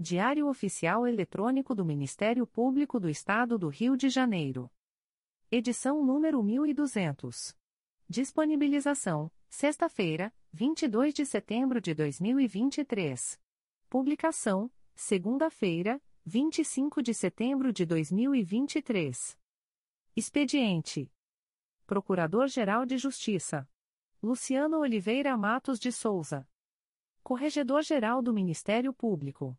Diário Oficial Eletrônico do Ministério Público do Estado do Rio de Janeiro. Edição número 1200. Disponibilização: sexta-feira, 22 de setembro de 2023. Publicação: segunda-feira, 25 de setembro de 2023. Expediente: Procurador-Geral de Justiça Luciano Oliveira Matos de Souza. Corregedor-Geral do Ministério Público.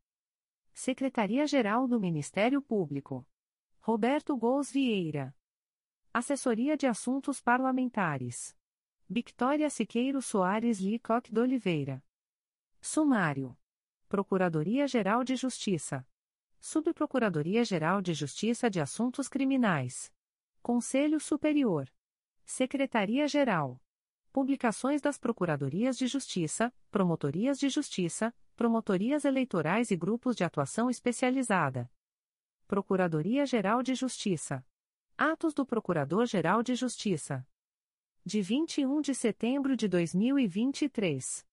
Secretaria-Geral do Ministério Público. Roberto Gous Vieira. Assessoria de Assuntos Parlamentares. Victoria Siqueiro Soares Licoque de Oliveira. Sumário. Procuradoria-Geral de Justiça. Subprocuradoria-Geral de Justiça de Assuntos Criminais. Conselho Superior. Secretaria-Geral. Publicações das Procuradorias de Justiça, Promotorias de Justiça, Promotorias Eleitorais e Grupos de Atuação Especializada. Procuradoria-Geral de Justiça. Atos do Procurador-Geral de Justiça. De 21 de setembro de 2023.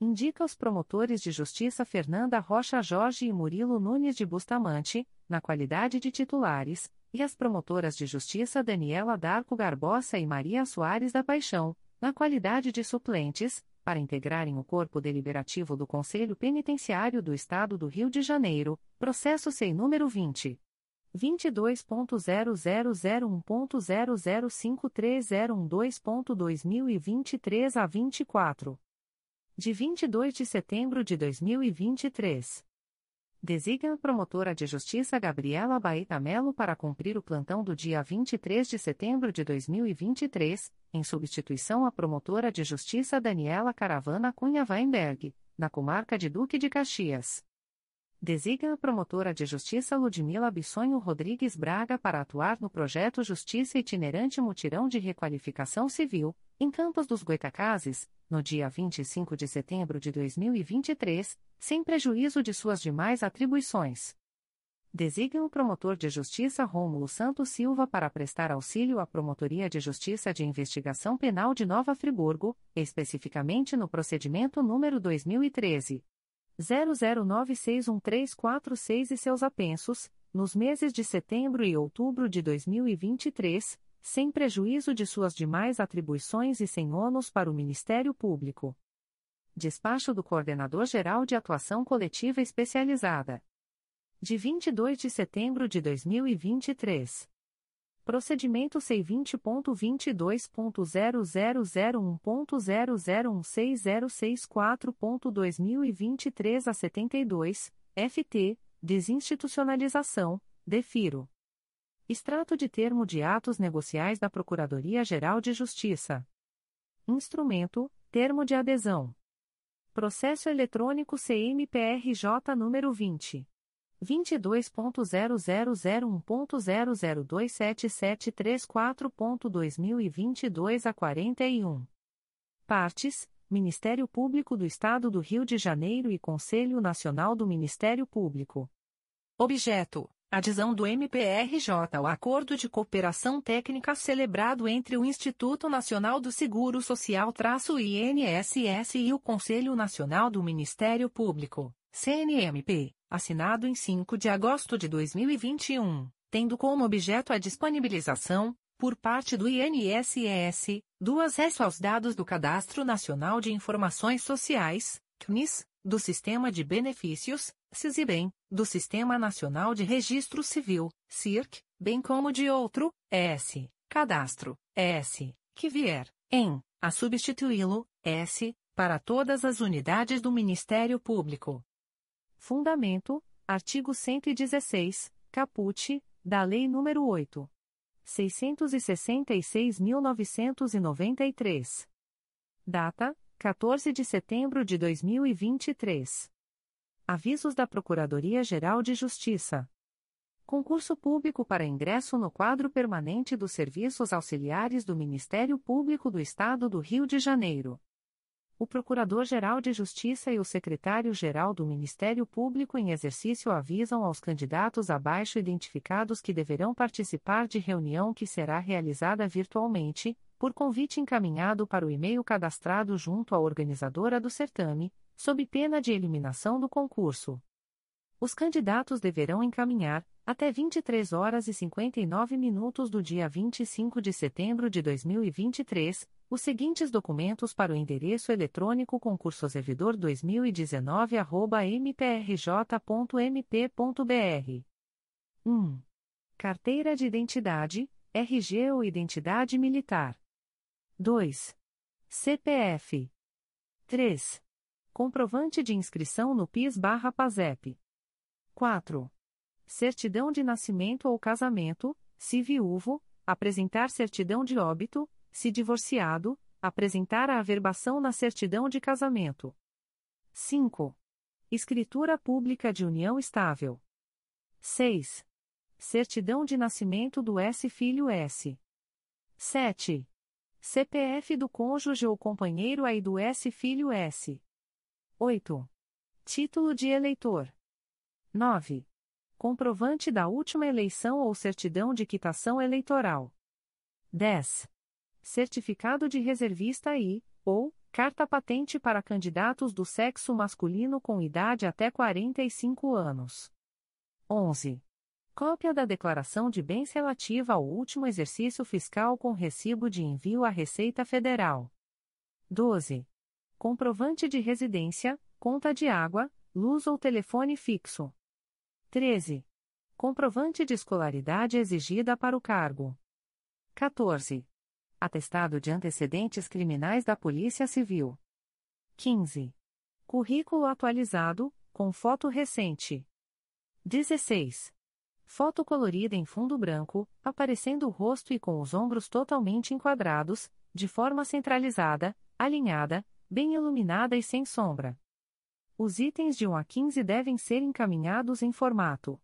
Indica os promotores de justiça Fernanda Rocha Jorge e Murilo Nunes de Bustamante, na qualidade de titulares, e as promotoras de justiça Daniela Darco Garbosa e Maria Soares da Paixão, na qualidade de suplentes, para integrarem o corpo deliberativo do Conselho Penitenciário do Estado do Rio de Janeiro, processo sem número 20. 22.0001.0053012.2023 a 24. De 22 de setembro de 2023. Designa a promotora de justiça Gabriela Baeta Melo para cumprir o plantão do dia 23 de setembro de 2023, em substituição à promotora de justiça Daniela Caravana Cunha Weinberg, na comarca de Duque de Caxias. Designa a promotora de justiça Ludmila Bissonho Rodrigues Braga para atuar no projeto Justiça Itinerante Mutirão de Requalificação Civil, em Campos dos Goitacazes, no dia 25 de setembro de 2023, sem prejuízo de suas demais atribuições. Designa o promotor de justiça Rômulo Santos Silva para prestar auxílio à Promotoria de Justiça de Investigação Penal de Nova Friburgo, especificamente no procedimento número 2013 00961346 e seus apensos, nos meses de setembro e outubro de 2023, sem prejuízo de suas demais atribuições e sem ônus para o Ministério Público. Despacho do Coordenador-Geral de Atuação Coletiva Especializada. De 22 de setembro de 2023. Procedimento C20.22.0001.0016064.2023 a 72, FT, Desinstitucionalização, Defiro. Extrato de termo de atos negociais da Procuradoria-Geral de Justiça. Instrumento: Termo de adesão. Processo eletrônico CMPRJ número 20. 22.0001.0027734.2022 a 41. Partes: Ministério Público do Estado do Rio de Janeiro e Conselho Nacional do Ministério Público. Objeto: Adesão do MPRJ ao Acordo de Cooperação Técnica celebrado entre o Instituto Nacional do Seguro Social-INSS e o Conselho Nacional do Ministério Público, CNMP, assinado em 5 de agosto de 2021, tendo como objeto a disponibilização, por parte do INSS, do acesso aos dados do Cadastro Nacional de Informações Sociais, CNIS, do Sistema de Benefícios, SISIBEM, do Sistema Nacional de Registro Civil, CIRC, bem como de outro, S, Cadastro, S, que vier, em, a substituí-lo, S, para todas as unidades do Ministério Público. Fundamento, artigo 116, caput, da Lei nº 8. 666.993. Data: 14 de setembro de 2023. Avisos da Procuradoria-Geral de Justiça. Concurso público para ingresso no quadro permanente dos serviços auxiliares do Ministério Público do Estado do Rio de Janeiro. O Procurador-Geral de Justiça e o Secretário-Geral do Ministério Público em exercício avisam aos candidatos abaixo identificados que deverão participar de reunião que será realizada virtualmente, por convite encaminhado para o e-mail cadastrado junto à organizadora do certame, sob pena de eliminação do concurso. Os candidatos deverão encaminhar, até 23 horas e 59 minutos do dia 25 de setembro de 2023, os seguintes documentos para o endereço eletrônico concursoservidor2019@mprj.mp.br. 1. Carteira de identidade, RG ou identidade militar. 2. CPF. 3. Comprovante de inscrição no PIS/PASEP. 4. Certidão de nascimento ou casamento, se viúvo, apresentar certidão de óbito, se divorciado, apresentar a averbação na certidão de casamento. 5. Escritura pública de união estável. 6. Certidão de nascimento do S filho S. 7. CPF do cônjuge ou companheiro aí do S filho S. 8. Título de eleitor. 9. Comprovante da última eleição ou certidão de quitação eleitoral. 10. Certificado de reservista e, ou, carta patente para candidatos do sexo masculino com idade até 45 anos. 11. Cópia da declaração de bens relativa ao último exercício fiscal com recibo de envio à Receita Federal. 12. Comprovante de residência, conta de água, luz ou telefone fixo. 13. Comprovante de escolaridade exigida para o cargo. 14. Atestado de antecedentes criminais da Polícia Civil. 15. Currículo atualizado, com foto recente. 16. Foto colorida em fundo branco, aparecendo o rosto e com os ombros totalmente enquadrados, de forma centralizada, alinhada, bem iluminada e sem sombra. Os itens de 1 a 15 devem ser encaminhados em formato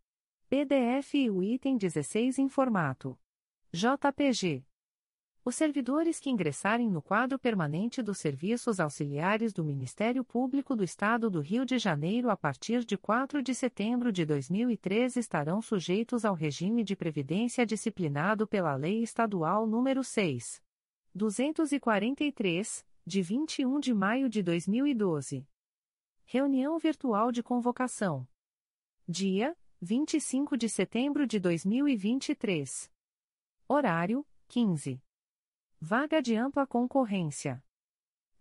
PDF e o item 16 em formato JPG. Os servidores que ingressarem no quadro permanente dos serviços auxiliares do Ministério Público do Estado do Rio de Janeiro a partir de 4 de setembro de 2013 estarão sujeitos ao regime de previdência disciplinado pela Lei Estadual nº 6. 243, de 21 de maio de 2012. Reunião Virtual de Convocação. Dia: 25 de setembro de 2023. Horário: 15. Vaga de ampla concorrência.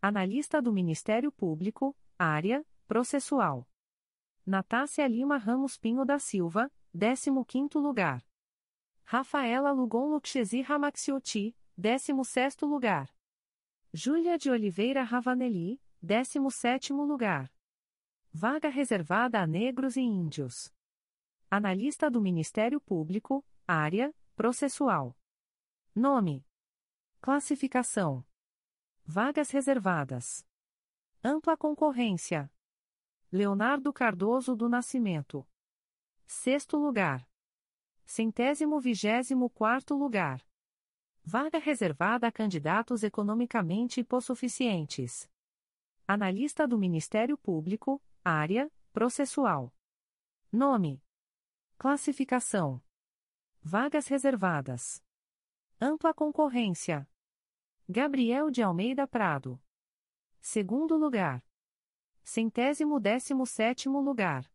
Analista do Ministério Público, área: Processual. Natácia Lima Ramos Pinho da Silva, 15º lugar. Rafaela Lugon Luxesi Ramaxioti, 16º lugar. Júlia de Oliveira Ravanelli, 17º lugar. Vaga reservada a negros e índios. Analista do Ministério Público, área, processual. Nome. Classificação. Vagas reservadas. Ampla concorrência. Leonardo Cardoso do Nascimento. Sexto lugar. Centésimo vigésimo quarto lugar. Vaga reservada a candidatos economicamente hipossuficientes. Analista do Ministério Público, Área: Processual. Nome: Classificação: Vagas reservadas. Ampla concorrência. Gabriel de Almeida Prado. Segundo lugar. Centésimo décimo sétimo lugar.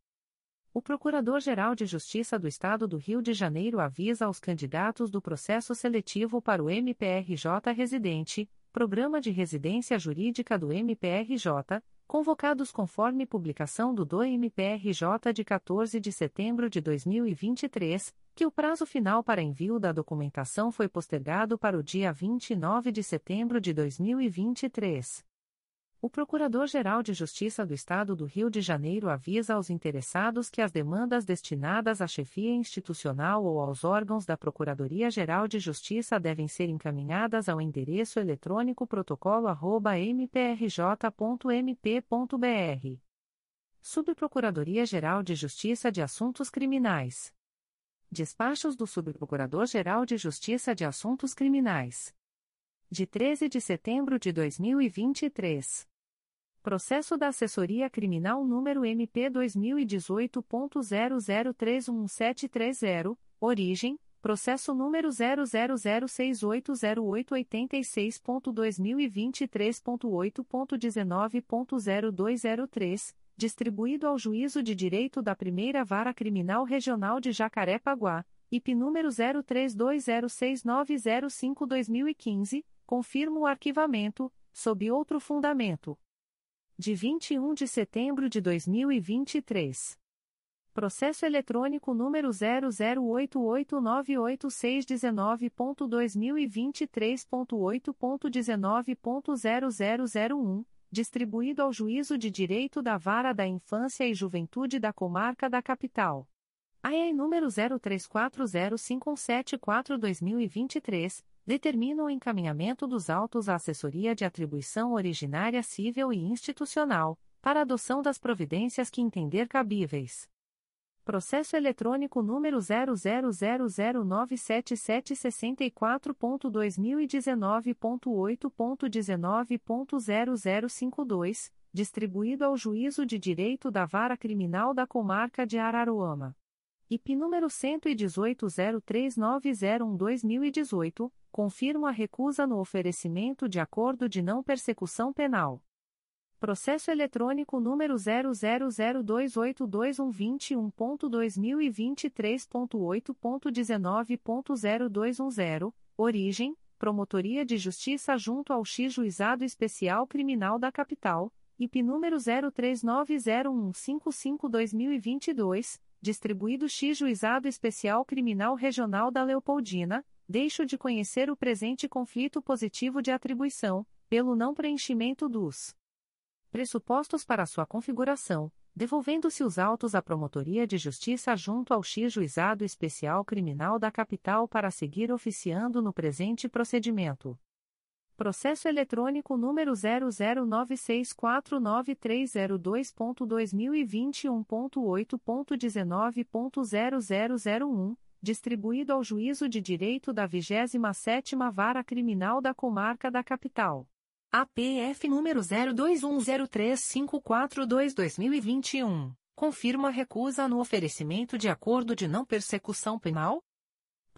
O Procurador-Geral de Justiça do Estado do Rio de Janeiro avisa aos candidatos do processo seletivo para o MPRJ Residente, Programa de Residência Jurídica do MPRJ, convocados conforme publicação do DOE-MPRJ de 14 de setembro de 2023, que o prazo final para envio da documentação foi postergado para o dia 29 de setembro de 2023. O Procurador-Geral de Justiça do Estado do Rio de Janeiro avisa aos interessados que as demandas destinadas à chefia institucional ou aos órgãos da Procuradoria-Geral de Justiça devem ser encaminhadas ao endereço eletrônico protocolo@mprj.mp.br. Subprocuradoria-Geral de Justiça de Assuntos Criminais. Despachos do Subprocurador-Geral de Justiça de Assuntos Criminais de 13 de setembro de 2023. Processo da Assessoria Criminal número MP 2018.00311730, origem, processo número 00068886.2023.8.19.0203, distribuído ao Juízo de Direito da Primeira Vara Criminal Regional de Jacarepaguá, IP número 03206905-2015, confirma o arquivamento, sob outro fundamento. De 21 de setembro de 2023. Processo eletrônico número 008898619.2023.8.19.0001, distribuído ao Juízo de Direito da Vara da Infância e Juventude da Comarca da Capital. AE número 03405174-2023 determina o encaminhamento dos autos à Assessoria de Atribuição Originária Civil e Institucional, para adoção das providências que entender cabíveis. Processo eletrônico número 000097764.2019.8.19.0052, distribuído ao Juízo de Direito da Vara Criminal da Comarca de Araruama. IP número 11803901-2018, confirmo a recusa no oferecimento de acordo de não persecução penal. Processo eletrônico número 0002821.2023.8.19.0210, origem, Promotoria de Justiça junto ao X Juizado Especial Criminal da Capital, IP número 03901555-2022, distribuído X Juizado Especial Criminal Regional da Leopoldina, deixo de conhecer o presente conflito positivo de atribuição, pelo não preenchimento dos pressupostos para sua configuração, devolvendo-se os autos à Promotoria de Justiça junto ao X Juizado Especial Criminal da Capital para seguir oficiando no presente procedimento. Processo eletrônico número 009649302.2021.8.19.0001, distribuído ao Juízo de Direito da 27ª Vara Criminal da Comarca da Capital. APF número 02103542-2021, confirma recusa no oferecimento de acordo de não persecução penal?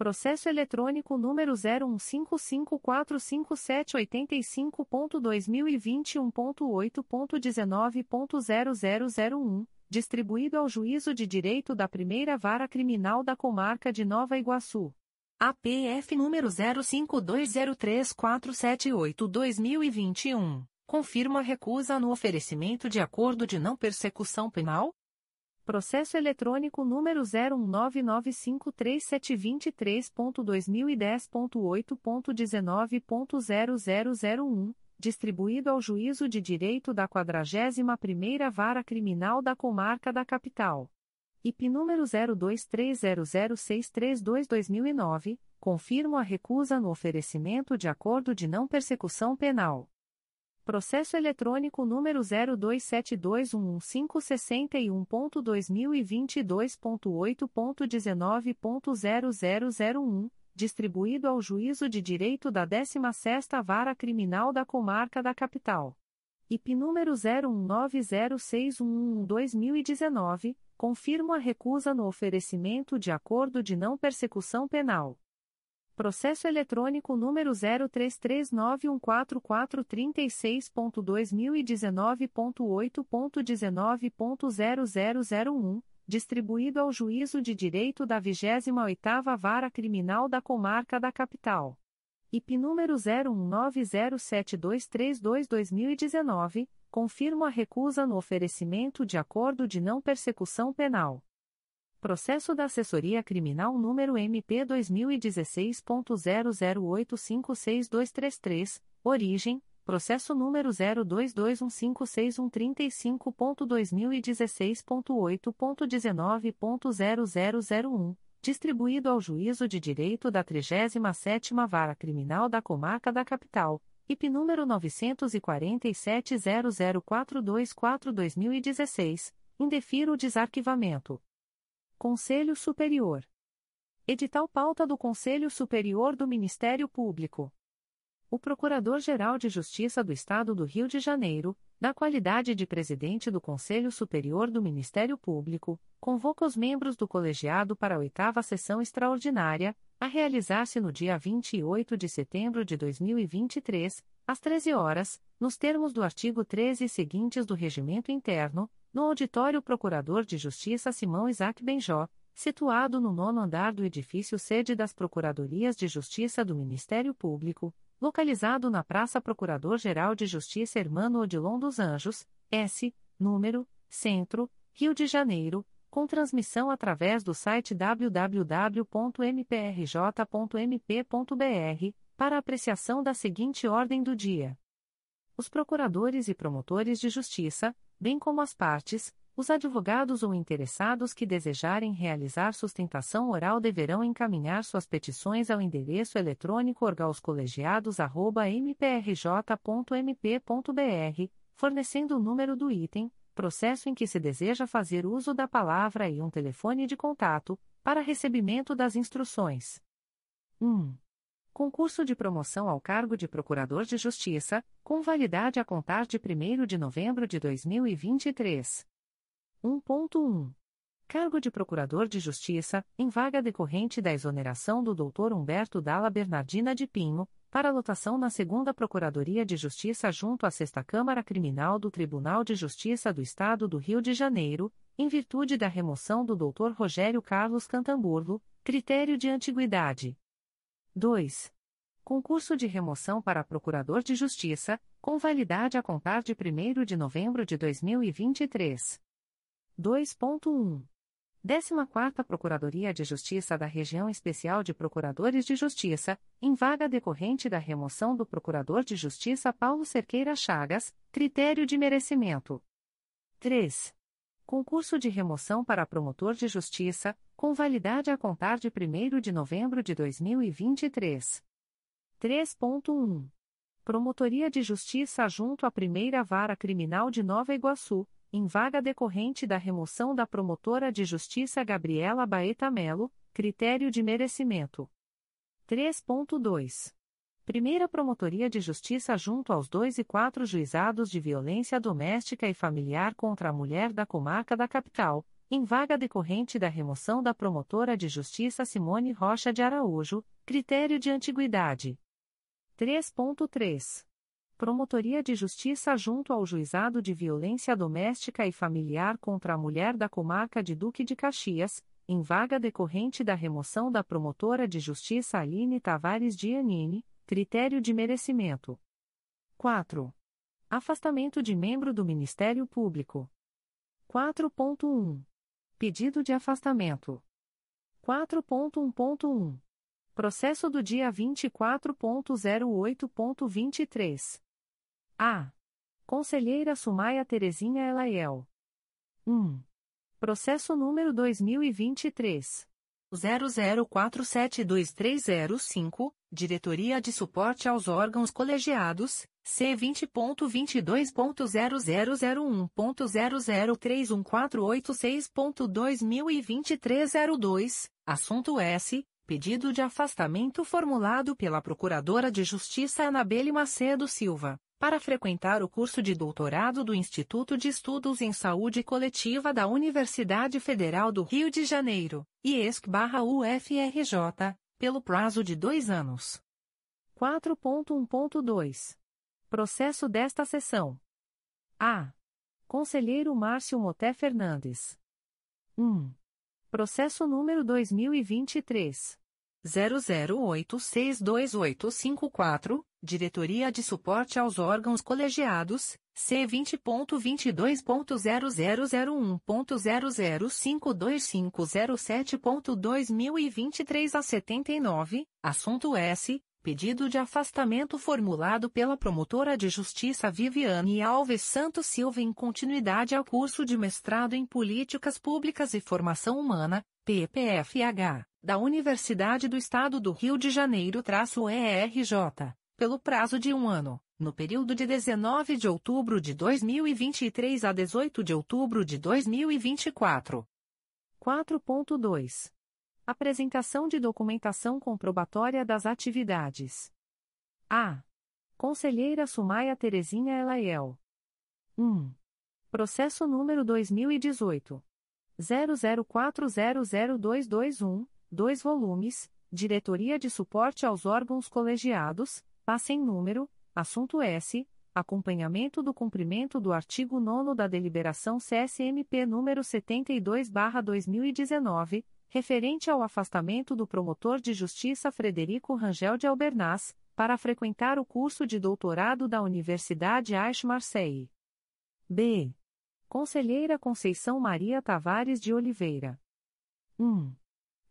Processo eletrônico número 015545785.2021.8.19.0001, distribuído ao Juízo de Direito da Primeira Vara Criminal da Comarca de Nova Iguaçu. APF número 05203478-2021, confirma recusa no oferecimento de acordo de não persecução penal? Processo eletrônico número 019953723.2010.8.19.0001, distribuído ao Juízo de Direito da 41ª Vara Criminal da Comarca da Capital. IP número 02300632-2009, confirmo a recusa no oferecimento de acordo de não persecução penal Processo eletrônico número 027211561.2022.8.19.0001, distribuído ao Juízo de Direito da 16ª Vara Criminal da Comarca da Capital. IP número 019061-2019, confirmo a recusa no oferecimento de acordo de não persecução penal. Processo eletrônico número 03391436.2019.8.19.0001, distribuído ao Juízo de Direito da 28ª Vara Criminal da Comarca da Capital. IP número 01907232-2019, confirmo a recusa no oferecimento de acordo de não persecução penal. Processo da Assessoria Criminal número MP 2016.00856233, origem, processo número 02215613.2016.8.19.0001, distribuído ao Juízo de Direito da 37ª Vara Criminal da Comarca da Capital, IP número 947-00424-2016, indefiro o desarquivamento. Conselho Superior. Edital pauta do Conselho Superior do Ministério Público. O Procurador-Geral de Justiça do Estado do Rio de Janeiro, na qualidade de presidente do Conselho Superior do Ministério Público, convoca os membros do colegiado para a oitava sessão extraordinária, a realizar-se no dia 28 de setembro de 2023, às 13 horas, nos termos do artigo 13 e seguintes do Regimento Interno, no auditório Procurador de Justiça Simão Isaac Benjó, situado no nono andar do edifício sede das Procuradorias de Justiça do Ministério Público, localizado na Praça Procurador-Geral de Justiça Hermano Odilon dos Anjos, S, número, Centro, Rio de Janeiro, com transmissão através do site www.mprj.mp.br, para apreciação da seguinte ordem do dia. Os procuradores e promotores de justiça, bem como as partes, os advogados ou interessados que desejarem realizar sustentação oral deverão encaminhar suas petições ao endereço eletrônico orgaoscolegiados@mprj.mp.br, fornecendo o número do item, processo em que se deseja fazer uso da palavra e um telefone de contato, para recebimento das instruções. 1. Concurso de promoção ao cargo de Procurador de Justiça, com validade a contar de 1 de novembro de 2023. 1.1. Cargo de Procurador de Justiça, em vaga decorrente da exoneração do Dr. Humberto Dalla Bernardina de Pinho, para lotação na 2 Procuradoria de Justiça junto à 6 Câmara Criminal do Tribunal de Justiça do Estado do Rio de Janeiro, em virtude da remoção do Dr. Rogério Carlos Cantamburlo, critério de antiguidade. 2. Concurso de remoção para Procurador de Justiça, com validade a contar de 1 de novembro de 2023. 2.1. 14ª Procuradoria de Justiça da Região Especial de Procuradores de Justiça, em vaga decorrente da remoção do Procurador de Justiça Paulo Cerqueira Chagas, critério de merecimento. 3. Concurso de remoção para promotor de justiça, com validade a contar de 1 de novembro de 2023. 3.1. Promotoria de Justiça junto à Primeira Vara Criminal de Nova Iguaçu, em vaga decorrente da remoção da promotora de justiça Gabriela Baeta Melo, critério de merecimento. 3.2. Primeira Promotoria de Justiça junto aos dois e quatro juizados de violência doméstica e familiar contra a mulher da comarca da capital, em vaga decorrente da remoção da promotora de justiça Simone Rocha de Araújo, critério de antiguidade. 3.3. Promotoria de Justiça junto ao Juizado de Violência Doméstica e Familiar contra a Mulher da Comarca de Duque de Caxias, em vaga decorrente da remoção da promotora de Justiça Aline Tavares Giannini, Critério de merecimento. 4. Afastamento de membro do Ministério Público. 4.1. Pedido de afastamento. 4.1.1. Processo do dia 24.08.23. A. Conselheira Sumaia Terezinha Elaiel. 1. Processo número 2023 00472305 Diretoria de Suporte aos Órgãos Colegiados, C20.22.0001.0031486.2023 02, assunto S. Pedido de afastamento formulado pela Procuradora de Justiça Anabelle Macedo Silva, para frequentar o curso de doutorado do Instituto de Estudos em Saúde Coletiva da Universidade Federal do Rio de Janeiro, IESC-UFRJ, pelo prazo de dois anos. 4.1.2. Processo desta sessão. A. Conselheiro Márcio Moté Fernandes. 1. Processo número 2023. 00862854, Diretoria de Suporte aos Órgãos Colegiados, C20.22.0001.0052507.2023 a 79, assunto S. Pedido de afastamento formulado pela promotora de justiça Viviane Alves Santos Silva em continuidade ao curso de mestrado em Políticas Públicas e Formação Humana, PPFH, da Universidade do Estado do Rio de Janeiro-ERJ pelo prazo de um ano, no período de 19 de outubro de 2023 a 18 de outubro de 2024. 4.2. Apresentação de documentação comprobatória das atividades. A. Conselheira Sumaia Terezinha Elaiel. 1. Processo número 2018. 00400221, 2 volumes, Diretoria de Suporte aos Órgãos Colegiados, Passe em número, assunto S. Acompanhamento do cumprimento do artigo 9 da Deliberação CSMP número 72/2019, referente ao afastamento do promotor de justiça Frederico Rangel de Albernaz, para frequentar o curso de doutorado da Universidade Aix-Marseille. B. Conselheira Conceição Maria Tavares de Oliveira. 1.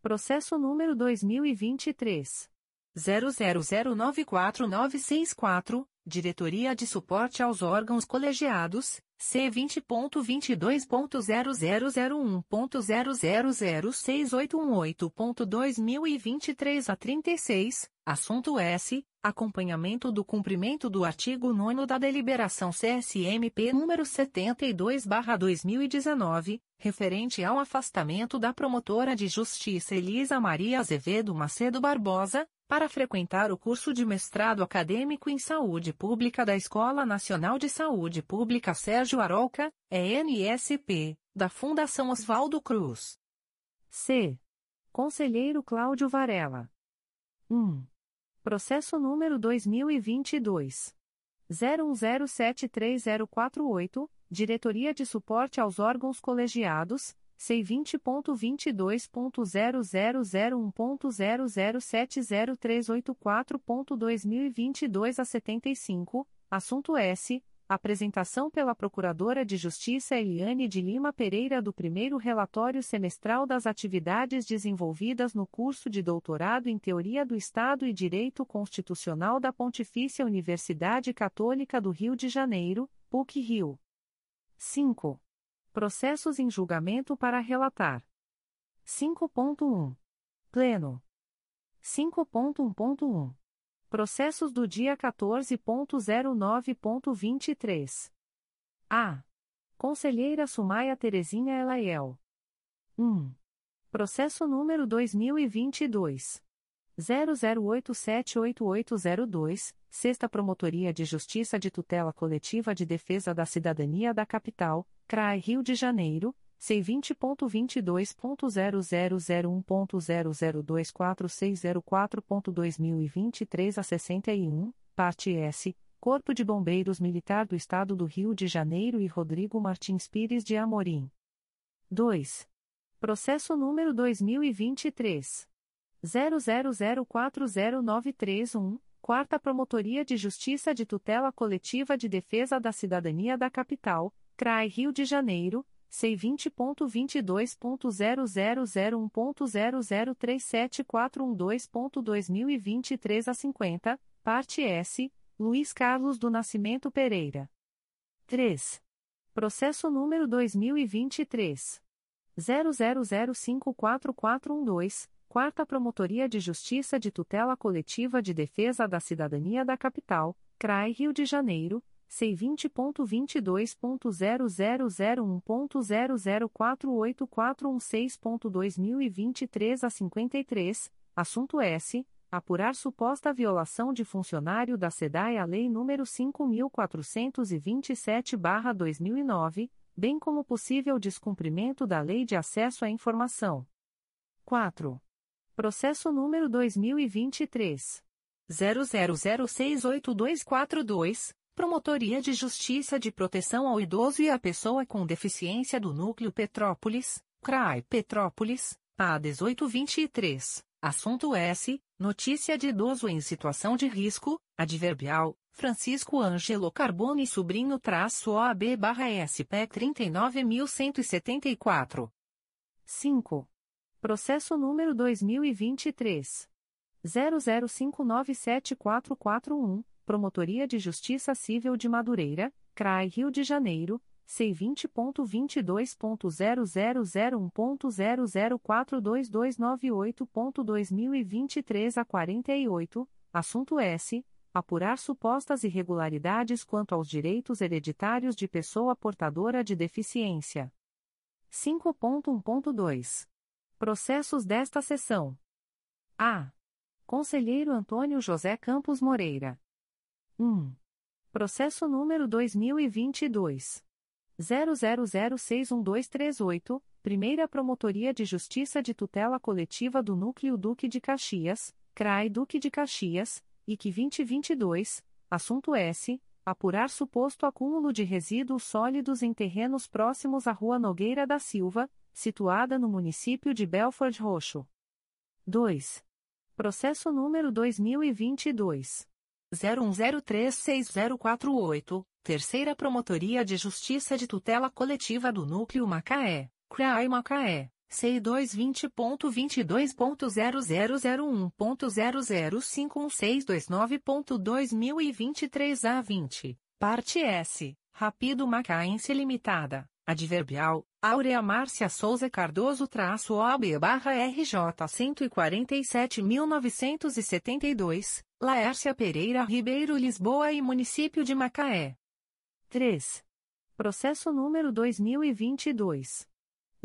Processo número 2023 00094964, Diretoria de Suporte aos Órgãos Colegiados, C20.22.0001.0006818.2023 a 36, assunto S. Acompanhamento do cumprimento do artigo 9 da Deliberação CSMP número 72/2019, referente ao afastamento da promotora de justiça Elisa Maria Azevedo Macedo Barbosa, para frequentar o curso de mestrado acadêmico em saúde pública da Escola Nacional de Saúde Pública Sérgio Aroca, ENSP, da Fundação Oswaldo Cruz. C. Conselheiro Cláudio Varela. 1. Processo número 2022. 01073048, Diretoria de Suporte aos Órgãos Colegiados, C20.22.0001.0070384.2022 a 75, assunto S. Apresentação pela Procuradora de Justiça Eliane de Lima Pereira do primeiro relatório semestral das atividades desenvolvidas no curso de doutorado em Teoria do Estado e Direito Constitucional da Pontifícia Universidade Católica do Rio de Janeiro, PUC-Rio. 5. Processos em julgamento para relatar. 5.1. Pleno. 5.1.1. Processos do dia 14.09.23. A. Conselheira Sumaia Terezinha Elaiel. 1. Processo número 2022. 00878802, Sexta Promotoria de Justiça de Tutela Coletiva de Defesa da Cidadania da Capital, CRAI Rio de Janeiro, C20.22.0001.0024604.2023 a 61, parte S, Corpo de Bombeiros Militar do Estado do Rio de Janeiro e Rodrigo Martins Pires de Amorim. 2. Processo número 2023. 00040931, Quarta Promotoria de Justiça de Tutela Coletiva de Defesa da Cidadania da Capital, CRAI Rio de Janeiro, C20.22.0001.0037412.2023 a 50, parte S, Luiz Carlos do Nascimento Pereira. 3. Processo número 2023. 00054412, Quarta Promotoria de Justiça de Tutela Coletiva de Defesa da Cidadania da Capital, CRAI Rio de Janeiro, C20.22.0001.0048416.2023 a 53, assunto S. apurar suposta violação de funcionário da SEDAI à Lei nº 5.427-2009, bem como possível descumprimento da Lei de Acesso à Informação. 4. Processo número 2023. 00068242, Promotoria de Justiça de Proteção ao Idoso e à Pessoa com Deficiência do Núcleo Petrópolis, CRAI Petrópolis, PA 1823. Assunto S. Notícia de idoso em situação de risco, adverbial, Francisco Ângelo Carbone Sobrinho traço OAB barra SP 39.174. 5. Processo número 2023. 00597441, Promotoria de Justiça Civil de Madureira, CRAI Rio de Janeiro, C20.22.0001.0042298.2023 a 48, assunto S. Apurar supostas irregularidades quanto aos direitos hereditários de pessoa portadora de deficiência. 5.1.2. Processos desta sessão. A. Conselheiro Antônio José Campos Moreira. 1. Processo número 2022. 00061238, Primeira Promotoria de Justiça de Tutela Coletiva do Núcleo Duque de Caxias, CRAI Duque de Caxias, IC 2022, assunto S. Apurar suposto acúmulo de resíduos sólidos em terrenos próximos à Rua Nogueira da Silva, situada no município de Belford Roxo. 2. Processo número 2022. 01036048, Terceira Promotoria de Justiça de Tutela Coletiva do Núcleo Macaé, CRAI Macaé, C220.22.0001.0051629.2023 a 20, parte S, Rapido Macaense Limitada, Adverbial, Áurea Márcia Souza Cardoso traço OB barra RJ 147.972, Laércia Pereira Ribeiro Lisboa e Município de Macaé. 3. Processo número 2022.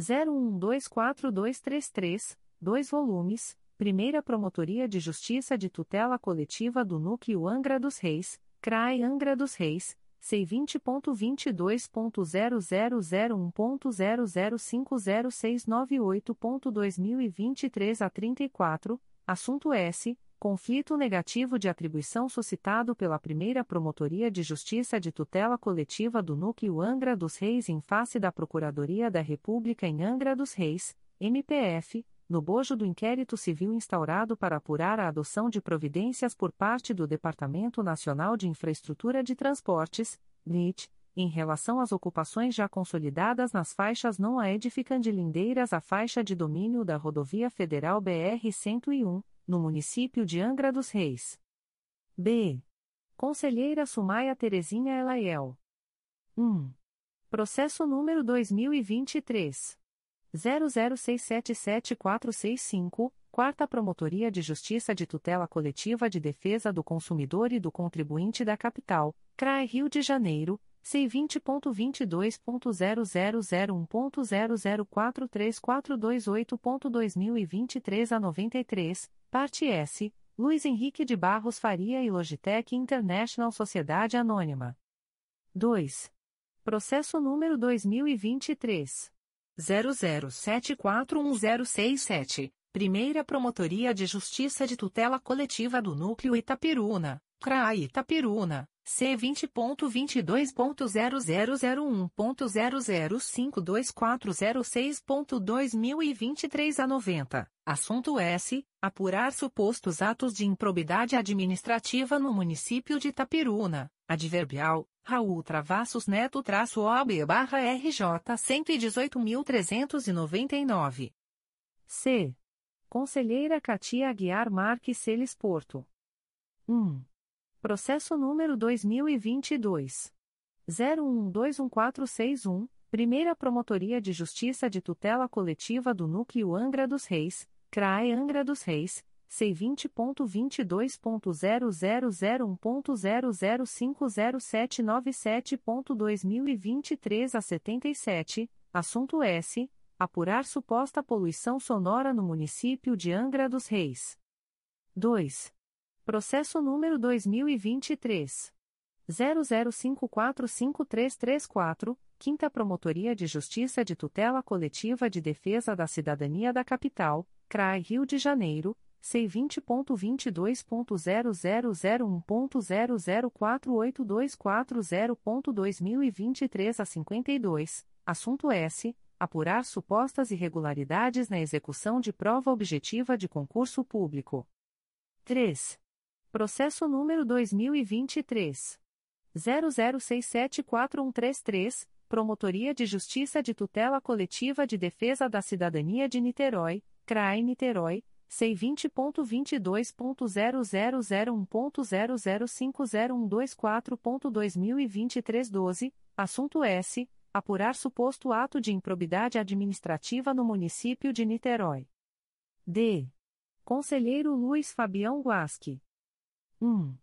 01124233, 2 volumes, Primeira Promotoria de Justiça de Tutela Coletiva do Núcleo Angra dos Reis, CRAE Angra dos Reis, C20.22.0001.0050698.2023 a 34, assunto S conflito negativo de atribuição suscitado pela primeira Promotoria de Justiça de Tutela Coletiva do Núcleo Angra dos Reis em face da Procuradoria da República em Angra dos Reis, MPF, no bojo do inquérito civil instaurado para apurar a adoção de providências por parte do Departamento Nacional de Infraestrutura de Transportes, DNIT, em relação às ocupações já consolidadas nas faixas não aedificandilindeiras à faixa de domínio da Rodovia Federal BR-101, no município de Angra dos Reis. B. Conselheira Sumaia Terezinha Elaiel. 1. Processo número 2023. 00677465, Quarta Promotoria de Justiça de Tutela Coletiva de Defesa do Consumidor e do Contribuinte da Capital, CRAE Rio de Janeiro, C20.22.0001.0043428.2023 a 93, parte S, Luiz Henrique de Barros Faria e Logitech International Sociedade Anônima. 2. Processo número 2023. 00741067, Primeira Promotoria de Justiça de Tutela Coletiva do Núcleo Itapiruna, CRAI Itapiruna. C20.22.0001.0052406.2023 a 90. Assunto S. Apurar supostos atos de improbidade administrativa no município de Itapiruna. Adverbial. Raul Travassos Neto traço OB barra RJ 118.399. C. Conselheira Katia Aguiar Marques Celes Porto. 1. Processo número 2022. 01121461, Primeira Promotoria de Justiça de Tutela Coletiva do Núcleo Angra dos Reis, CRAE Angra dos Reis, C20.22.0001.0050797.2023 a 77, assunto S. Apurar suposta poluição sonora no município de Angra dos Reis. 2. Processo número 2023. 00545334, Quinta Promotoria de Justiça de Tutela Coletiva de Defesa da Cidadania da Capital, CRAI Rio de Janeiro, C20.22.0001.0048240.2023 a 52, assunto S. Apurar supostas irregularidades na execução de prova objetiva de concurso público. 3. Processo número 2023. 00674133, Promotoria de Justiça de Tutela Coletiva de Defesa da Cidadania de Niterói, CRAI Niterói, C20.22.0001.0050124.2023 12, assunto S. Apurar suposto ato de improbidade administrativa no município de Niterói. D. Conselheiro Luiz Fabião Guasque. 1.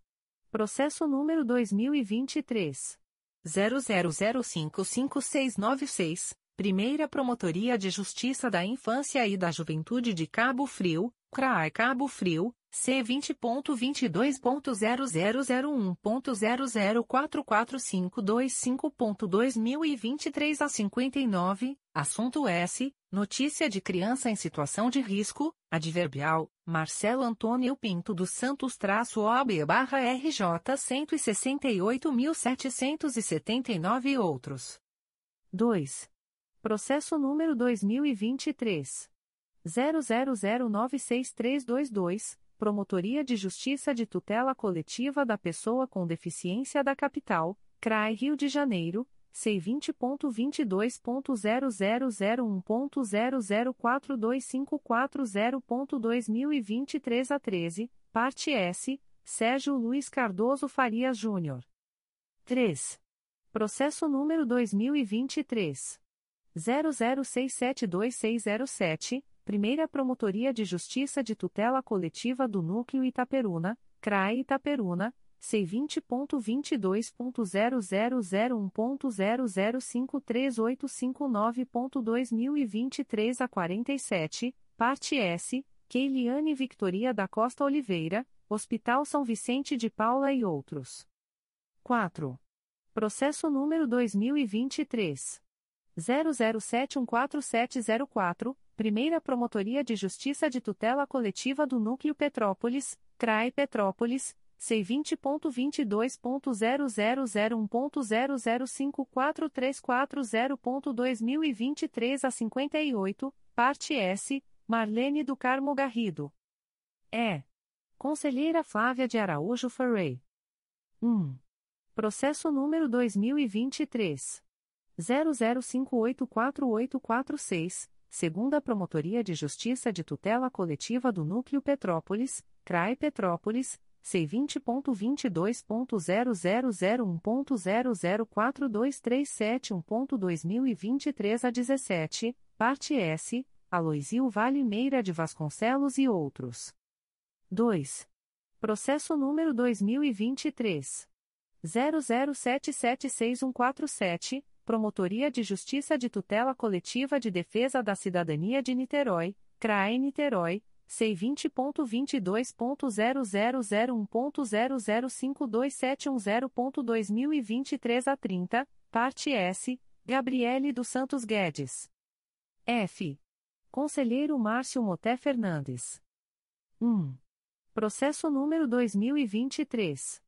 Processo número 2023. 00055696, Primeira Promotoria de Justiça da Infância e da Juventude de Cabo Frio, CRAI Cabo Frio, C20.22.0001.0044525.2023 a 59, assunto S. Notícia de criança em situação de risco, adverbial, Marcelo Antônio Pinto dos Santos traço OB barra RJ 168.779 e outros. 2. Processo número 2023. 00096322, Promotoria de Justiça de Tutela Coletiva da Pessoa com Deficiência da Capital, CRAI Rio de Janeiro, C20.22.0001.0042540.2023 a 13, parte S, Sérgio Luiz Cardoso Farias Júnior. 3. Processo número 2023. 00672607, Primeira Promotoria de Justiça de Tutela Coletiva do Núcleo Itaperuna, CRAE Itaperuna, C20.22.0001.0053859.2023 a 47, parte S, Keiliane Victoria da Costa Oliveira, Hospital São Vicente de Paula e outros. 4. Processo número 2023. 00714704, Primeira Promotoria de Justiça de Tutela Coletiva do Núcleo Petrópolis, CRAE Petrópolis, C20.22.0001.0054340.2023 a 58, parte S, Marlene do Carmo Garrido. É. Conselheira Flávia de Araújo Ferrey. 1. Processo número 2023. 00584846, segunda Promotoria de Justiça de Tutela Coletiva do Núcleo Petrópolis, CRAE Petrópolis, C20.22.0001.0042371.2023 a 17, parte S, Aloisio Vale Meira de Vasconcelos e outros. 2. Processo número 2023. 00776147, Promotoria de Justiça de Tutela Coletiva de Defesa da Cidadania de Niterói, CRAE Niterói, C20.22.0001.0052710.2023 a 30, parte S, Gabriele dos Santos Guedes. F. Conselheiro Márcio Moté Fernandes. 1. Processo número 2023.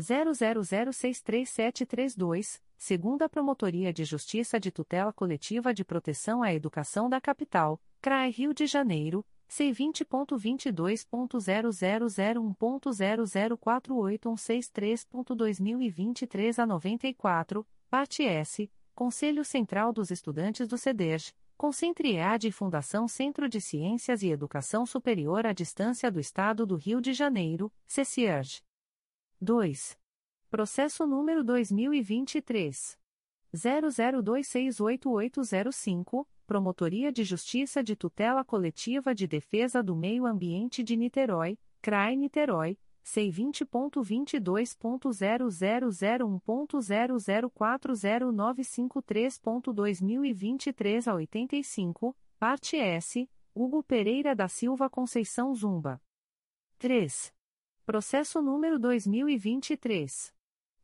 00063732, segunda Promotoria de Justiça de Tutela Coletiva de Proteção à Educação da Capital, CRAE Rio de Janeiro, C20.22.0001.0048163.2023 a 94, parte S, Conselho Central dos Estudantes do CEDERJ, Concentre EAD e Fundação Centro de Ciências e Educação Superior à Distância do Estado do Rio de Janeiro, CECIERJ. 2. Processo número 2023. 00268805, Promotoria de Justiça de Tutela Coletiva de Defesa do Meio Ambiente de Niterói, CRAI Niterói, C20.22.0001.0040953.2023 a 85, parte S, Hugo Pereira da Silva Conceição Zumba. 3. Processo número 2023.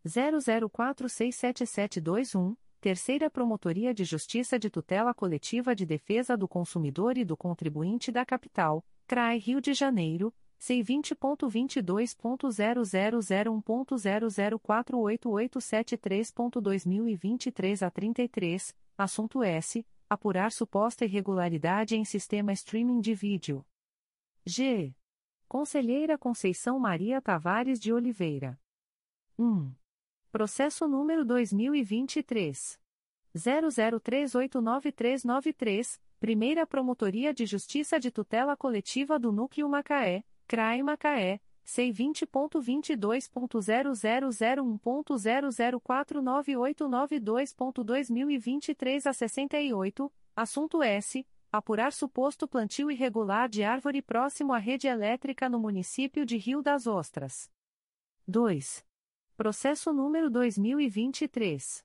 00467721, Terceira Promotoria de Justiça de Tutela Coletiva de Defesa do Consumidor e do Contribuinte da Capital, CRAE Rio de Janeiro, C20.22.0001.0048873.2023 a 33, assunto S. Apurar suposta irregularidade em sistema streaming de vídeo. G. Conselheira Conceição Maria Tavares de Oliveira. 1. Processo número 2023. 00389393, Primeira Promotoria de Justiça de Tutela Coletiva do Núcleo Macaé, CRAE Macaé, C20.22.0001.0049892.2023 a 68, assunto S apurar suposto plantio irregular de árvore próximo à rede elétrica no município de Rio das Ostras. 2. Processo número 2023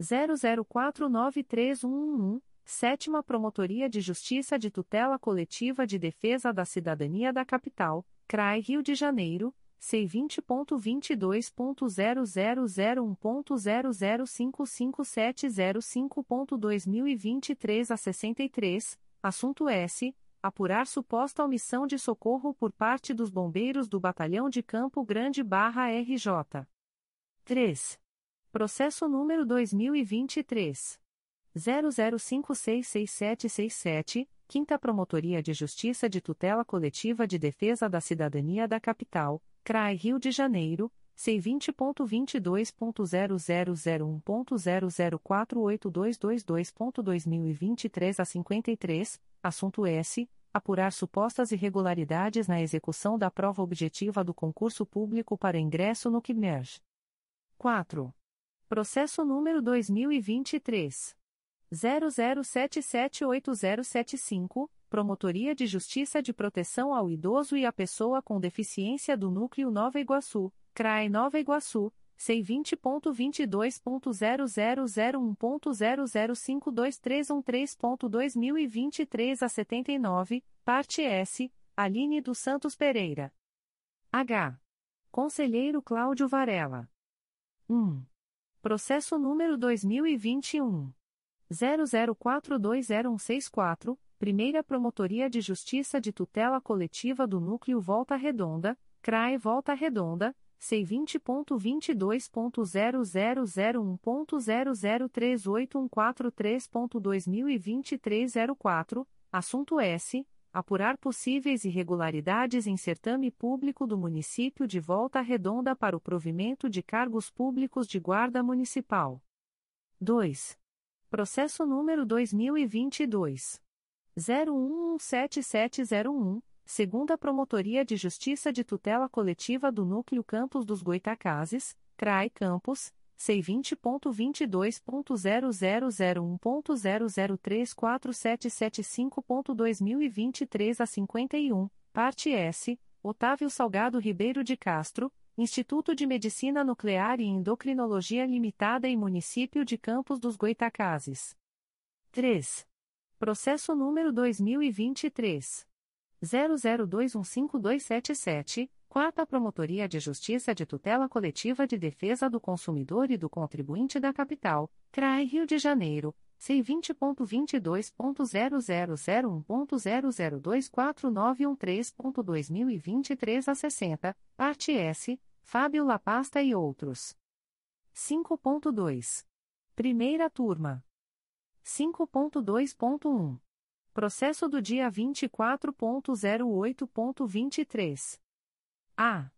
00493111, Sétima Promotoria de Justiça de Tutela Coletiva de Defesa da Cidadania da Capital, CRAI Rio de Janeiro, C20.22.0001.0055705.2023 a 63, assunto S. Apurar suposta omissão de socorro por parte dos bombeiros do Batalhão de Campo Grande barra RJ. 3. Processo número 2023. 00566767, Quinta Promotoria de Justiça de Tutela Coletiva de Defesa da Cidadania da Capital, CRAI Rio de Janeiro, C20.22.0001.0048222.2023 a 53, assunto S. Apurar supostas irregularidades na execução da prova objetiva do concurso público para ingresso no QMERJ. 4. Processo número 2023. 00778075, Promotoria de Justiça de Proteção ao Idoso e à Pessoa com Deficiência do Núcleo Nova Iguaçu, CRAE Nova Iguaçu, C20.22.0001.0052313.2023 a 79, parte S, Aline dos Santos Pereira. H. Conselheiro Cláudio Varela. 1. Processo número 2021. 00420164, Primeira Promotoria de Justiça de Tutela Coletiva do Núcleo Volta Redonda, CRAE Volta Redonda, C20.22.0001.0038143.2023 04, assunto S. Apurar possíveis irregularidades em certame público do município de Volta Redonda para o provimento de cargos públicos de guarda municipal. 2. Processo número 2022. 01177701, segunda Promotoria de Justiça de Tutela Coletiva do Núcleo Campos dos Goitacazes, CRAI Campos, C20.22.0001.0034775.2023 a 51, parte S, Otávio Salgado Ribeiro de Castro, Instituto de Medicina Nuclear e Endocrinologia Limitada e Município de Campos dos Goitacazes. 3. Processo número 2023. 00215277, Quarta Promotoria de Justiça de Tutela Coletiva de Defesa do Consumidor e do Contribuinte da Capital, CRAI Rio de Janeiro, C20.22.0001.0024913.2023 a 60, parte S, Fábio Lapasta e outros. 5.2. Primeira turma. 5.2.1. Processo do dia 24.08.23. A.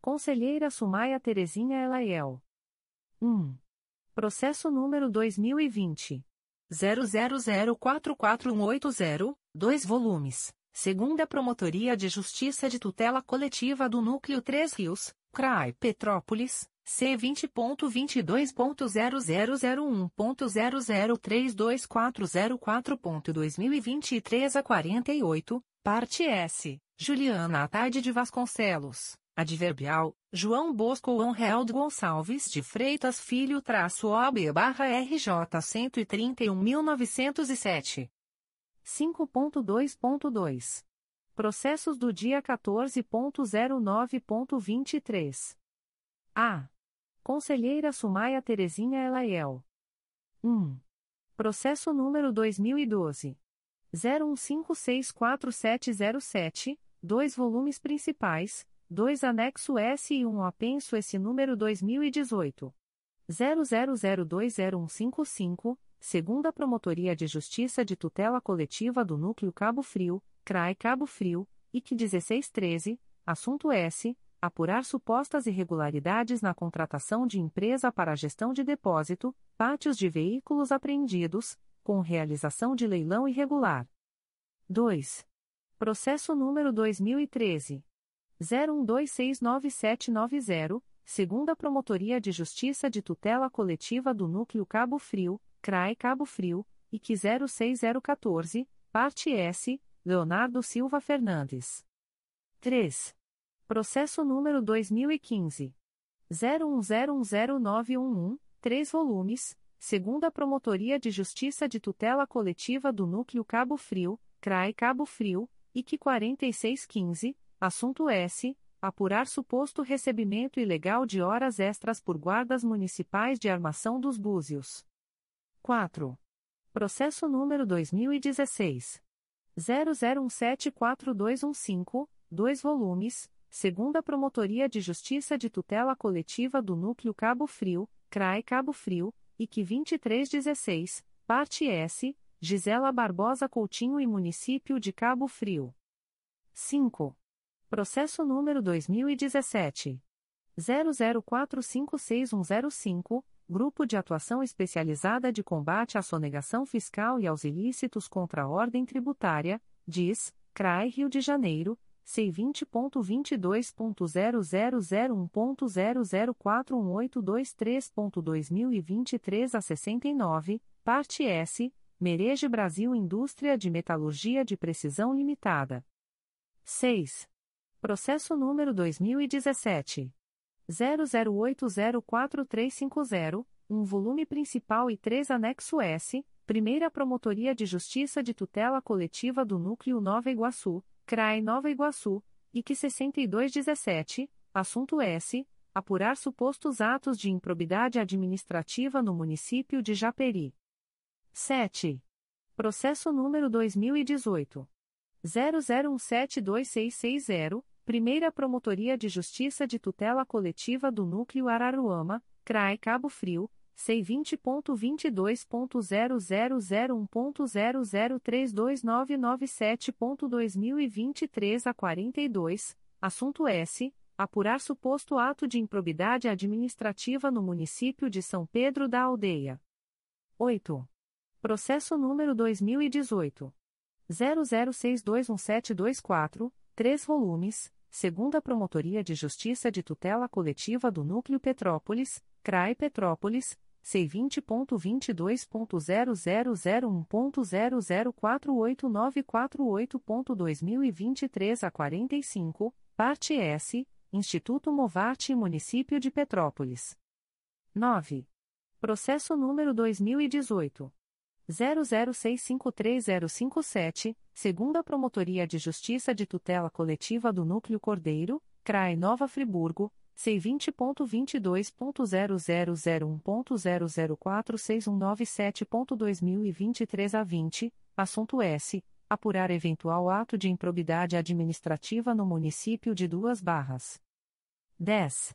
Conselheira Sumaia Terezinha Elaiel. 1. Processo número 2020. 00044180, 2 volumes. Segunda Promotoria de Justiça de Tutela Coletiva do Núcleo 3 Rios, CRAI Petrópolis, C20.22.0001.0032404.2023 a 48, parte S, Juliana Ataide de Vasconcelos, adverbial, João Bosco Anheld Gonçalves de Freitas Filho traço OB barra RJ 131.907. 5.2.2. Processos do dia 14.09.23. A. Conselheira Sumaia Terezinha Elaiel. 1. Processo número 2012. 01564707, dois volumes principais, dois anexo S e um apenso S número 2018. 00020155, segunda Promotoria de Justiça de Tutela Coletiva do Núcleo Cabo Frio, CRAE Cabo Frio, IC 1613, assunto S. Apurar supostas irregularidades na contratação de empresa para gestão de depósito, pátios de veículos apreendidos, com realização de leilão irregular. 2. Processo número 2013. 01269790, segunda Promotoria de Justiça de Tutela Coletiva do Núcleo Cabo Frio, CRAE Cabo Frio, IC 06014, parte S, Leonardo Silva Fernandes. 3. Processo número 2015. 01010911, 3 volumes, segunda Promotoria de Justiça de Tutela Coletiva do Núcleo Cabo Frio, CRAE Cabo Frio, IC 4615, assunto S. Apurar suposto recebimento ilegal de horas extras por guardas municipais de armação dos Búzios. 4. Processo número 2016. 00174215, 2 volumes, segunda Promotoria de Justiça de Tutela Coletiva do Núcleo Cabo Frio, CRAE Cabo Frio, IC 2316, parte S, Gisela Barbosa Coutinho e Município de Cabo Frio. 5. Processo número 2017. 00456105, Grupo de Atuação Especializada de Combate à Sonegação Fiscal e aos Ilícitos contra a Ordem Tributária, diz, CRAI Rio de Janeiro, C20.22.0001.0041823.2023 a 69, parte S, Mereje Brasil Indústria de Metalurgia de Precisão Limitada. 6. Processo número 2017. 00804350, um volume principal e três anexo S, Primeira Promotoria de Justiça de Tutela Coletiva do Núcleo Nova Iguaçu, CRAE Nova Iguaçu, IC 6217, assunto S. Apurar supostos atos de improbidade administrativa no município de Japeri. 7. Processo número 2018. 00172660, Primeira Promotoria de Justiça de Tutela Coletiva do Núcleo Araruama, CRAE Cabo Frio, C20.22.0001.0032997.2023 a 42, assunto S. Apurar suposto ato de improbidade administrativa no município de São Pedro da Aldeia. 8. Processo número 2018. 00621724, 3 volumes, segunda Promotoria de Justiça de Tutela Coletiva do Núcleo Petrópolis, CRAE Petrópolis, C20.22.0001.0048948.2023 a 45, parte S, Instituto Movarte e Município de Petrópolis. 9. Processo número 2018. 00653057, segunda Promotoria de Justiça de Tutela Coletiva do Núcleo Cordeiro, CRAE Nova Friburgo, C20.22.0001.0046197.2023 a 20, assunto S. Apurar eventual ato de improbidade administrativa no município de Duas Barras. 10.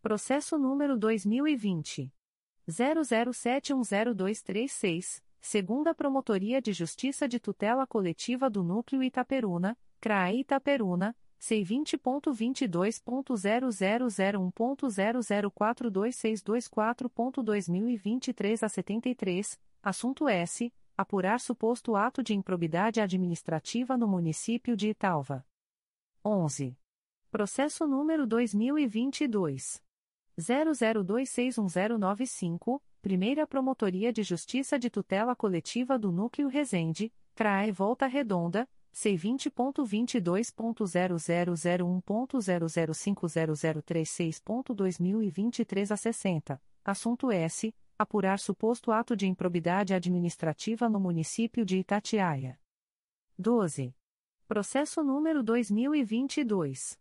Processo número 2020. 00710236 segunda Promotoria de Justiça de Tutela Coletiva do Núcleo Itaperuna, CRAE Itaperuna, C20.22.0001.0042624.2023 a 73, assunto S. Apurar suposto ato de improbidade administrativa no município de Italva. 11. Processo número 2022. 00261095, Primeira Promotoria de Justiça de Tutela Coletiva do Núcleo Resende, CRAE Volta Redonda, C20.22.0001.0050036.2023 a 60, assunto S. Apurar suposto ato de improbidade administrativa no município de Itatiaia. 12. Processo número 2022.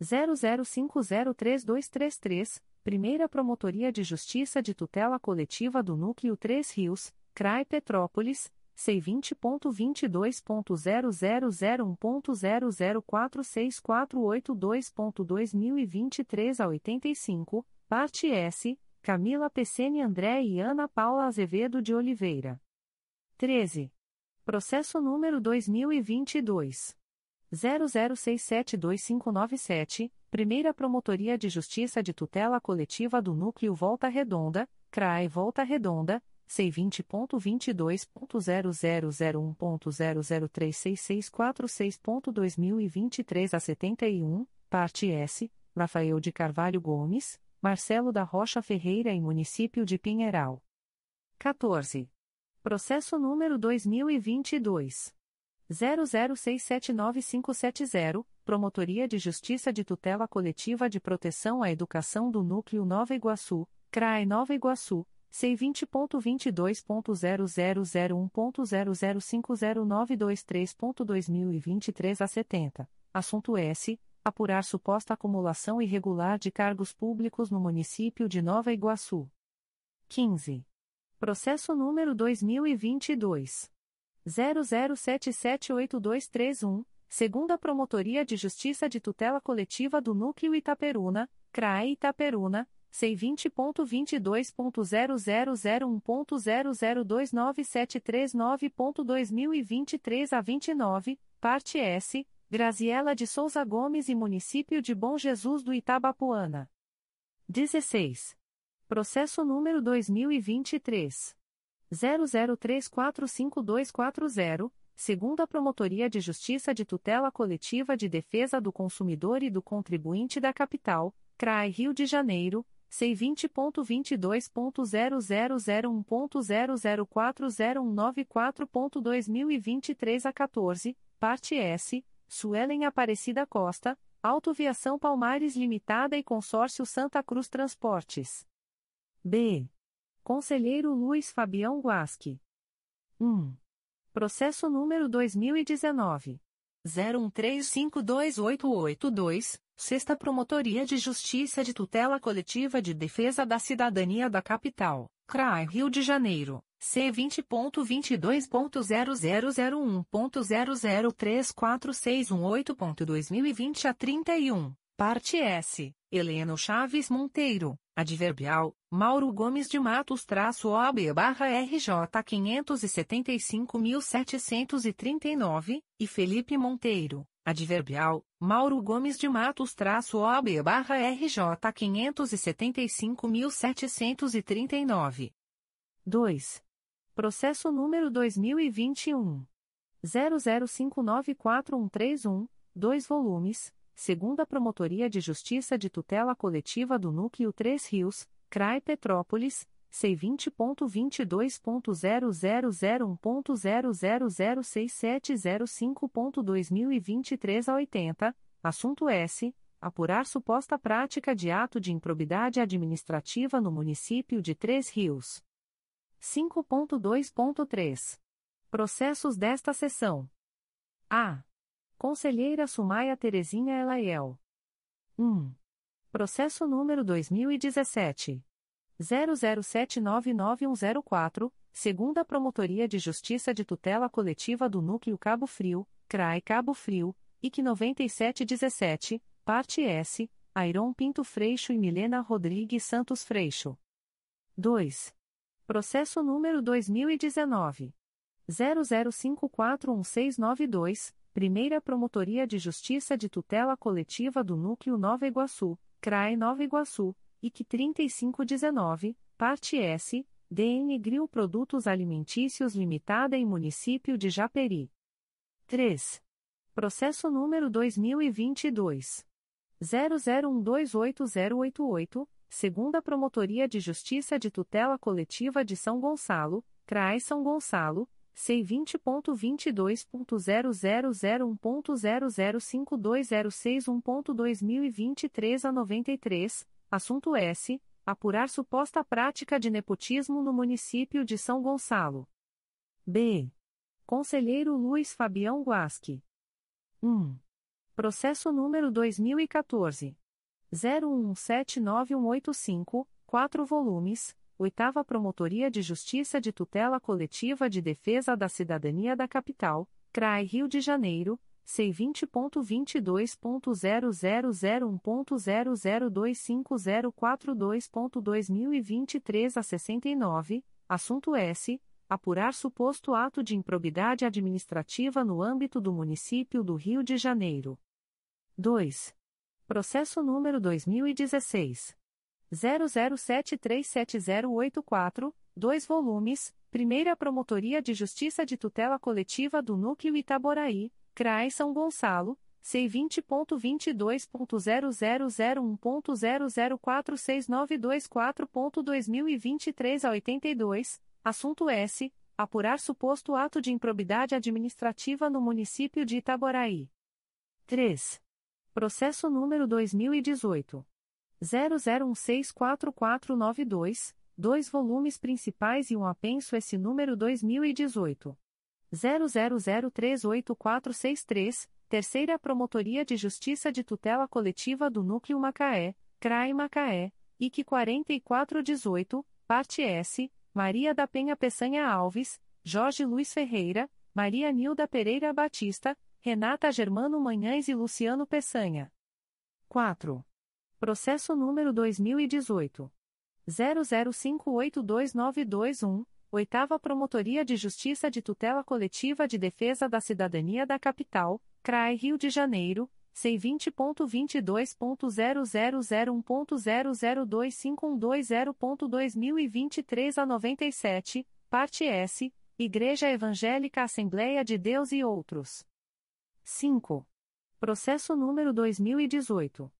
00503233, Primeira Promotoria de Justiça de Tutela Coletiva do Núcleo 3 Rios, CRAI Petrópolis, C20.22.0001.0046482.2023 a 85, parte S, Camila Pecene André e Ana Paula Azevedo de Oliveira. 13. Processo número 2022. 00672597, Primeira Promotoria de Justiça de Tutela Coletiva do Núcleo Volta Redonda, CRAE Volta Redonda, C20.22.0001.0036646.2023 a 71, parte S, Rafael de Carvalho Gomes, Marcelo da Rocha Ferreira e Município de Pinheiral. 14. Processo número 2022. 00679570, Promotoria de Justiça de Tutela Coletiva de Proteção à Educação do Núcleo Nova Iguaçu, CRAE Nova Iguaçu, C20.22.0001.0050923.2023 a 70, assunto S. Apurar suposta acumulação irregular de cargos públicos no município de Nova Iguaçu. 15. Processo número 2022. 00778231, segunda Promotoria de Justiça de Tutela Coletiva do Núcleo Itaperuna, CRAE Itaperuna, C20.22.0001.0029739.2023 a 29, parte S, Graziela de Souza Gomes e Município de Bom Jesus do Itabapuana. 16. Processo número 2023. 00345240, segunda Promotoria de Justiça de Tutela Coletiva de Defesa do Consumidor e do Contribuinte da Capital, CRAI Rio de Janeiro, C20.22.0001.0040194.2023 a 14, parte S, Suelen Aparecida Costa, Autoviação Palmares Limitada e Consórcio Santa Cruz Transportes. B. Conselheiro Luiz Fabião Guasque. 1. Processo número 2019. 01352882, Sexta Promotoria de Justiça de Tutela Coletiva de Defesa da Cidadania da Capital, CRAI Rio de Janeiro, C20.22.0001.0034618.2020 a 31, parte S, Heleno Chaves Monteiro. Adverbial, Mauro Gomes de Matos traço OB barra RJ 575.739, e Felipe Monteiro. Adverbial, Mauro Gomes de Matos traço OB barra RJ 575.739. 2. Processo número 2021. 00594131, 2 volumes segunda Promotoria de Justiça de Tutela Coletiva do Núcleo 3 Rios, CRAI Petrópolis, C20.22.0001.0006705.2023 a 80, assunto S. Apurar suposta prática de ato de improbidade administrativa no município de Três Rios. 5.2.3. Processos desta sessão. A. Conselheira Sumaia Terezinha Elaiel. 1. Processo número 2017. 00799104, segunda Promotoria de Justiça de Tutela Coletiva do Núcleo Cabo Frio, CRAI Cabo Frio, IC 9717, parte S, Airon Pinto Freixo e Milena Rodrigues Santos Freixo. 2. Processo número 2019. 00541692, Primeira Promotoria de Justiça de Tutela Coletiva do Núcleo Nova Iguaçu, CRAE Nova Iguaçu, IC 3519, Parte S, DN Grill Produtos Alimentícios Limitada em Município de Japeri. 3. Processo número 2022. 00128088, segunda Promotoria de Justiça de Tutela Coletiva de São Gonçalo, CRAE São Gonçalo, C20.22.0001.0052061.2023 a 93, assunto S. Apurar suposta prática de nepotismo no município de São Gonçalo. B. Conselheiro Luiz Fabião Guasque. 1. Processo número 2014. 017985, 4 volumes, Oitava Promotoria de Justiça de Tutela Coletiva de Defesa da Cidadania da Capital, CRAI Rio de Janeiro, C20.22.0001.0025042.2023 a 69, assunto S. Apurar suposto ato de improbidade administrativa no âmbito do município do Rio de Janeiro. 2. Processo número 2016. 00737084, 2 volumes, Primeira Promotoria de Justiça de Tutela Coletiva do Núcleo Itaboraí, CRAI São Gonçalo, C20.22.0001.0046924.2023 a 82, assunto S. Apurar suposto ato de improbidade administrativa no município de Itaboraí. 3. Processo número 2018. 00164492, dois volumes principais e um apenso esse número 2018. 00038463, Terceira Promotoria de Justiça de Tutela Coletiva do Núcleo Macaé, CRAI Macaé, IC 4418, Parte S, Maria da Penha Peçanha Alves, Jorge Luiz Ferreira, Maria Nilda Pereira Batista, Renata Germano Manhães e Luciano Peçanha. 4. Processo número 2018. 00582921, Oitava Promotoria de Justiça de Tutela Coletiva de Defesa da Cidadania da Capital, CRAE Rio de Janeiro, C20.22.0001.0025120.2023 a 97, parte S, Igreja Evangélica Assembleia de Deus e outros. 5. Processo número 2018.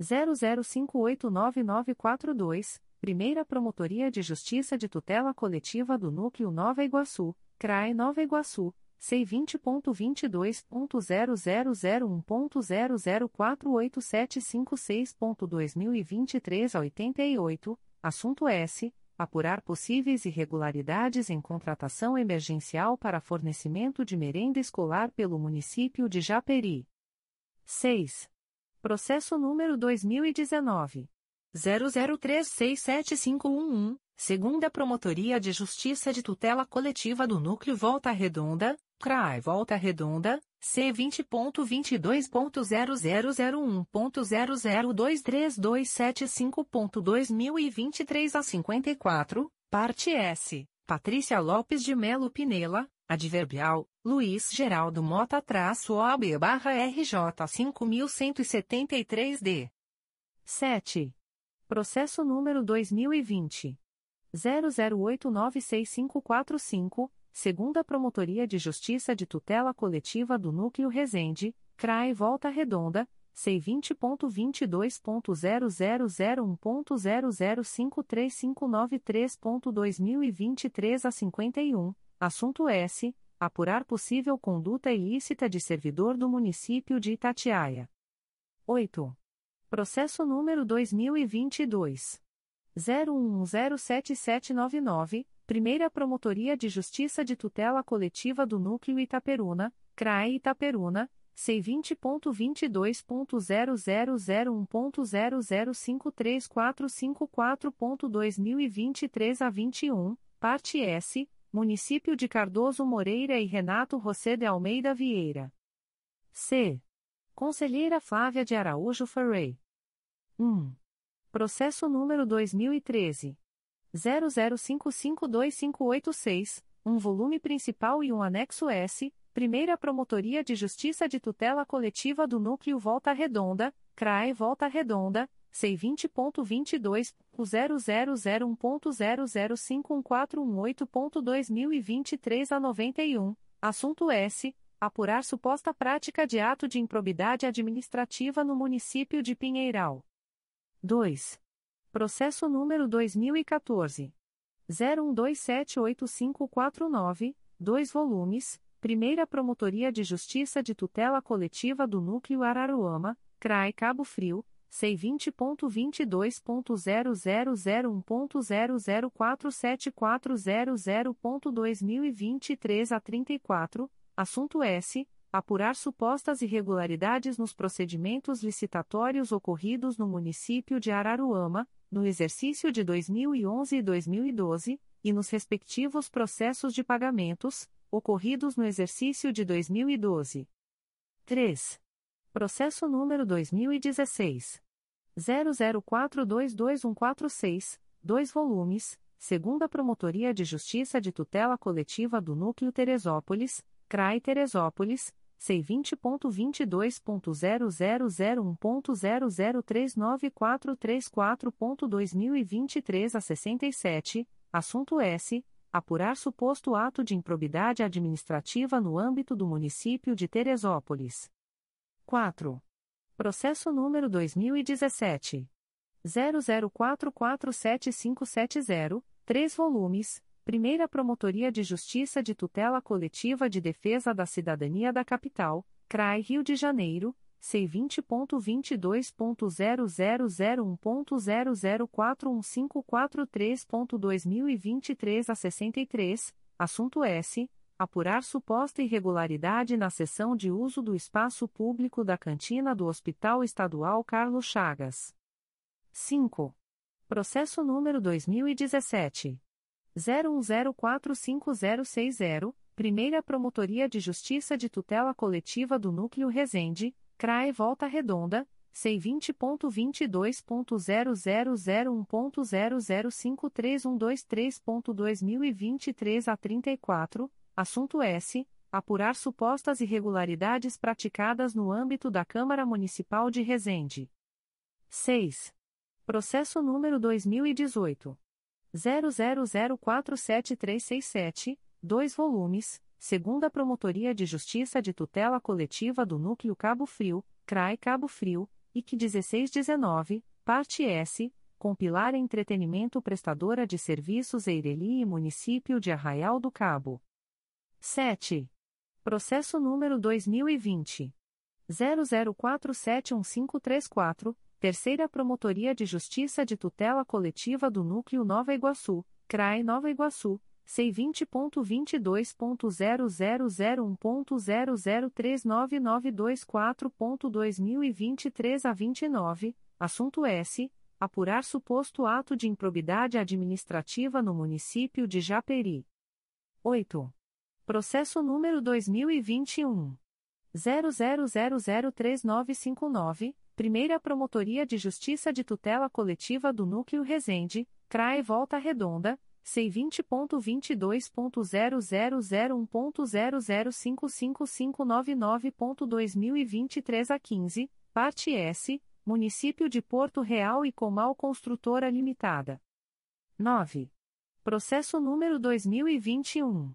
00589942, Primeira Promotoria de Justiça de Tutela Coletiva do Núcleo Nova Iguaçu, CRAE Nova Iguaçu, C20.22.0001.0048756.2023 a 88, assunto S. Apurar possíveis irregularidades em contratação emergencial para fornecimento de merenda escolar pelo município de Japeri. 6. Processo número 2019. 00367511, segunda Promotoria de Justiça de Tutela Coletiva do Núcleo Volta Redonda, CRAI Volta Redonda, C20.22.0001.0023275.2023 a 54, parte S, Patrícia Lopes de Melo Pinela, adverbial, Luiz Geraldo Mota-OAB barra RJ 5173D. 7. Processo número 2020. 00896545, segunda Promotoria de Justiça de Tutela Coletiva do Núcleo Resende, CRAE Volta Redonda, C20.22.0001.0053593.2023 a 51, assunto S. Apurar possível conduta ilícita de servidor do município de Itatiaia. 8. Processo número 2022. 01107799, Primeira Promotoria de Justiça de Tutela Coletiva do Núcleo Itaperuna, CRAE Itaperuna, C20.22.0001.0053454.2023 a 21, parte S, Município de Cardoso Moreira e Renato José de Almeida Vieira. C. Conselheira Flávia de Araújo Ferrey. 1. Processo número 2013. 00552586, um volume principal e um anexo S, Primeira Promotoria de Justiça de Tutela Coletiva do Núcleo Volta Redonda, CRAE Volta Redonda, C20.22.0001.0051418.2023 a 91, assunto S apurar suposta prática de ato de improbidade administrativa no município de Pinheiral. 2. Processo número 2014. 01278549, 2 volumes, Primeira Promotoria de Justiça de Tutela Coletiva do Núcleo Araruama, CRAE Cabo Frio, C20.22.0001.0047400.2023 a 34, Assunto S. apurar supostas irregularidades nos procedimentos licitatórios ocorridos no município de Araruama, no exercício de 2011 e 2012, e nos respectivos processos de pagamentos, ocorridos no exercício de 2012. 3. Processo número 2016. 00422146, 2 volumes, segunda Promotoria de Justiça de Tutela Coletiva do Núcleo Teresópolis, CRAI Teresópolis, C20.22.0001.0039434.2023 a 67, assunto S. Apurar suposto ato de improbidade administrativa no âmbito do município de Teresópolis. 4. Processo número 2017. 00447570, 3 volumes, Primeira Promotoria de Justiça de Tutela Coletiva de Defesa da Cidadania da Capital, CRAI Rio de Janeiro, C20.22.0001.0041543.2023 a 63, assunto S. Apurar suposta irregularidade na sessão de uso do espaço público da cantina do Hospital Estadual Carlos Chagas. 5. Processo número 2017. 01045060, Primeira Promotoria de Justiça de Tutela Coletiva do Núcleo Resende, CRAE Volta Redonda, C20.22.0001.0053123.2023 a 34, assunto S. Apurar supostas irregularidades praticadas no âmbito da Câmara Municipal de Resende. 6. Processo número 2018. 00047367, 2 volumes, segunda Promotoria de Justiça de Tutela Coletiva do Núcleo Cabo Frio, CRAI Cabo Frio, IC 1619, parte S, Compilar Entretenimento Prestadora de Serviços Eireli e Município de Arraial do Cabo. 7. Processo número 2020. 00471534, Terceira Promotoria de Justiça de Tutela Coletiva do Núcleo Nova Iguaçu, CRAE Nova Iguaçu, C20.22.0001.0039924.2023 a 29, assunto S. Apurar suposto ato de improbidade administrativa no município de Japeri. 8. Processo número 2021. 00003959. Primeira Promotoria de Justiça de Tutela Coletiva do Núcleo Resende, CRAE Volta Redonda, C20.22.0001.0055599.2023 a 15, parte S, Município de Porto Real e Comal Construtora Limitada. 9. Processo número 2021.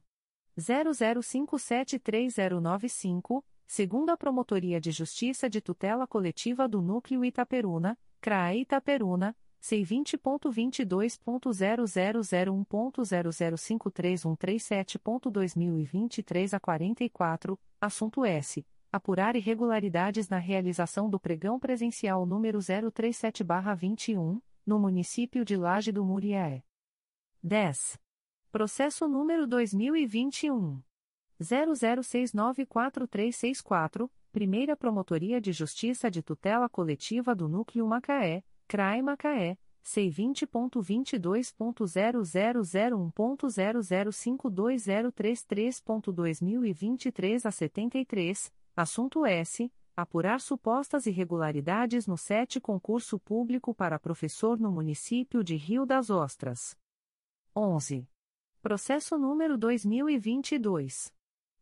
00573095 segunda Promotoria de Justiça de Tutela Coletiva do Núcleo Itaperuna, CRAE Itaperuna, C20.22.0001.0053137.2023 a 44, assunto S. Apurar irregularidades na realização do pregão presencial número 037-21, no município de Laje do Muriaé. 10. Processo número 2021. 00694364, Primeira Promotoria de Justiça de Tutela Coletiva do Núcleo Macaé, CRAE Macaé, C20.22.0001.0052033.2023 a 73, assunto S. Apurar supostas irregularidades no SET concurso público para professor no município de Rio das Ostras. 11. Processo número 2022.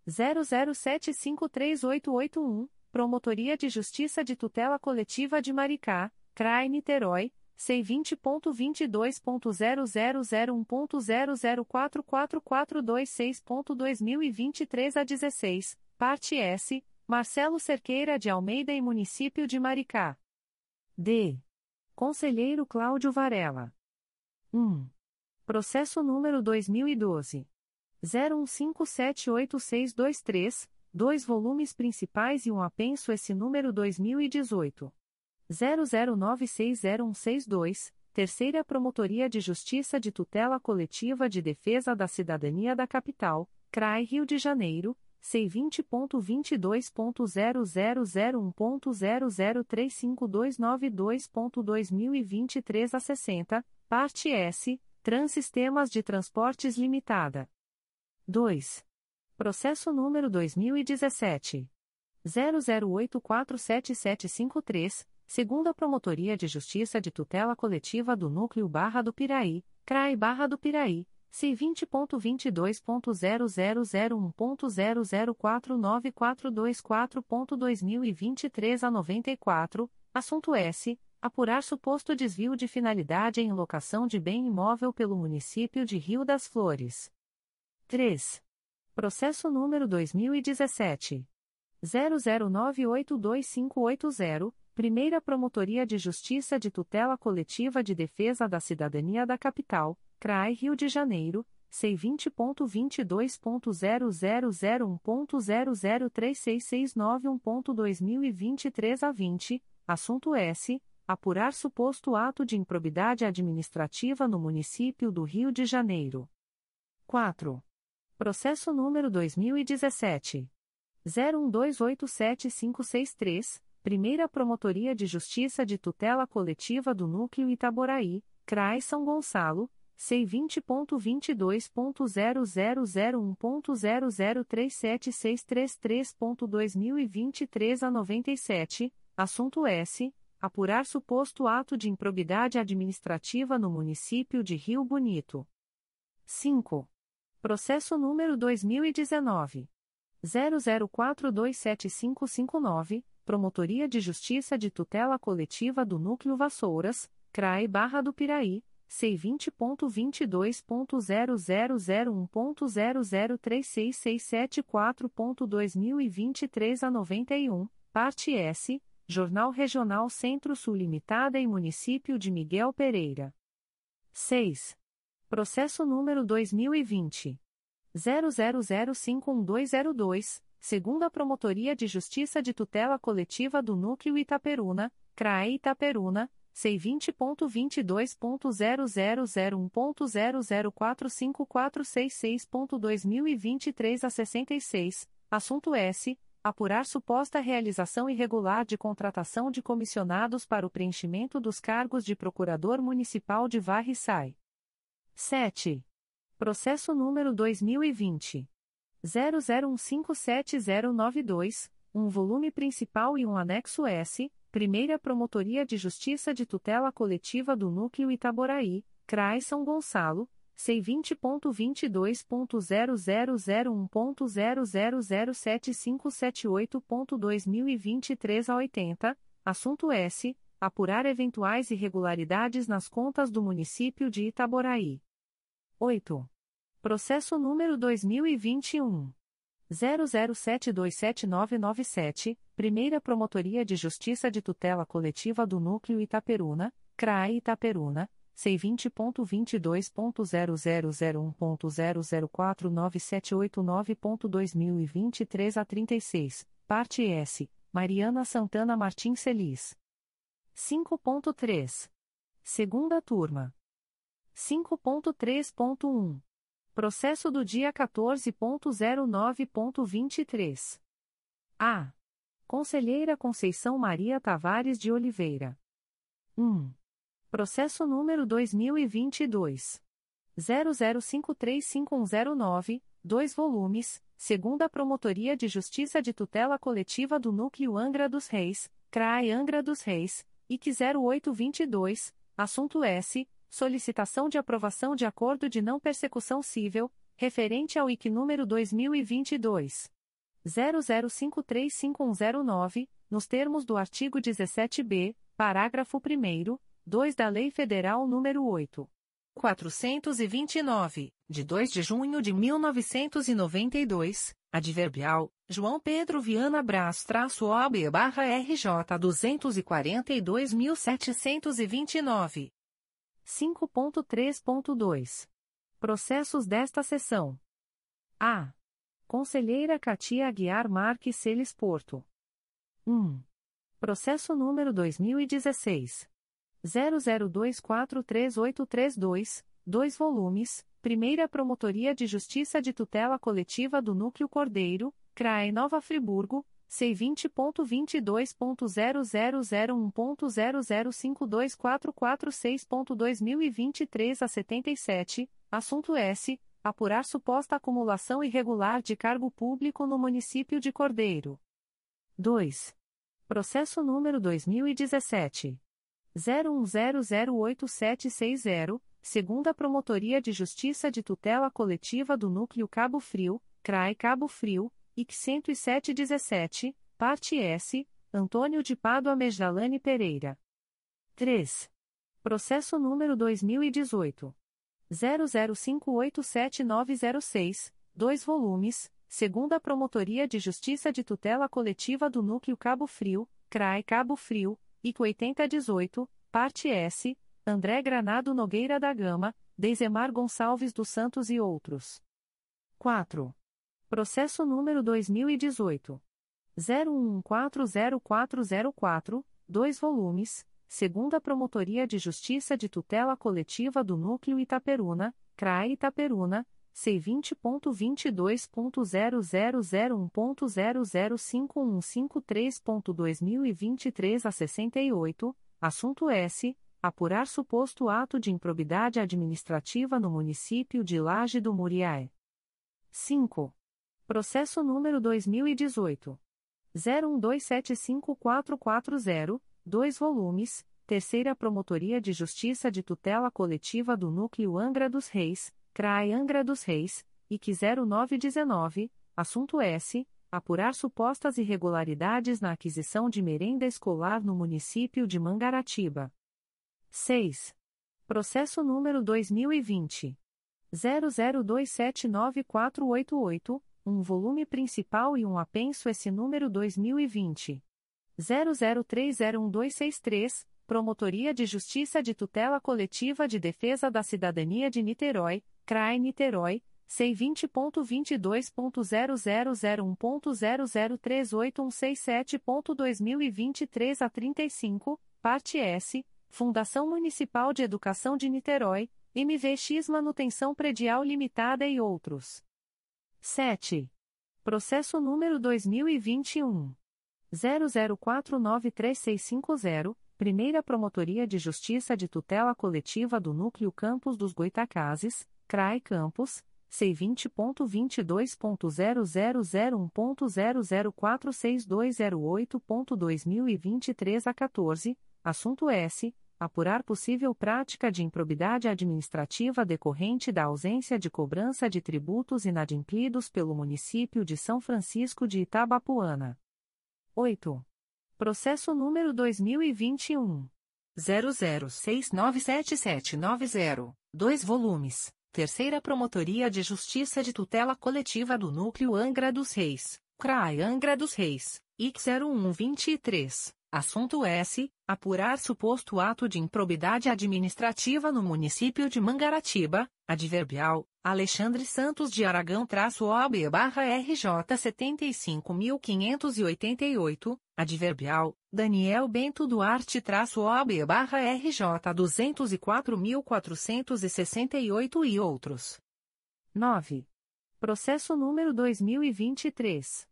00753881, Promotoria de Justiça de Tutela Coletiva de Maricá, CRAI Niterói, C20.22.0001.0044426.2023 a 16, parte S, Marcelo Cerqueira de Almeida e Município de Maricá. D. Conselheiro Cláudio Varela. 1. Processo número 2012. 01578623, dois volumes principais e um apenso esse número 2018. 00960162, Terceira Promotoria de Justiça de Tutela Coletiva de Defesa da Cidadania da Capital, CRAI Rio de Janeiro, C20.22.0001.0035292.2023 a 60, parte S, Transistemas de Transportes Limitada. 2. Processo número 2017. 00847753, segunda Promotoria de Justiça de Tutela Coletiva do Núcleo Barra do Piraí, CRAI Barra do Piraí, C20.22.0001.0049424.2023 a 94, assunto S. Apurar suposto desvio de finalidade em locação de bem imóvel pelo município de Rio das Flores. 3. Processo número 2017. 00982580, Primeira Promotoria de Justiça de Tutela Coletiva de Defesa da Cidadania da Capital, CRAI Rio de Janeiro, C20.22.0001.0036691.2023 a 20, assunto S. Apurar suposto ato de improbidade administrativa no município do Rio de Janeiro. 4. Processo número 2017. 01287563, Primeira Promotoria de Justiça de Tutela Coletiva do Núcleo Itaboraí, CRAI São Gonçalo, C20.22.0001.0037633.2023 a 97, assunto S. Apurar suposto ato de improbidade administrativa no município de Rio Bonito. 5. Processo número 2019. 00427559, Promotoria de Justiça de Tutela Coletiva do Núcleo Vassouras, CRAE Barra do Piraí, C20.22.0001.0036674.2023 a 91, parte S, Jornal Regional Centro-Sul Limitada e Município de Miguel Pereira. 6. Processo número 2020. 00051202, segunda Promotoria de Justiça de Tutela Coletiva do Núcleo Itaperuna, CRAE Itaperuna, C20.22.0001.0045466.2023 a 66, assunto S. Apurar suposta realização irregular de contratação de comissionados para o preenchimento dos cargos de Procurador Municipal de Varre-Sai. 7. Processo número 2020. 00157092, um volume principal e um anexo S, Primeira Promotoria de Justiça de Tutela Coletiva do Núcleo Itaboraí, CRAI São Gonçalo, C20.22.0001.0007578.2023 a 80, assunto S. Apurar eventuais irregularidades nas contas do município de Itaboraí. 8. Processo número 2021. 00727997, Primeira Promotoria de Justiça de Tutela Coletiva do Núcleo Itaperuna, CRAE Itaperuna, C20.22.0001.0049789.2023 a 36, parte S, Mariana Santana Martins Celis. 5.3. Segunda turma. 5.3.1. Processo do dia 14.09.23. A. Conselheira Conceição Maria Tavares de Oliveira. 1. Processo número 2022. 00535109, 2 volumes, segunda Promotoria de Justiça de Tutela Coletiva do Núcleo Angra dos Reis, CRAE Angra dos Reis, IC 0822, assunto S solicitação de aprovação de acordo de não persecução civil, referente ao IC número 2022 00535109, nos termos do artigo 17b, parágrafo 1 2 da Lei Federal número 8. 429, de 2 de junho de 1992, adverbial, João Pedro Viana Brás-OAB barra RJ 242.729. 5.3.2. Processos desta sessão. A. Conselheira Katia Aguiar Marques Celes Porto. 1. Processo número 2016. 00243832, 2 volumes, Primeira Promotoria de Justiça de Tutela Coletiva do Núcleo Cordeiro, CRAE Nova Friburgo, C20.22.0001.0052446.2023 a 77, assunto S. Apurar suposta acumulação irregular de cargo público no município de Cordeiro. 2. Processo número 2017. 01008760, segunda Promotoria de Justiça de Tutela Coletiva do Núcleo Cabo Frio, CRAE Cabo Frio, IC 10717, parte S, Antônio de Pádua Mejlane Pereira. 3. Processo número 2018. 00587906, 2 volumes, segunda Promotoria de Justiça de Tutela Coletiva do Núcleo Cabo Frio, CRAE Cabo Frio, IC 8018, parte S, André Granado Nogueira da Gama, Deizemar Gonçalves dos Santos e outros. 4. Processo número 2018. 01140404, 2 volumes, segunda Promotoria de Justiça de Tutela Coletiva do Núcleo Itaperuna, CRAE Itaperuna, C20.22.0001.0051553.2023 a 68, assunto S. Apurar suposto ato de improbidade administrativa no município de Laje do Muriaé. 5. Processo número 2018. 01275440, 2 volumes, Terceira Promotoria de Justiça de Tutela Coletiva do Núcleo Angra dos Reis, CRAE Angra dos Reis, IC 0919, assunto S. Apurar supostas irregularidades na aquisição de merenda escolar no município de Mangaratiba. 6. Processo número 2020. 00279488 um volume principal e um apenso esse número 2020 00301263, Promotoria de Justiça de Tutela Coletiva de Defesa da Cidadania de Niterói, CRAE Niterói, C20.22.0001.0038167.2023 a 35, parte S, Fundação Municipal de Educação de Niterói, MVX Manutenção Predial Limitada e outros. 7. Processo número 2021. 00493650, Primeira Promotoria de Justiça de Tutela Coletiva do Núcleo Campos dos Goitacazes, CRAE Campos, C20.22.0001.0046208.2023 a 14, assunto S apurar possível prática de improbidade administrativa decorrente da ausência de cobrança de tributos inadimplidos pelo município de São Francisco de Itabapuana. 8. Processo número 2021 00697790, 2 volumes. Terceira Promotoria de Justiça de Tutela Coletiva do Núcleo Angra dos Reis, CRAI Angra dos Reis, IC 0123. Assunto S. Apurar suposto ato de improbidade administrativa no município de Mangaratiba, adverbial, Alexandre Santos de Aragão-OB barra RJ 75.588, adverbial, Daniel Bento Duarte-OB barra RJ 204.468 e outros. 9. Processo número 2023.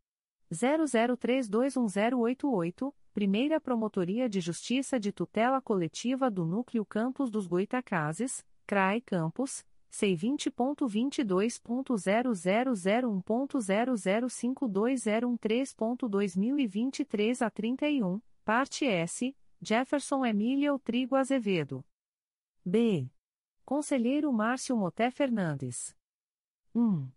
00321088 Primeira Promotoria de Justiça de Tutela Coletiva do Núcleo Campos dos Goitacazes, CRAE Campos, C20.22.0001.0052013.2023 a 31, parte S, Jefferson Emílio Trigo Azevedo. B. Conselheiro Márcio Moté Fernandes. 1.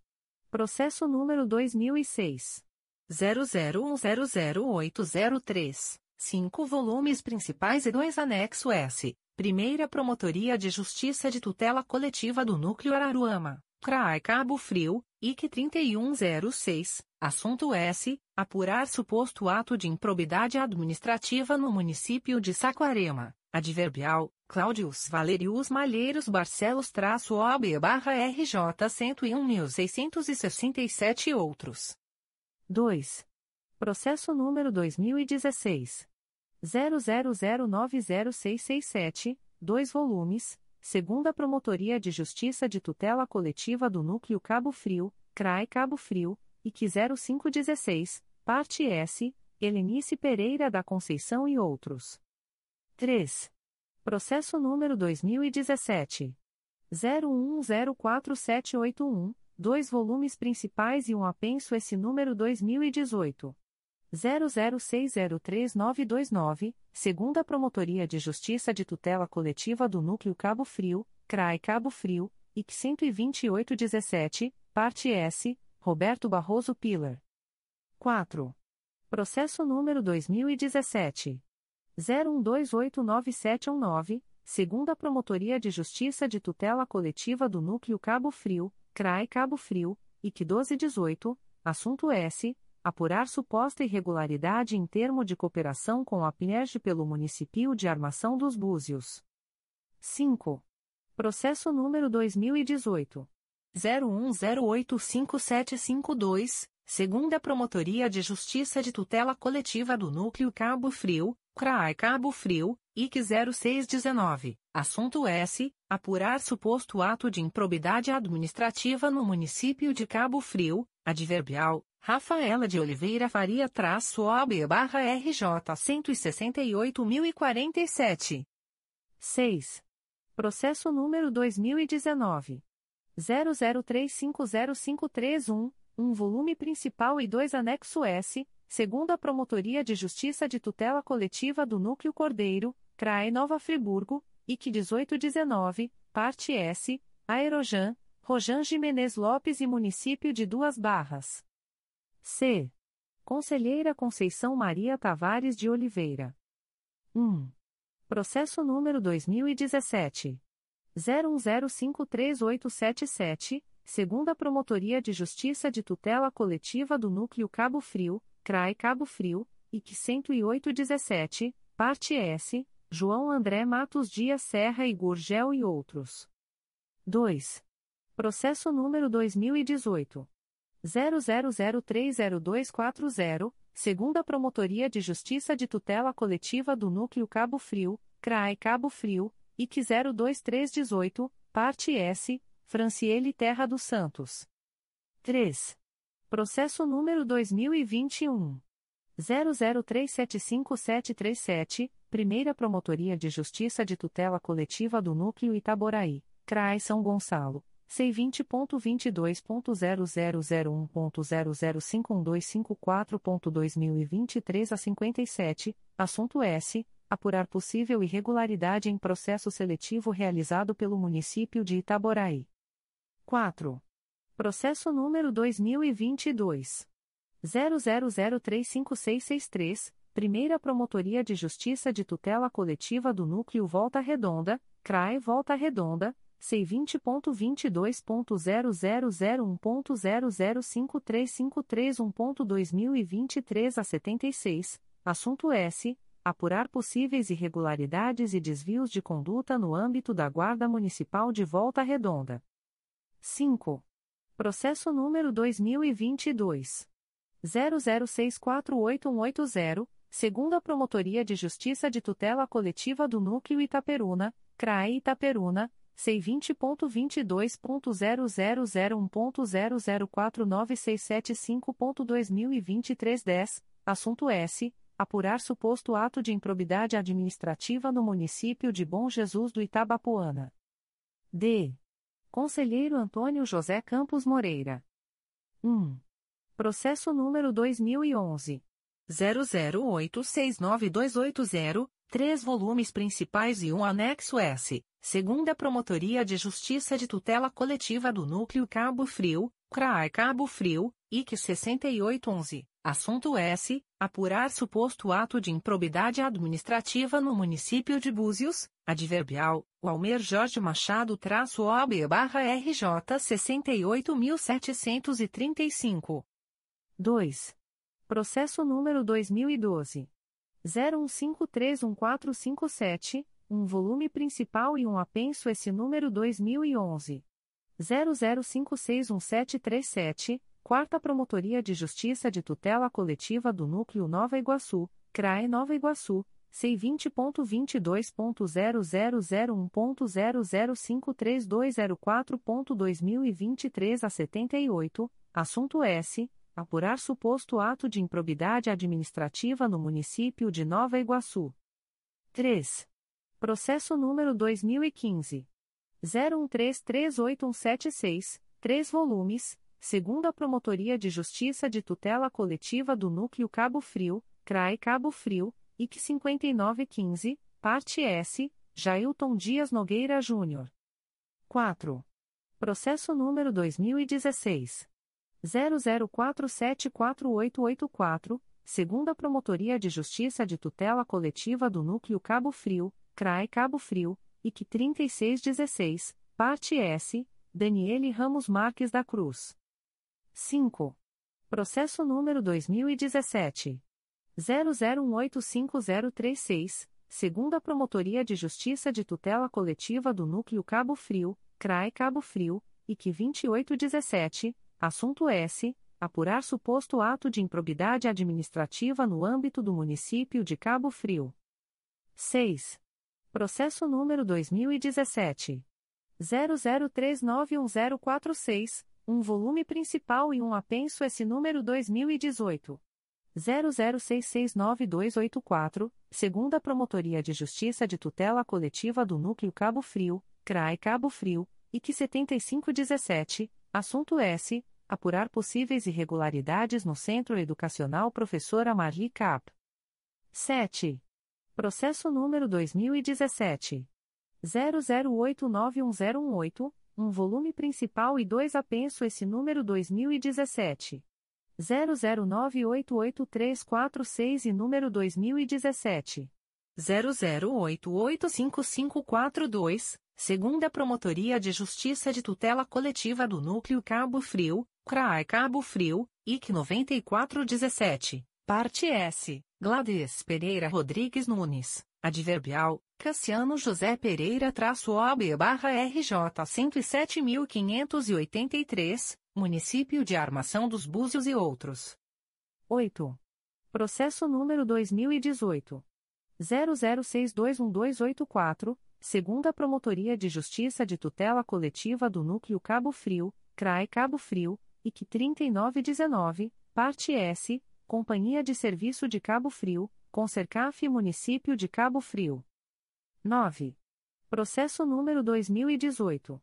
Processo número 2006. 00100803, 5 volumes principais e 2 anexo S. Primeira Promotoria de Justiça de Tutela Coletiva do Núcleo Araruama, CRAI Cabo Frio, IC 3106, assunto S. Apurar suposto ato de improbidade administrativa no município de Saquarema. Adverbial, Cláudios Valerius Malheiros Barcelos-OB barra RJ 101.667 e outros. 2. Processo número 2016. 00090667, 2 volumes, segunda Promotoria de Justiça de Tutela Coletiva do Núcleo Cabo Frio, CRAE Cabo Frio, IC 0516, parte S, Helenice Pereira da Conceição e outros. 3. Processo número 2017. 01104781, dois volumes principais e um apenso esse número 2018. 00603929, segunda Promotoria de Justiça de Tutela Coletiva do Núcleo Cabo Frio, CRAI Cabo Frio, IC 12817, parte S, Roberto Barroso Pilar. 4. Processo número 2017. 01289719, segunda Promotoria de Justiça de Tutela Coletiva do Núcleo Cabo Frio, CRAI Cabo Frio, IC 1218, assunto S apurar suposta irregularidade em termo de cooperação com a PNERG pelo município de Armação dos Búzios. 5. Processo número 2018 01085752, segunda Promotoria de Justiça de Tutela Coletiva do Núcleo Cabo Frio, CRAI Cabo Frio, IC 0619. Assunto S. Apurar suposto ato de improbidade administrativa no município de Cabo Frio, adverbial, Rafaela de Oliveira Faria traço OB barra RJ 168.047. 6. Processo número 2019. 00350531, um volume principal e dois anexo S, segundo a Promotoria de Justiça de Tutela Coletiva do Núcleo Cordeiro, CRAE Nova Friburgo, IC 1819, parte S, Aerojan, Rojan Jimenez Lopes e Município de Duas Barras. C. Conselheira Conceição Maria Tavares de Oliveira. 1. Processo número 2017. 01053877, segunda Promotoria de Justiça de Tutela Coletiva do Núcleo Cabo Frio, CRAI Cabo Frio, IC 10817, parte S, João André Matos Dias Serra e Gurgel e outros. 2. Processo número 2018. 00030240, segunda Promotoria de Justiça de Tutela Coletiva do Núcleo Cabo Frio, CRAE Cabo Frio, IC 02318, parte S, Franciele Terra dos Santos. 3. Processo número 2021. 00375737, Primeira Promotoria de Justiça de Tutela Coletiva do Núcleo Itaboraí, CRAE São Gonçalo. C20.22.0001.0051254.2023 a 57, assunto S. Apurar possível irregularidade em processo seletivo realizado pelo município de Itaboraí. 4. Processo número 2022. 00035663, Primeira Promotoria de Justiça de Tutela Coletiva do Núcleo Volta Redonda, CRAE Volta Redonda, C20.22.0001.0053531.2023 a 76, assunto S. Apurar possíveis irregularidades e desvios de conduta no âmbito da Guarda Municipal de Volta Redonda. 5. Processo número 2022. 00648180, segunda Promotoria de Justiça de Tutela Coletiva do Núcleo Itaperuna, CRAE Itaperuna, C20.22.0001.0049675.2023 10, assunto S. Apurar suposto ato de improbidade administrativa no município de Bom Jesus do Itabapoana. D. Conselheiro Antônio José Campos Moreira. 1. Processo número 2011. 00869280, três volumes principais e um anexo S segunda Promotoria de Justiça de Tutela Coletiva do Núcleo Cabo Frio, CRAI Cabo Frio, IC 6811. Assunto S. Apurar suposto ato de improbidade administrativa no município de Búzios, adverbial, Almer Jorge Machado traço OB barra RJ 68.735. 2. Processo número 2012. 01531457 um volume principal e um apenso esse número 2011. 00561737, Quarta Promotoria de Justiça de Tutela Coletiva do Núcleo Nova Iguaçu, CRAE Nova Iguaçu, C20.22.0001.0053204.2023 a 78, assunto S. apurar suposto ato de improbidade administrativa no município de Nova Iguaçu. 3. Processo número 2015. 01338176, 3 volumes, segundo a Promotoria de Justiça de Tutela Coletiva do Núcleo Cabo Frio, CRAE Cabo Frio, IC 5915, parte S, Jailton Dias Nogueira Júnior. 4. Processo número 2016. 00474884, segunda Promotoria de Justiça de Tutela Coletiva do Núcleo Cabo Frio, CRAE Cabo Frio, IC 3616, parte S, Daniele Ramos Marques da Cruz. 5. Processo número 2017. 00185036, segunda Promotoria de Justiça de Tutela Coletiva do Núcleo Cabo Frio, CRAE Cabo Frio, IC 2817, Assunto S. Apurar suposto ato de improbidade administrativa no âmbito do município de Cabo Frio. 6. Processo número 2017. 00391046, um volume principal e um apenso S número 2018. 00669284, segunda Promotoria de Justiça de Tutela Coletiva do Núcleo Cabo Frio, CRAE Cabo Frio, IC 7517, assunto S apurar possíveis irregularidades no Centro Educacional Professora Marli Cap. 7. Processo número 2017. 00891018, um volume principal e dois apenso esse número 2017. 00988346 e número 2017. 00885542, segunda Promotoria de Justiça de Tutela Coletiva do Núcleo Cabo Frio, CRAI Cabo Frio, IC 9417, parte S, Gladys Pereira Rodrigues Nunes, adverbial, Cassiano José Pereira traço OB barra RJ 107.583, Município de Armação dos Búzios e outros. 8. Processo número 2018. 00621284, segunda Promotoria de Justiça de Tutela Coletiva do Núcleo Cabo Frio, CRAI Cabo Frio, IC 3919, parte S, Companhia de Serviço de Cabo Frio, Concercaf Município de Cabo Frio. 9. Processo número 2018.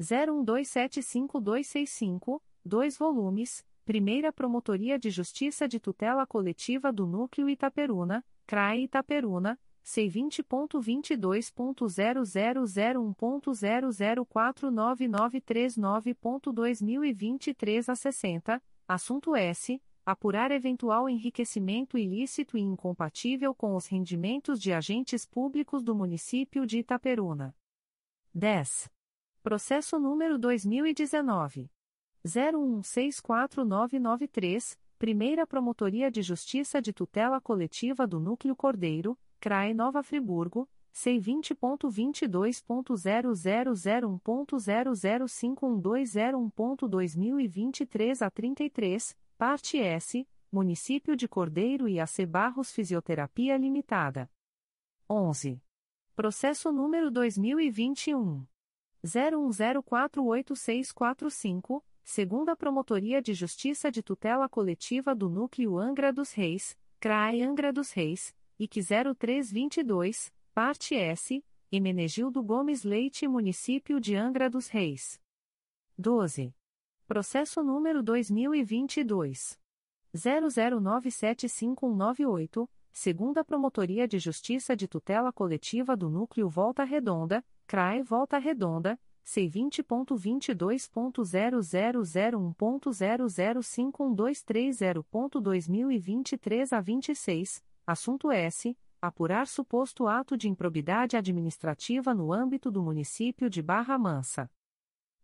01275265, 2 volumes, Primeira Promotoria de Justiça de Tutela Coletiva do Núcleo Itaperuna, CRAE Itaperuna, C20.22.0001.0049939.2023 a 60, assunto S. Apurar eventual enriquecimento ilícito e incompatível com os rendimentos de agentes públicos do município de Itaperuna. 10. Processo número 2019. 01164993, Primeira Promotoria de Justiça de Tutela Coletiva do Núcleo Cordeiro, CRAE Nova Friburgo, C20.22.0001.0051201.2023 a 33, parte S, Município de Cordeiro e AC Barros Fisioterapia Limitada. 11. Processo número 2021. 01048645, segunda Promotoria de Justiça de Tutela Coletiva do Núcleo Angra dos Reis, CRAE Angra dos Reis, IC 0322, parte S, Emenegildo Gomes Leite Município de Angra dos Reis. 12. Processo número 2022. 00975198, segunda Promotoria de Justiça de Tutela Coletiva do Núcleo Volta Redonda, CRAE Volta Redonda, C20.22.0001.0051230.2023 a 26, Assunto S. Apurar suposto ato de improbidade administrativa no âmbito do município de Barra Mansa.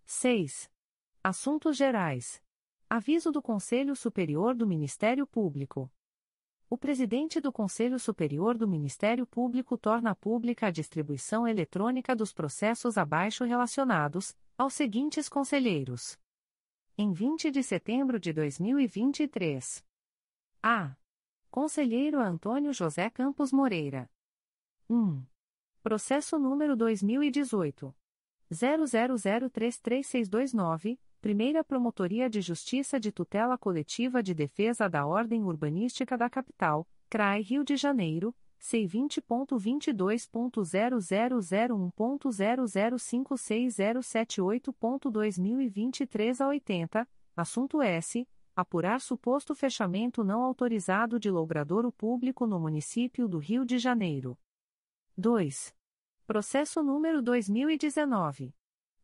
6. Assuntos Gerais. Aviso do Conselho Superior do Ministério Público. O presidente do Conselho Superior do Ministério Público torna pública a distribuição eletrônica dos processos abaixo relacionados, aos seguintes conselheiros. Em 20 de setembro de 2023. A. Conselheiro Antônio José Campos Moreira. 1. Processo número 2018. 00033629, Primeira Promotoria de Justiça de Tutela Coletiva de Defesa da Ordem Urbanística da Capital, CRAI Rio de Janeiro, C20.22.0001.0056078.2023 a 80, assunto S. Apurar suposto fechamento não autorizado de logradouro público no município do Rio de Janeiro. 2. Processo número 2019.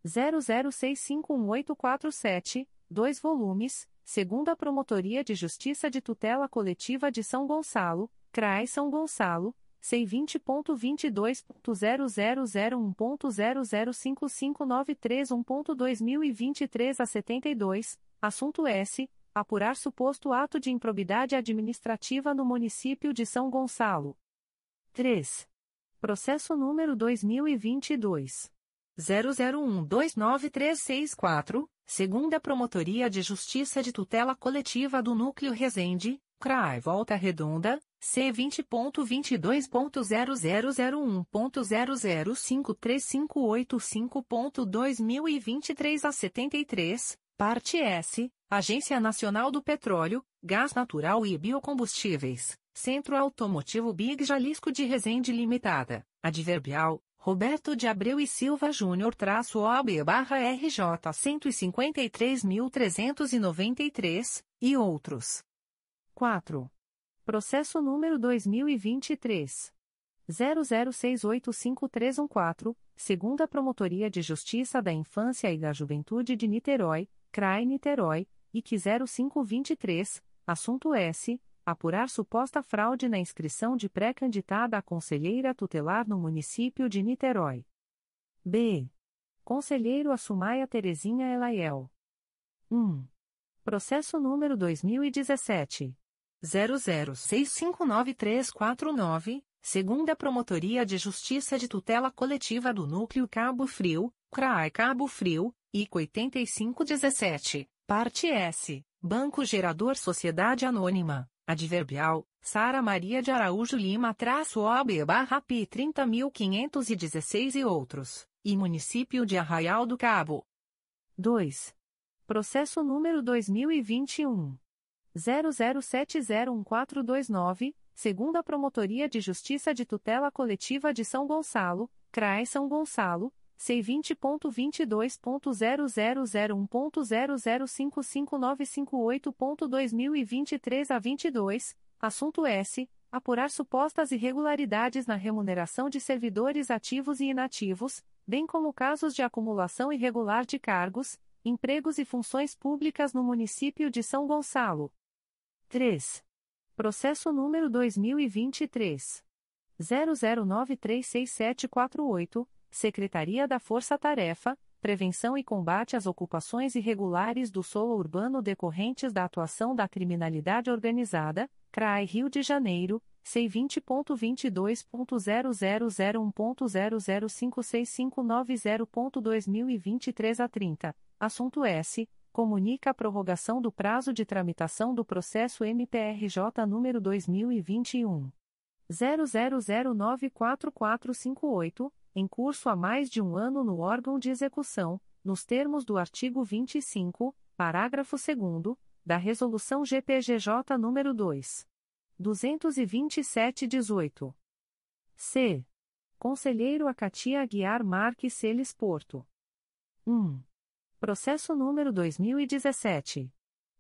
00651847, 2 volumes, segunda Promotoria de Justiça de Tutela Coletiva de São Gonçalo, CRAI São Gonçalo, C20.22.0001.0055931.2023 a 72, assunto S. Apurar suposto ato de improbidade administrativa no município de São Gonçalo. 3. Processo número 2022. 00129364, segunda Promotoria de Justiça de Tutela Coletiva do Núcleo Resende, CRAI Volta Redonda, C20.22.0001.0053585.2023 a 73, parte S, Agência Nacional do Petróleo, Gás Natural e Biocombustíveis, Centro Automotivo Big Jalisco de Resende Limitada, Adverbial, Roberto de Abreu e Silva Júnior traço OAB barra RJ 153.393, e outros. 4. Processo número 2023. 00685314, segunda Promotoria de Justiça da Infância e da Juventude de Niterói, CRAI Niterói, IC 0523, assunto S apurar suposta fraude na inscrição de pré-candidata a conselheira tutelar no município de Niterói. B. Conselheiro Assumaia Terezinha Elaiel. 1. Processo número 2017. 00659349, segunda Promotoria de Justiça de Tutela Coletiva do Núcleo Cabo Frio, CRAI Cabo Frio, IC 8517, parte S, Banco Gerador Sociedade Anônima. Adverbial, Sara Maria de Araújo Lima traço OB barra P 30.516 e outros, e Município de Arraial do Cabo. 2. Processo número 2021. 00701429, segunda Promotoria de Justiça de Tutela Coletiva de São Gonçalo, CRAE São Gonçalo, C20.22.0001.0055958.2023 a 22, assunto S. Apurar supostas irregularidades na remuneração de servidores ativos e inativos, bem como casos de acumulação irregular de cargos, empregos e funções públicas no município de São Gonçalo. 3. Processo número 2023. 00936748 Secretaria da Força Tarefa, Prevenção e Combate às Ocupações Irregulares do Solo Urbano decorrentes da atuação da criminalidade organizada, CRAI Rio de Janeiro, C20.22.0001.0056590.2023 a 30, assunto S. Comunica a prorrogação do prazo de tramitação do processo MPRJ número 2021. 00094458 em curso há mais de um ano no órgão de execução, nos termos do artigo 25, parágrafo 2 da Resolução GPGJ nº 2. 227-18. C. Conselheiro Acatia Aguiar Marques Celes Porto. 1. Processo número 2017.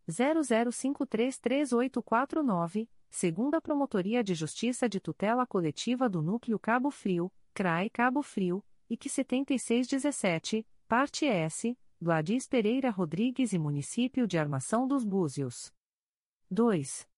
00533849, segunda Promotoria de Justiça de Tutela Coletiva do Núcleo Cabo Frio, CRAI Cabo Frio, IC 7617, parte S, Gladys Pereira Rodrigues e Município de Armação dos Búzios. 2.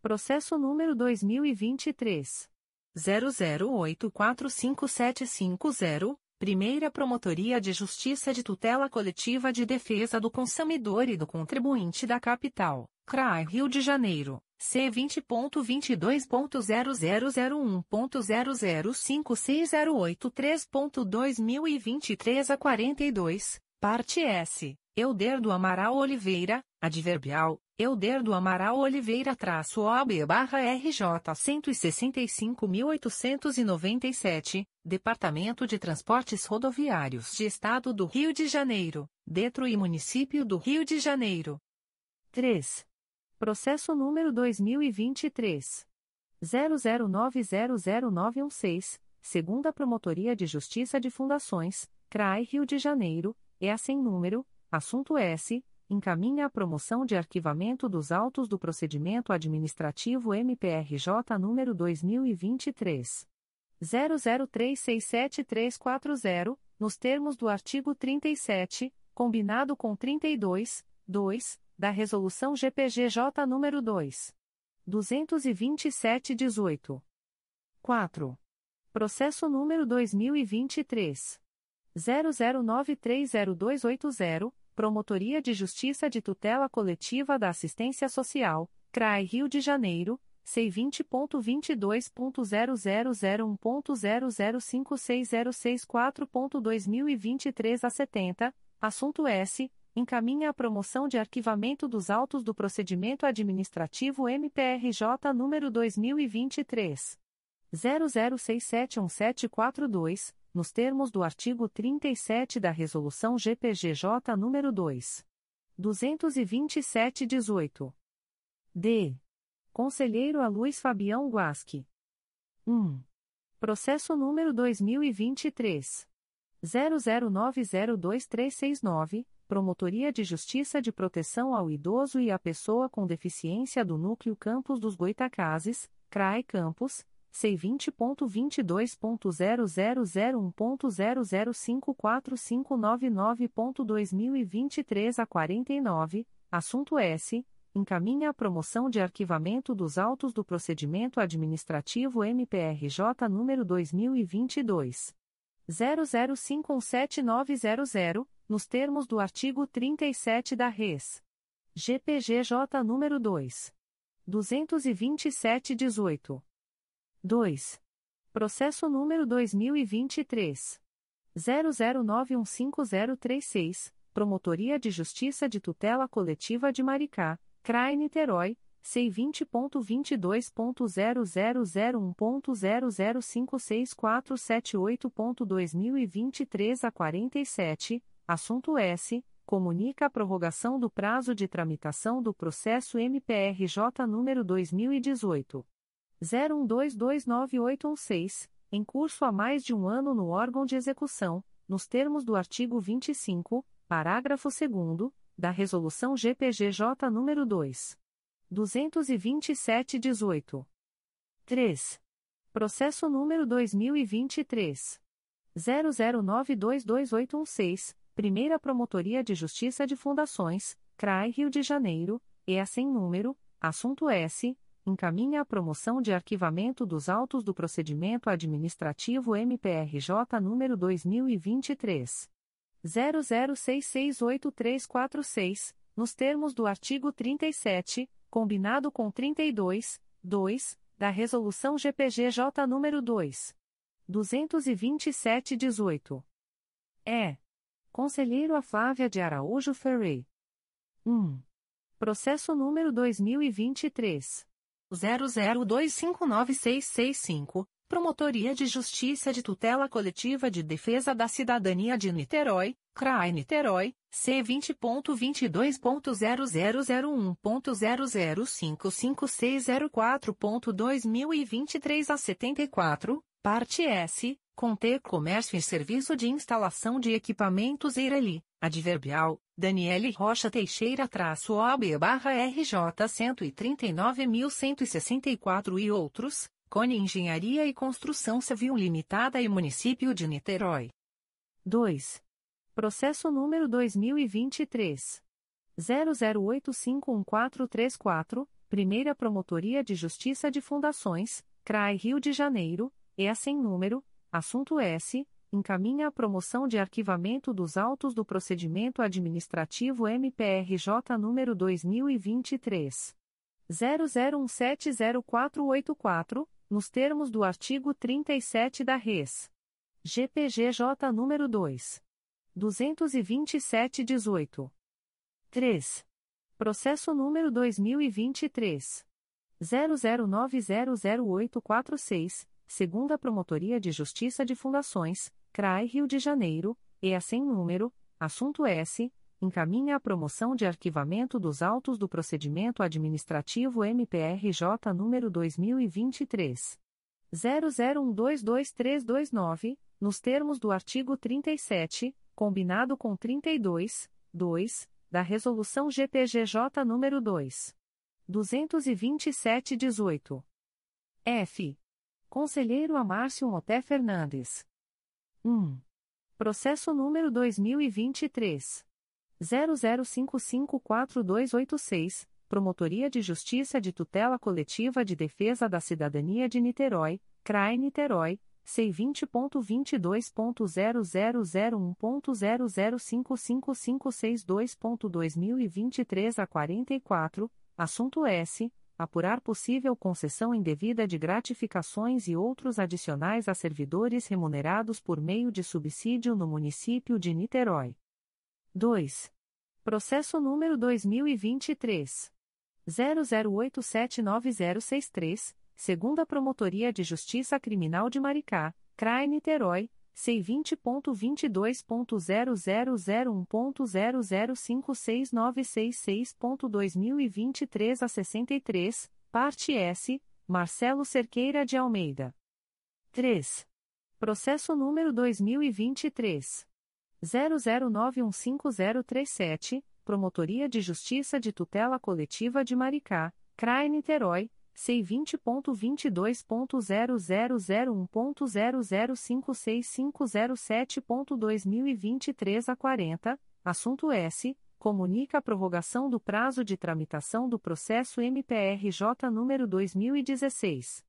Processo número 2023. 00845750, Primeira Promotoria de Justiça de Tutela Coletiva de Defesa do Consumidor e do Contribuinte da Capital, CRAI Rio de Janeiro. C vinte ponto vinte dois ponto zero zero zero um ponto zero zero cinco seis zero oito três ponto dois mil e vinte e três a quarenta e dois parte S Euder do Amaral Oliveira, adverbial, Euder do Amaral Oliveira traço OB barra RJ 165.897, Departamento de Transportes Rodoviários de Estado do Rio de Janeiro, Detro e Município do Rio de Janeiro. 3. Processo número 2023. 00900916, segunda Promotoria de Justiça de Fundações, CRAI Rio de Janeiro, é sem número, assunto S, encaminha a promoção de arquivamento dos autos do procedimento administrativo MPRJ número 2023 00367340, nos termos do artigo 37, combinado com 32, 2, da resolução GPGJ número 2 227/18. 4. Processo número 2023 00930280 Promotoria de Justiça de Tutela Coletiva da Assistência Social, CRAI Rio de Janeiro, C20.22.0001.0056064.2023 a 70, assunto S. Encaminha a promoção de arquivamento dos autos do procedimento administrativo MPRJ número 2023. 00671742 nos termos do artigo 37 da Resolução GPGJ nº 2. 227-18. D. Conselheiro a Luiz Fabião Guasque. 1. Processo número 2023. 00902369, Promotoria de Justiça de Proteção ao Idoso e à Pessoa com Deficiência do Núcleo Campos dos Goitacazes, CRAE Campos, C vinte ponto vinte dois ponto zero zero zero um ponto zero zero cinco quatro cinco nove nove ponto dois mil e vinte três a quarenta e nove. Assunto S encaminha a promoção de arquivamento dos autos do procedimento administrativo MPRJ número dois mil e vinte dois. zero zero cinco um sete nove zero zero nos termos do artigo trinta e sete da Res. GPGJ número dois. duzentos e vinte sete dezoito 2. Processo número 2023. 00915036, Promotoria de Justiça de Tutela Coletiva de Maricá, CRAE Niterói, C20.22.0001.0056478.2023 a 47, assunto S. Comunica a prorrogação do prazo de tramitação do processo MPRJ número 2018. 01229816, em curso há mais de um ano no órgão de execução, nos termos do artigo 25, parágrafo 2 da Resolução GPGJ nº 2. 227-18. 3. Processo número 2023. 00922816, Primeira Promotoria de Justiça de Fundações, CRAI Rio de Janeiro, e sem número, assunto S encaminha a promoção de arquivamento dos autos do procedimento administrativo MPRJ número 2023 00668346, nos termos do artigo 37, combinado com 32, 2, da resolução GPGJ número 2 227/18. É. Conselheiro a Flávia de Araújo Ferrey. 1. Processo número 2023 00259665, Promotoria de Justiça de Tutela Coletiva de Defesa da Cidadania de Niterói, CRAI Niterói, C20.22.0001.0055604.2023 a 74, parte S, conter comércio e serviço de instalação de equipamentos Eireli, adverbial, Daniele Rocha Teixeira traço OB barra RJ 139.164 e outros, Cone Engenharia e Construção Civil Limitada e Município de Niterói. 2. Processo número 2023. 00851434, Primeira Promotoria de Justiça de Fundações, CRAI Rio de Janeiro, e sem número, assunto S encaminha a promoção de arquivamento dos autos do procedimento administrativo MPRJ número 2023 00170484, nos termos do artigo 37 da Res. GPGJ número 2 22718. 3. Processo número 2023. 00900846, segunda Promotoria de Justiça de Fundações, CRAI Rio de Janeiro, e a sem número, assunto S, encaminha a promoção de arquivamento dos autos do procedimento administrativo MPRJ número 2023 00122329, nos termos do artigo 37, combinado com 32, 2, da Resolução GPGJ nº 2. 227-18. F. Conselheiro Amárcio Moté Fernandes. 1. Processo número 2023. 00554286, Promotoria de Justiça de Tutela Coletiva de Defesa da Cidadania de Niterói, CRAE Niterói, C20.22.0001.0055562.2023 a 44, assunto S. Apurar possível concessão indevida de gratificações e outros adicionais a servidores remunerados por meio de subsídio no município de Niterói. 2. Processo número 2023. 00879063 segunda Promotoria de Justiça Criminal de Maricá, CRAE Niterói, C20.22.0001.0056966.2023 a 63, parte S, Marcelo Cerqueira de Almeida. 3. Processo número 2023. 00915037, Promotoria de Justiça de Tutela Coletiva de Maricá, CRAE Niterói, C vinte ponto vinte dois ponto zero zero zero um ponto zero zero cinco seis cinco zero sete ponto dois mil e vinte três a quarenta. Assunto S. Comunica a prorrogação do prazo de tramitação do processo MPRJ número dois mil e dezesseis.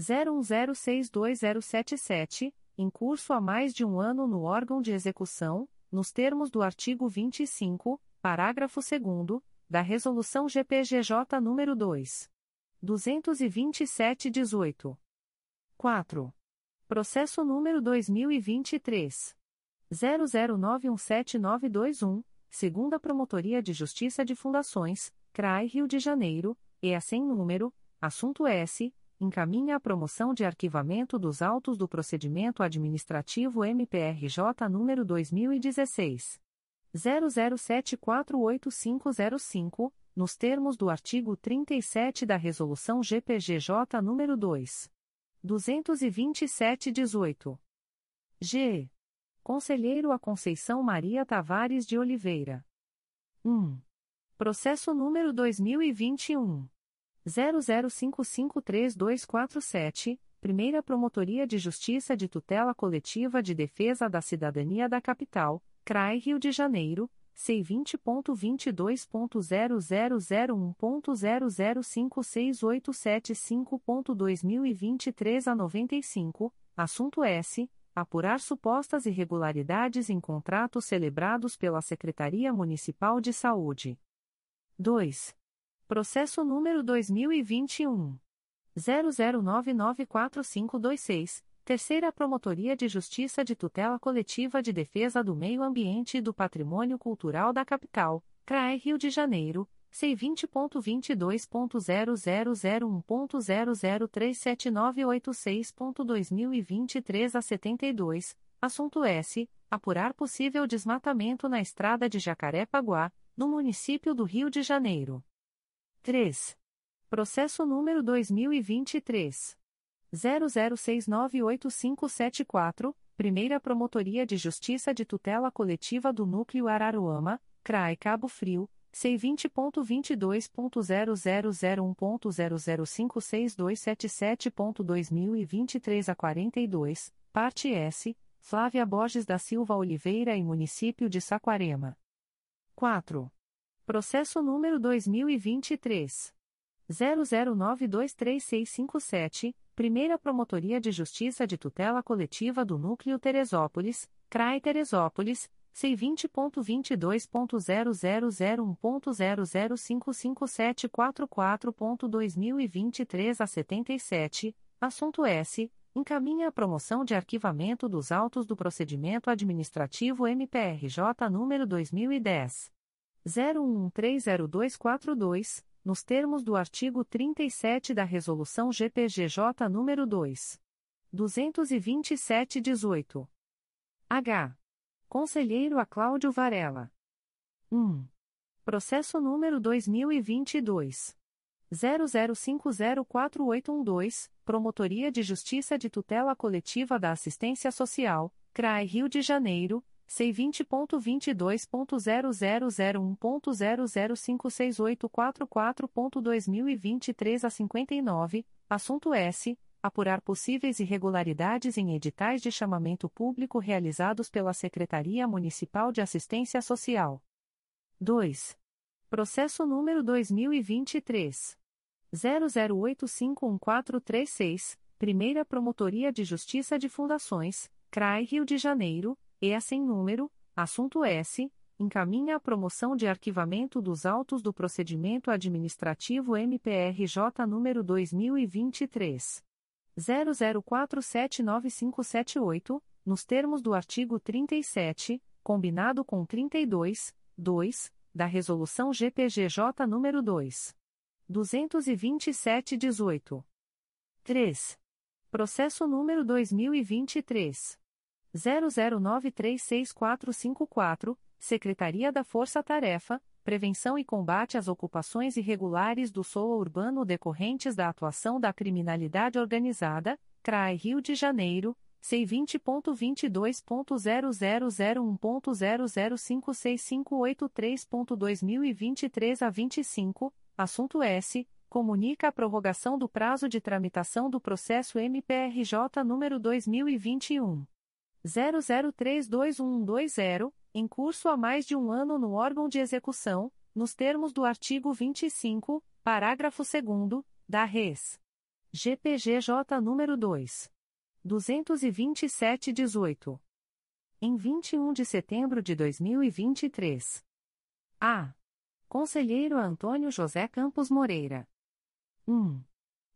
zero um zero seis dois zero sete sete em curso há mais de um ano no órgão de execução nos termos do artigo vinte e cinco parágrafo segundo da resolução GPGJ número dois 227-18. 4. Processo número 2023. 00917921, segunda Promotoria de Justiça de Fundações, CRAI Rio de Janeiro, e a sem número, assunto S, encaminha a promoção de arquivamento dos autos do procedimento administrativo MPRJ número 2016. 00748505, nos termos do artigo 37 da Resolução GPGJ nº 2. 227-18. G. Conselheiro a Conceição Maria Tavares de Oliveira. 1. Processo número 2021. 00553247, Primeira Promotoria de Justiça de Tutela Coletiva de Defesa da Cidadania da Capital, CRAI Rio de Janeiro, C vinte ponto vinte dois ponto zero zero zero um ponto zero zero cinco seis oito sete cinco ponto dois mil e vinte três a noventa e cinco. Assunto S apurar supostas irregularidades em contratos celebrados pela Secretaria Municipal de Saúde. 2. processo número dois mil e vinte um. zero zero nove nove quatro cinco dois seis Terceira Promotoria de Justiça de Tutela Coletiva de Defesa do Meio Ambiente e do Patrimônio Cultural da Capital, CRAE Rio de Janeiro, C20.22.0001.0037986.2023 a 72, assunto S. Apurar possível desmatamento na estrada de Jacaré-Paguá, no município do Rio de Janeiro. 3. Processo número 2023. 00698574, Primeira Promotoria de Justiça de Tutela Coletiva do Núcleo Araruama, CRAE Cabo Frio, C20.22.0001.0056277.2023 a 42, parte S, Flávia Borges da Silva Oliveira e Município de Saquarema. 4. Processo número 2023. 00923657, Primeira Promotoria de Justiça de Tutela Coletiva do Núcleo Teresópolis, CRAE Teresópolis, C20.22.0001.0055744.2023 a 77, assunto S. Encaminha a promoção de arquivamento dos autos do procedimento administrativo MPRJ número 2010. 01130242, nos termos do artigo 37 da Resolução GPGJ nº 2. 227-18. H. Conselheiro a Cláudio Varela. 1. Processo número 2022. 00504812, Promotoria de Justiça de Tutela Coletiva da Assistência Social, CRAE Rio de Janeiro, C20.22.0001.0056844.2023 a 59, assunto S. Apurar possíveis irregularidades em editais de chamamento público realizados pela Secretaria Municipal de Assistência Social. 2. Processo número 2023. 00851436, Primeira Promotoria de Justiça de Fundações, CRAI Rio de Janeiro, EA sem número, assunto S, encaminha a promoção de arquivamento dos autos do procedimento administrativo MPRJ número 2023 00479578, nos termos do artigo 37, combinado com 32, 2, da resolução GPGJ número 2 227/18. 3. Processo número 2023 00936454, Secretaria da Força Tarefa, Prevenção e Combate às Ocupações Irregulares do Solo Urbano decorrentes da atuação da criminalidade organizada, CRAE Rio de Janeiro, C20.22.0001.0056583.2023 a 25, assunto S. Comunica a prorrogação do prazo de tramitação do processo MPRJ número 2021. 00321120, em curso há mais de um ano no órgão de execução, nos termos do artigo 25, parágrafo 2 da Res. GPGJ número 2. 227-18. Em 21 de setembro de 2023. A. Conselheiro Antônio José Campos Moreira. 1.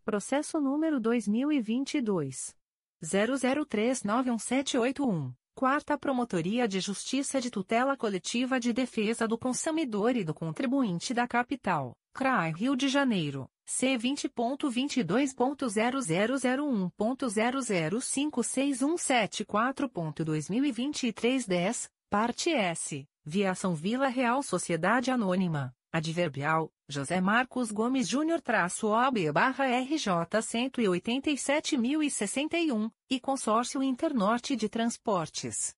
Processo número 2022. 00391781. Quarta Promotoria de Justiça de Tutela Coletiva de Defesa do Consumidor e do Contribuinte da Capital, CRAI Rio de Janeiro, C20.22.0001.0056174.2023 10, parte S, Viação Vila Real Sociedade Anônima, Adverbial, José Marcos Gomes Júnior traço OB barra RJ 187.061, e Consórcio Internorte de Transportes.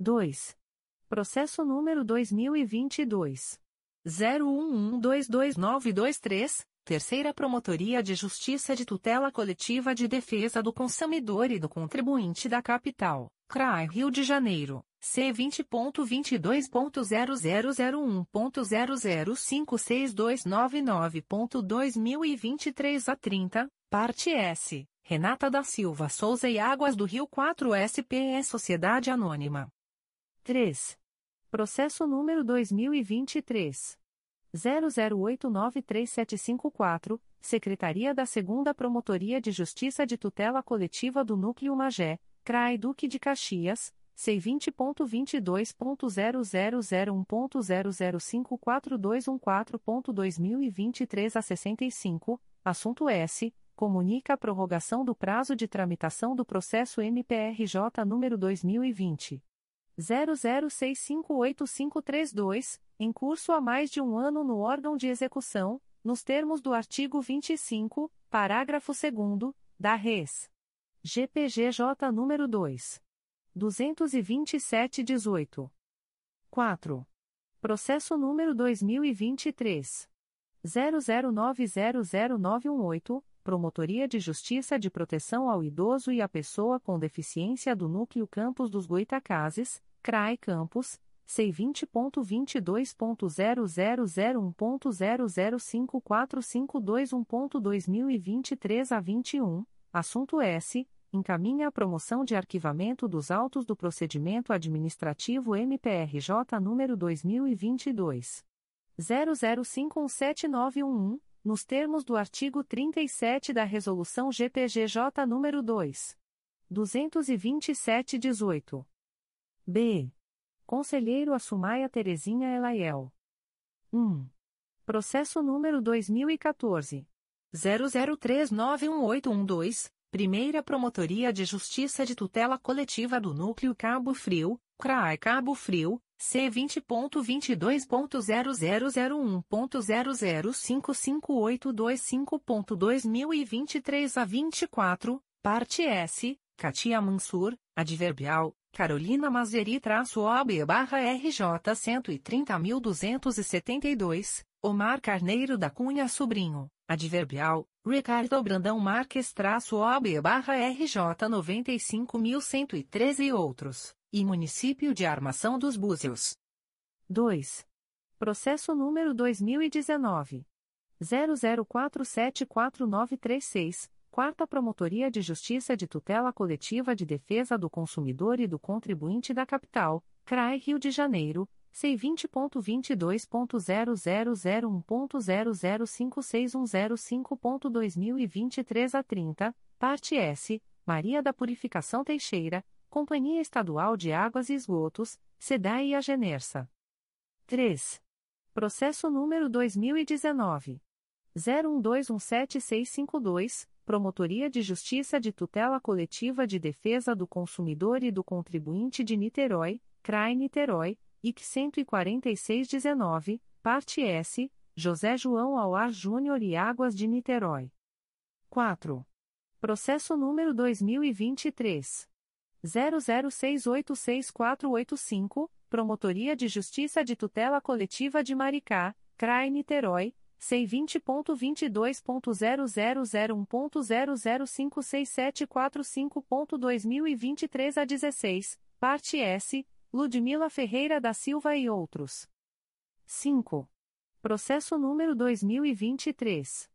2. Processo número 2022. 01122923, Terceira Promotoria de Justiça de Tutela Coletiva de Defesa do Consumidor e do Contribuinte da Capital, CRAI Rio de Janeiro. C20.22.0001.0056299.2023 a 30, parte S, Renata da Silva Souza e Águas do Rio 4 SPE Sociedade Anônima. 3. Processo número 2023. 00893754, Secretaria da 2 Promotoria de Justiça de Tutela Coletiva do Núcleo Magé, CRAI Duque de Caxias, C20.22.0001.0054214.2023 a 65, assunto S. Comunica a prorrogação do prazo de tramitação do processo MPRJ número 2020. 00658532, em curso há mais de um ano no órgão de execução, nos termos do artigo 25, parágrafo 2 da Res. GPGJ número 2. 227-18. 4. Processo número 2023. 00900918, Promotoria de Justiça de Proteção ao Idoso e à Pessoa com Deficiência do Núcleo Campos dos Goitacazes, CRAE Campos, C20.22.0001.0054521.2023 a 21, assunto S encaminha a promoção de arquivamento dos autos do procedimento administrativo MPRJ número 2022 00517911, nos termos do artigo 37 da resolução GPGJ número 2 227/18. B. Conselheiro Assumaia Terezinha Elaiel. 1. Processo número 2014. 00391812, Primeira Promotoria de Justiça de Tutela Coletiva do Núcleo Cabo Frio, CRAI Cabo Frio, C20.22.0001.0055825.2023 a 24, parte S, Katia Mansur, adverbial, Carolina Mazeri-OB barra RJ 130.272, Omar Carneiro da Cunha Sobrinho, adverbial, Ricardo Brandão Marques-OB barra RJ 95.113 e outros, e Município de Armação dos Búzios. 2. Processo número 2019. 00474936. Quarta Promotoria de Justiça de Tutela Coletiva de Defesa do Consumidor e do Contribuinte da Capital, CRAE Rio de Janeiro, C20.22.0001.0056105.2023 a 30, parte S, Maria da Purificação Teixeira, Companhia Estadual de Águas e Esgotos, SEDAI e Agenersa. 3. Processo número 2019. 01217652. Promotoria de Justiça de Tutela Coletiva de Defesa do Consumidor e do Contribuinte de Niterói, CRAI Niterói, IC 14619, parte S, José João Auar Júnior e Águas de Niterói. 4. Processo número 2023. 00686485, Promotoria de Justiça de Tutela Coletiva de Maricá, CRAI Niterói, C20.22.0001.0056745.2023 a 16, parte S, Ludmila Ferreira da Silva e outros. 5. Processo número 2023.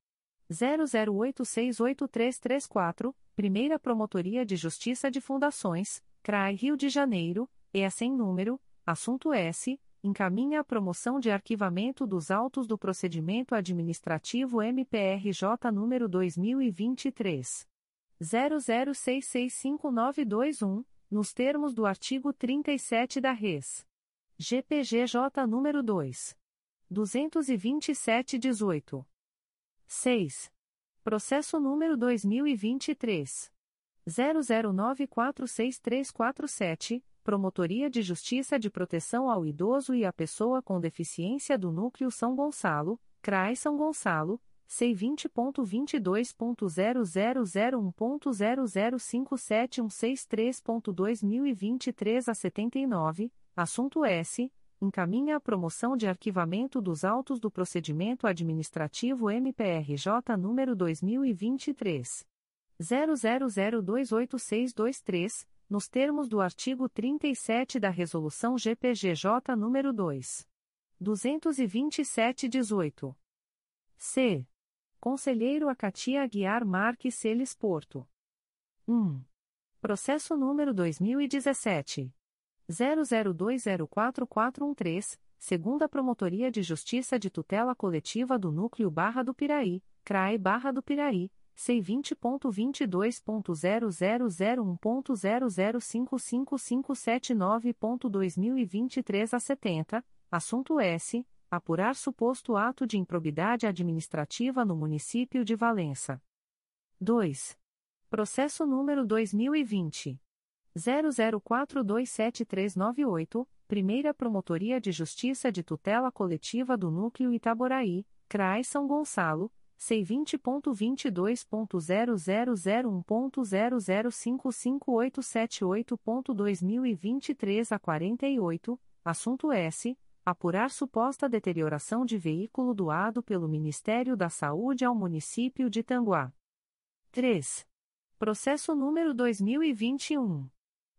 00868334, Primeira Promotoria de Justiça de Fundações, CRAI Rio de Janeiro, e sem número, assunto S encaminha a promoção de arquivamento dos autos do procedimento administrativo MPRJ número 2023 00665921, nos termos do artigo 37 da Res. GPGJ número 2 22718. 6. Processo número 2023 00946347 Promotoria de Justiça de Proteção ao Idoso e à Pessoa com Deficiência do Núcleo São Gonçalo, CRAI São Gonçalo, C20.22.0001.0057163.2023 a 79, assunto S. Encaminha a promoção de arquivamento dos autos do procedimento administrativo MPRJ número 2023. 00028623 nos termos do artigo 37 da Resolução GPGJ nº 2. 227-18. C. Conselheiro Acatia Aguiar Marques Celes Porto. 1. Processo número 2017. 00204413, segunda Promotoria de Justiça de Tutela Coletiva do Núcleo Barra do Piraí, CRAE Barra do Piraí, C20.22.0001.0055579.2023 a 70, assunto S. Apurar suposto ato de improbidade administrativa no município de Valença. 2. Processo número 2020. 00427398, Primeira Promotoria de Justiça de Tutela Coletiva do Núcleo Itaboraí, CRAI São Gonçalo, C20.22.0001.0055878.2023 a 48, assunto S. Apurar suposta deterioração de veículo doado pelo Ministério da Saúde ao município de Tanguá. 3. Processo número 2021.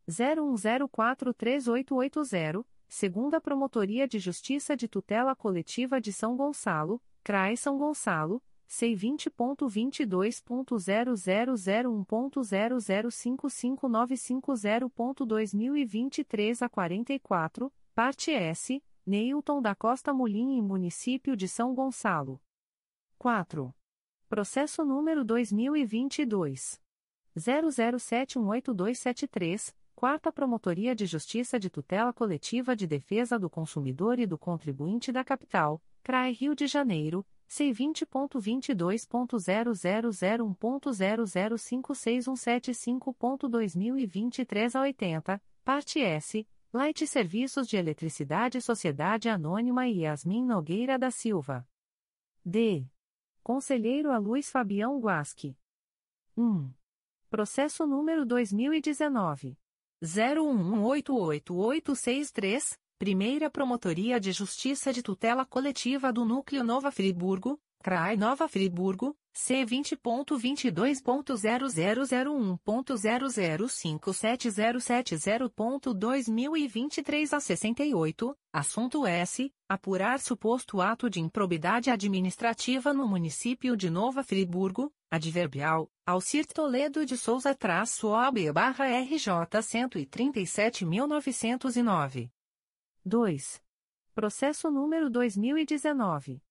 01043880, segunda Promotoria de Justiça de Tutela Coletiva de São Gonçalo, CRAE São Gonçalo, C20.22.0001.0055950.2023 a 44, parte S, Neilton da Costa Molim e Município de São Gonçalo. 4. Processo número 2022. 00718273, Quarta Promotoria de Justiça de Tutela Coletiva de Defesa do Consumidor e do Contribuinte da Capital, CRAE Rio de Janeiro, C20.22.0001.0056175.2023 a 80, parte S, Light Serviços de Eletricidade Sociedade Anônima e Yasmin Nogueira da Silva. D. Conselheiro a Luiz Fabião Guasque. 1. Processo número 2019. 01188863, Primeira Promotoria de Justiça de Tutela Coletiva do Núcleo Nova Friburgo, CRAI Nova Friburgo, C20.22.0001.0057070.2023 a 68, assunto S. Apurar suposto ato de improbidade administrativa no município de Nova Friburgo, adverbial, Alcir Toledo de Souza traço OAB barra RJ 137.909. 2. Processo número 2019.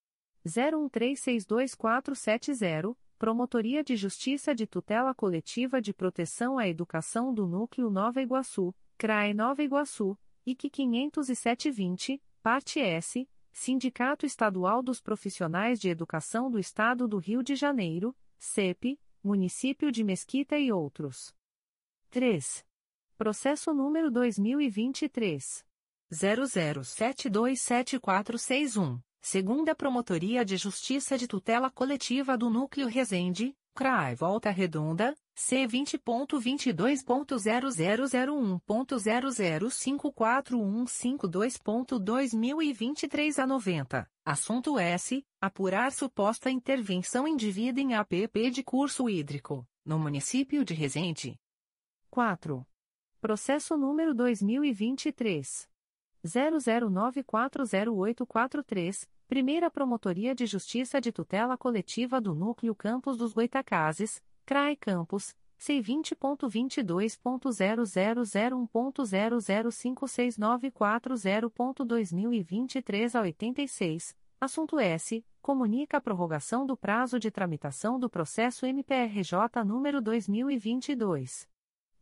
01362470, Promotoria de Justiça de Tutela Coletiva de Proteção à Educação do Núcleo Nova Iguaçu, CRAE Nova Iguaçu, IC 50720, Parte S, Sindicato Estadual dos Profissionais de Educação do Estado do Rio de Janeiro, CEP, Município de Mesquita e outros. 3. Processo número 2023. 00727461. Segunda Promotoria de Justiça de Tutela Coletiva do Núcleo Resende, CRAI Volta Redonda, C20.22.0001.0054152.2023 a 90. Assunto S. Apurar suposta intervenção indevida em APP de curso hídrico, no município de Resende. 4. Processo número 2023. 00940843, Primeira Promotoria de Justiça de Tutela Coletiva do Núcleo Campos dos Goitacazes, CRAE Campos, C20.22.0001.0056940.2023 a 86, assunto S. Comunica a prorrogação do prazo de tramitação do processo MPRJ número 2022.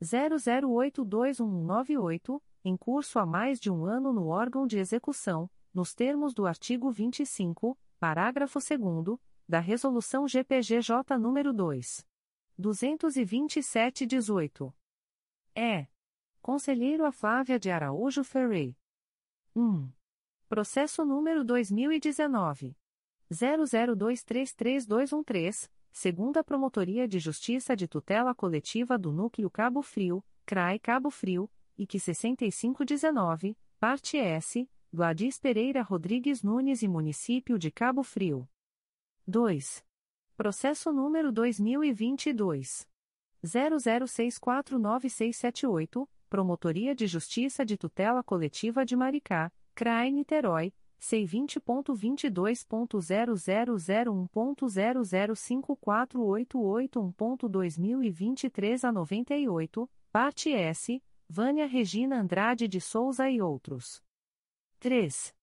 00821198 em curso há mais de um ano no órgão de execução, nos termos do artigo 25, parágrafo 2 da Resolução GPGJ nº 2. 227-18. É. Conselheiro a Flávia de Araújo Ferrey. 1. Processo número 2019. 00233213, segunda Promotoria de Justiça de Tutela Coletiva do Núcleo Cabo Frio, CRAI Cabo Frio, e que 6519, parte S, Gladys Pereira Rodrigues Nunes e Município de Cabo Frio. 2. Processo número 2022. 00649678, Promotoria de Justiça de Tutela Coletiva de Maricá, CRAI Niterói, C20.22.0001.0054881.2023 a 98, parte S, Vânia Regina Andrade de Souza e outros. 3.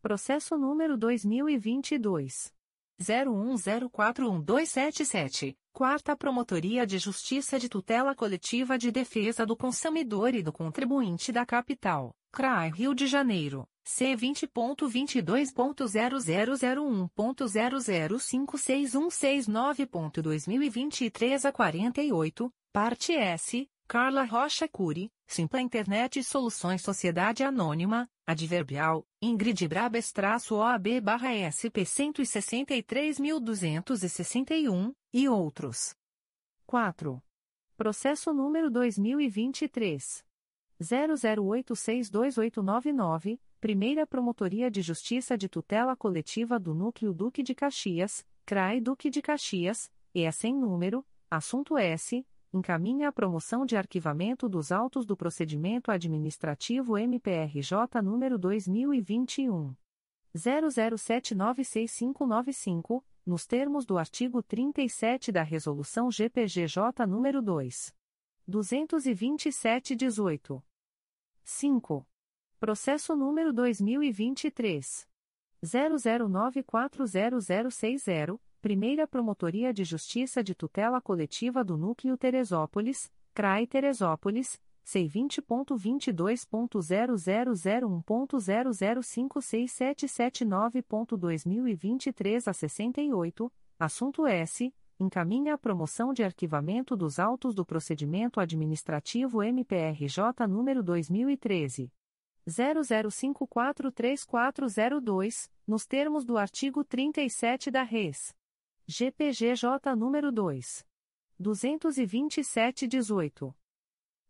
Processo número 2022. 01041277, Quarta Promotoria de Justiça de Tutela Coletiva de Defesa do Consumidor e do Contribuinte da Capital, CRAI Rio de Janeiro, C20.22.0001.0056169.2023 a 48, parte S, Carla Rocha Curi, Simpla Internet Soluções Sociedade Anônima, Adverbial, Ingrid Brabes-OAB barra SP 163.261, e outros. 4. Processo número 2023. 00862899, Primeira Promotoria de Justiça de Tutela Coletiva do Núcleo Duque de Caxias, CRAI Duque de Caxias, e é sem número, assunto S encaminha a promoção de arquivamento dos autos do procedimento administrativo MPRJ número 2021 00796595, nos termos do artigo 37 da resolução GPGJ número 2 227/18. 5. Processo número 2023 00940060 Primeira Promotoria de Justiça de Tutela Coletiva do Núcleo Teresópolis, CRAI Teresópolis, C20.22.0001.0056779.2023 a 68, assunto S. Encaminha a promoção de arquivamento dos autos do procedimento administrativo MPRJ número 2013. 00543402, nos termos do artigo 37 da Res. GPGJ número 2. 22718.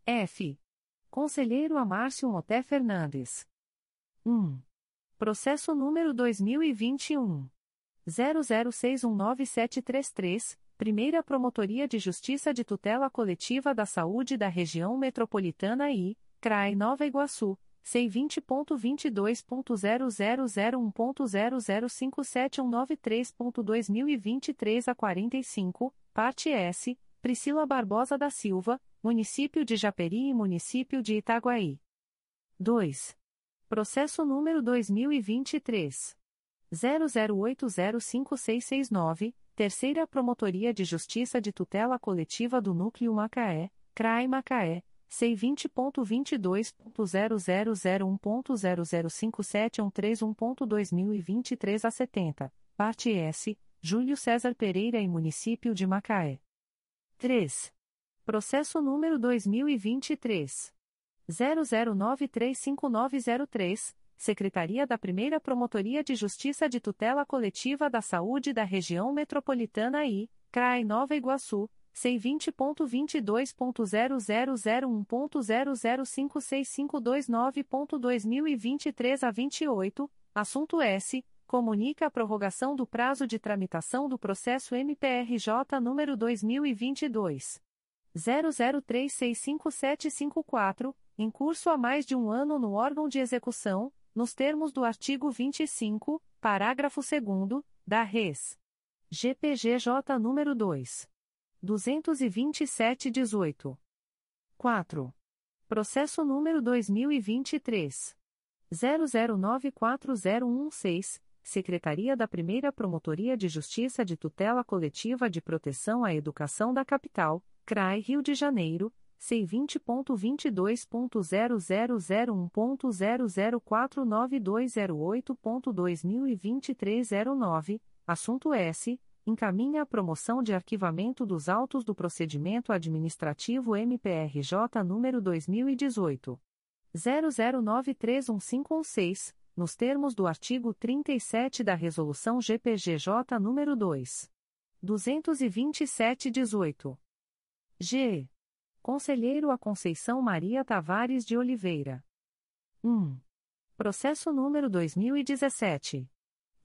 F. Conselheiro Amárcio Moté Fernandes. 1. Processo número 2021. 00619733, Primeira Promotoria de Justiça de Tutela Coletiva da Saúde da Região Metropolitana I, CRAE Nova Iguaçu, C20.22.0001.0057193.2023 a 45, parte S, Priscila Barbosa da Silva, Município de Japeri e Município de Itaguaí. 2. Processo número 2023. 00805669, Terceira Promotoria de Justiça de Tutela Coletiva do Núcleo Macaé, CRAI Macaé, C20.22.0001.0057131.2023 a 70, parte S, Júlio César Pereira e Município de Macaé. 3. Processo número 2023. 00935903, Secretaria da Primeira Promotoria de Justiça de Tutela Coletiva da Saúde da Região Metropolitana I, CRAE Nova Iguaçu, C20.22.0001.0056529.2023 a 28, assunto S. Comunica a prorrogação do prazo de tramitação do processo MPRJ número 2022. 00365754, em curso há mais de um ano no órgão de execução, nos termos do artigo 25, parágrafo 2 da Res. GPGJ número 2. 22718. 4. Processo número 2023. 00940116, Secretaria da Primeira Promotoria de Justiça de Tutela Coletiva de Proteção à Educação da Capital, CRAI Rio de Janeiro, C20.22.0001.0049208.2023 09, assunto S encaminha a promoção de arquivamento dos autos do procedimento administrativo MPRJ número 2018 00931516, nos termos do artigo 37 da resolução GPGJ número 2 227/18. G. Conselheiro a Conceição Maria Tavares de Oliveira. 1. Processo número 2017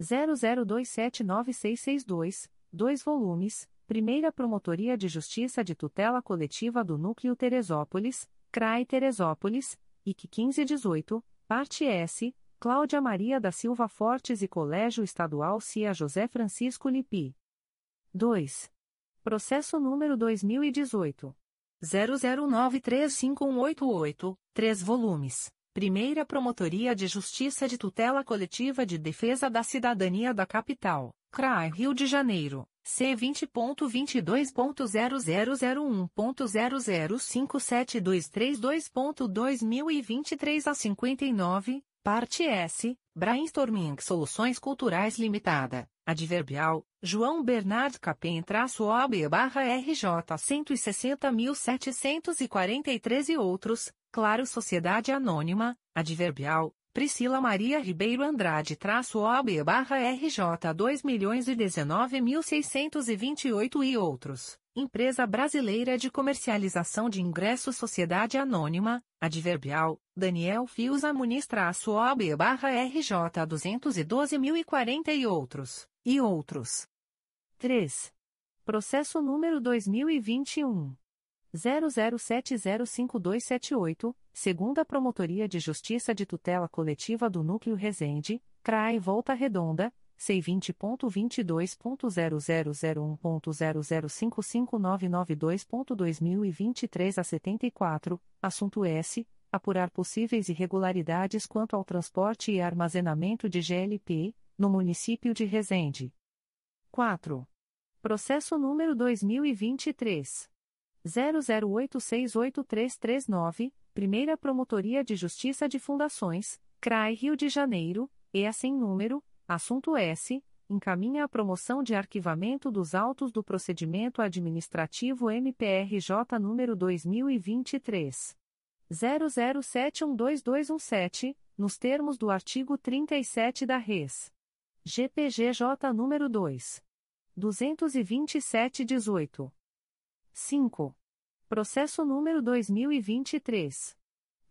00279662, 2 volumes, Primeira Promotoria de Justiça de Tutela Coletiva do Núcleo Teresópolis, CRAI Teresópolis, IC 1518, parte S, Cláudia Maria da Silva Fortes e Colégio Estadual CIA José Francisco Lipi. 2. Processo número 2018. 00935188, 3 volumes. Primeira Promotoria de Justiça de Tutela Coletiva de Defesa da Cidadania da Capital, CRAI Rio de Janeiro, C20.22.0001.0057232.2023 a 59, parte S, Brainstorming Soluções Culturais Limitada, Adverbial, João Bernard Capem-OB barra RJ 160.743 e outros, Claro Sociedade Anônima, Adverbial, Priscila Maria Ribeiro Andrade-OB barra RJ 2.019.628 e outros. Empresa Brasileira de Comercialização de Ingressos Sociedade Anônima, Adverbial, Daniel Fios Muniz-OB barra RJ 212.040 e outros, e outros. 3. Processo número 2021. 00705278, segunda Promotoria de Justiça de Tutela Coletiva do Núcleo Resende, CRAE Volta Redonda, C20.22.0001.0055992.2023 a 74, assunto S. Apurar possíveis irregularidades quanto ao transporte e armazenamento de GLP, no município de Resende. 4. Processo número 2023. 00868339, Primeira Promotoria de Justiça de Fundações, CRAI Rio de Janeiro, EA sem número, assunto S, encaminha a promoção de arquivamento dos autos do procedimento administrativo MPRJ número 2023 00712217, nos termos do artigo 37 da Res. GPGJ número 2 22718. 5. Processo número 2023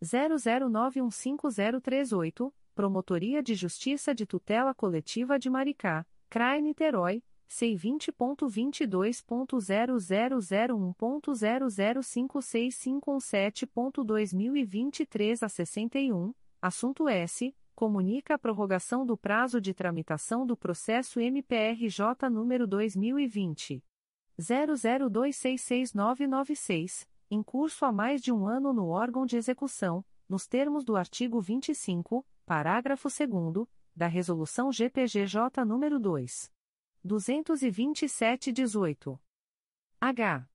00915038, Promotoria de Justiça de Tutela Coletiva de Maricá, CRAE Niterói, C20.22.0001.0056517.2023 a 61, assunto S. Comunica a prorrogação do prazo de tramitação do processo MPRJ número 2020. 00266996, em curso há mais de um ano no órgão de execução, nos termos do artigo 25, parágrafo 2 da Resolução GPGJ nº 2. 227-18. H.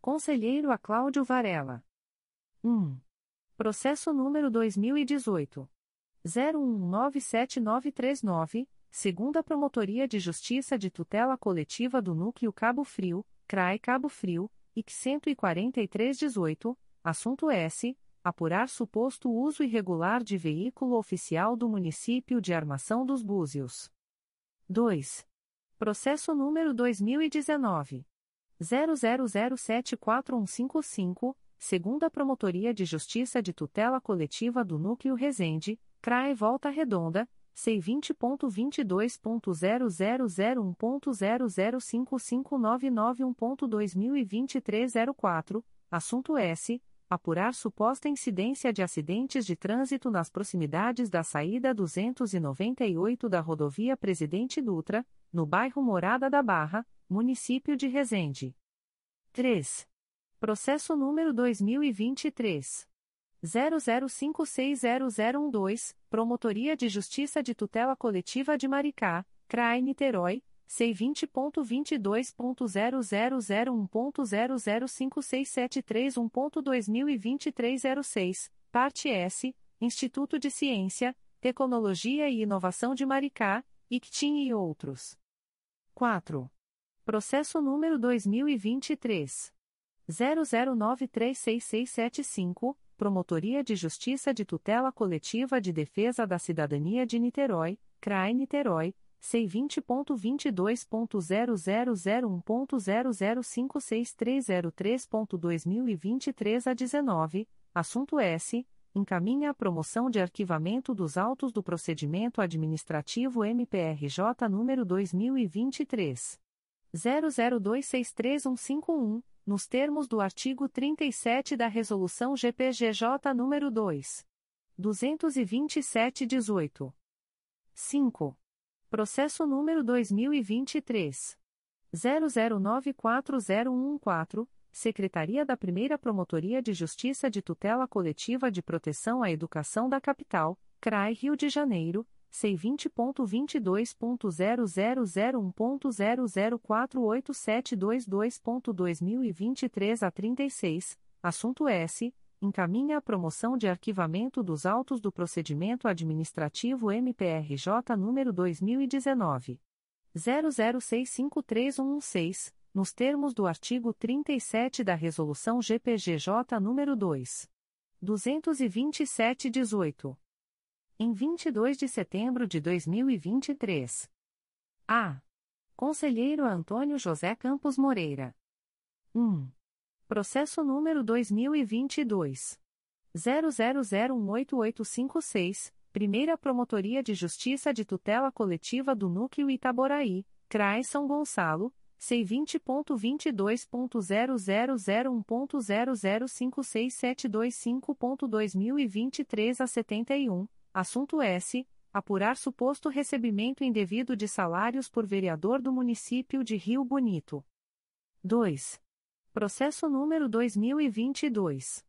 Conselheiro a Cláudio Varela. 1. Processo número 2018. 01979939, segunda Promotoria de Justiça de Tutela Coletiva do Núcleo Cabo Frio, CRAE Cabo Frio, IC 14318, assunto S. Apurar suposto uso irregular de veículo oficial do município de Armação dos Búzios. 2. Processo número 2019. 00074155, segunda Promotoria de Justiça de Tutela Coletiva do Núcleo Resende, CRAE Volta Redonda, C20.22.0001.0055991.2023 04, assunto S. Apurar suposta incidência de acidentes de trânsito nas proximidades da saída 298 da rodovia Presidente Dutra, no bairro Morada da Barra, município de Resende. 3. Processo número 2023. 00560012, Promotoria de Justiça de Tutela Coletiva de Maricá, CRAI Niterói, C20.22.0001.0056731.2023 06, parte S, Instituto de Ciência, Tecnologia e Inovação de Maricá, ICTIN e outros. 4. Processo número 2023. 00936675, Promotoria de Justiça de Tutela Coletiva de Defesa da Cidadania de Niterói, CRAE Niterói, C20.22.0001.0056303.2023 a 19, assunto S. Encaminha a promoção de arquivamento dos autos do procedimento administrativo MPRJ número 2023. 00263151 nos termos do artigo 37 da Resolução GPGJ nº 2. 227-18. 5. Processo número 2023. 00940114, Secretaria da Primeira Promotoria de Justiça de Tutela Coletiva de Proteção à Educação da Capital, CRAI Rio de Janeiro, C20.22.0001.0048722.2023 a 36, assunto S. Encaminha a promoção de arquivamento dos autos do procedimento administrativo MPRJ número 2019. 00653116, nos termos do artigo 37 da Resolução GPGJ número 2. 227-18 em 22 de setembro de 2023. A. Conselheiro Antônio José Campos Moreira. 1. Processo número 2022. 00018856, Primeira Promotoria de Justiça de Tutela Coletiva do Núcleo Itaboraí, CRAE São Gonçalo, C20.22.0001.0056725.2023 a 71, Assunto S. Apurar suposto recebimento indevido de salários por vereador do município de Rio Bonito. 2. Processo número 2022.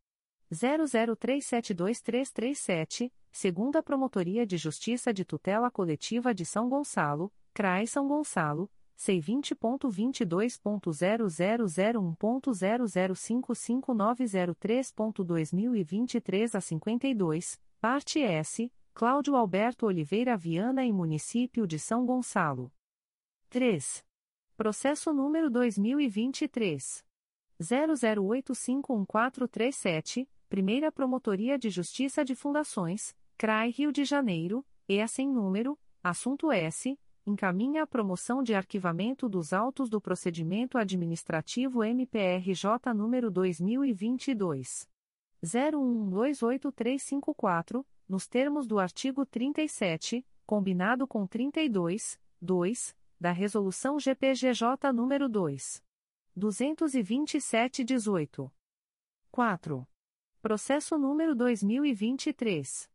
00372337, segunda Promotoria de Justiça de Tutela Coletiva de São Gonçalo, CRAI São Gonçalo, C20.22.0001.0055903.2023 a 52, parte S, Cláudio Alberto Oliveira Viana e Município de São Gonçalo. 3. Processo número 2023. 00851437, Primeira Promotoria de Justiça de Fundações, CRAI Rio de Janeiro, EA sem número, assunto S, encaminha a promoção de arquivamento dos autos do procedimento administrativo MPRJ número 2022 01128354, nos termos do artigo 37, combinado com 32, 2, da Resolução GPGJ nº 2. 227-18. 4. Processo número 2023.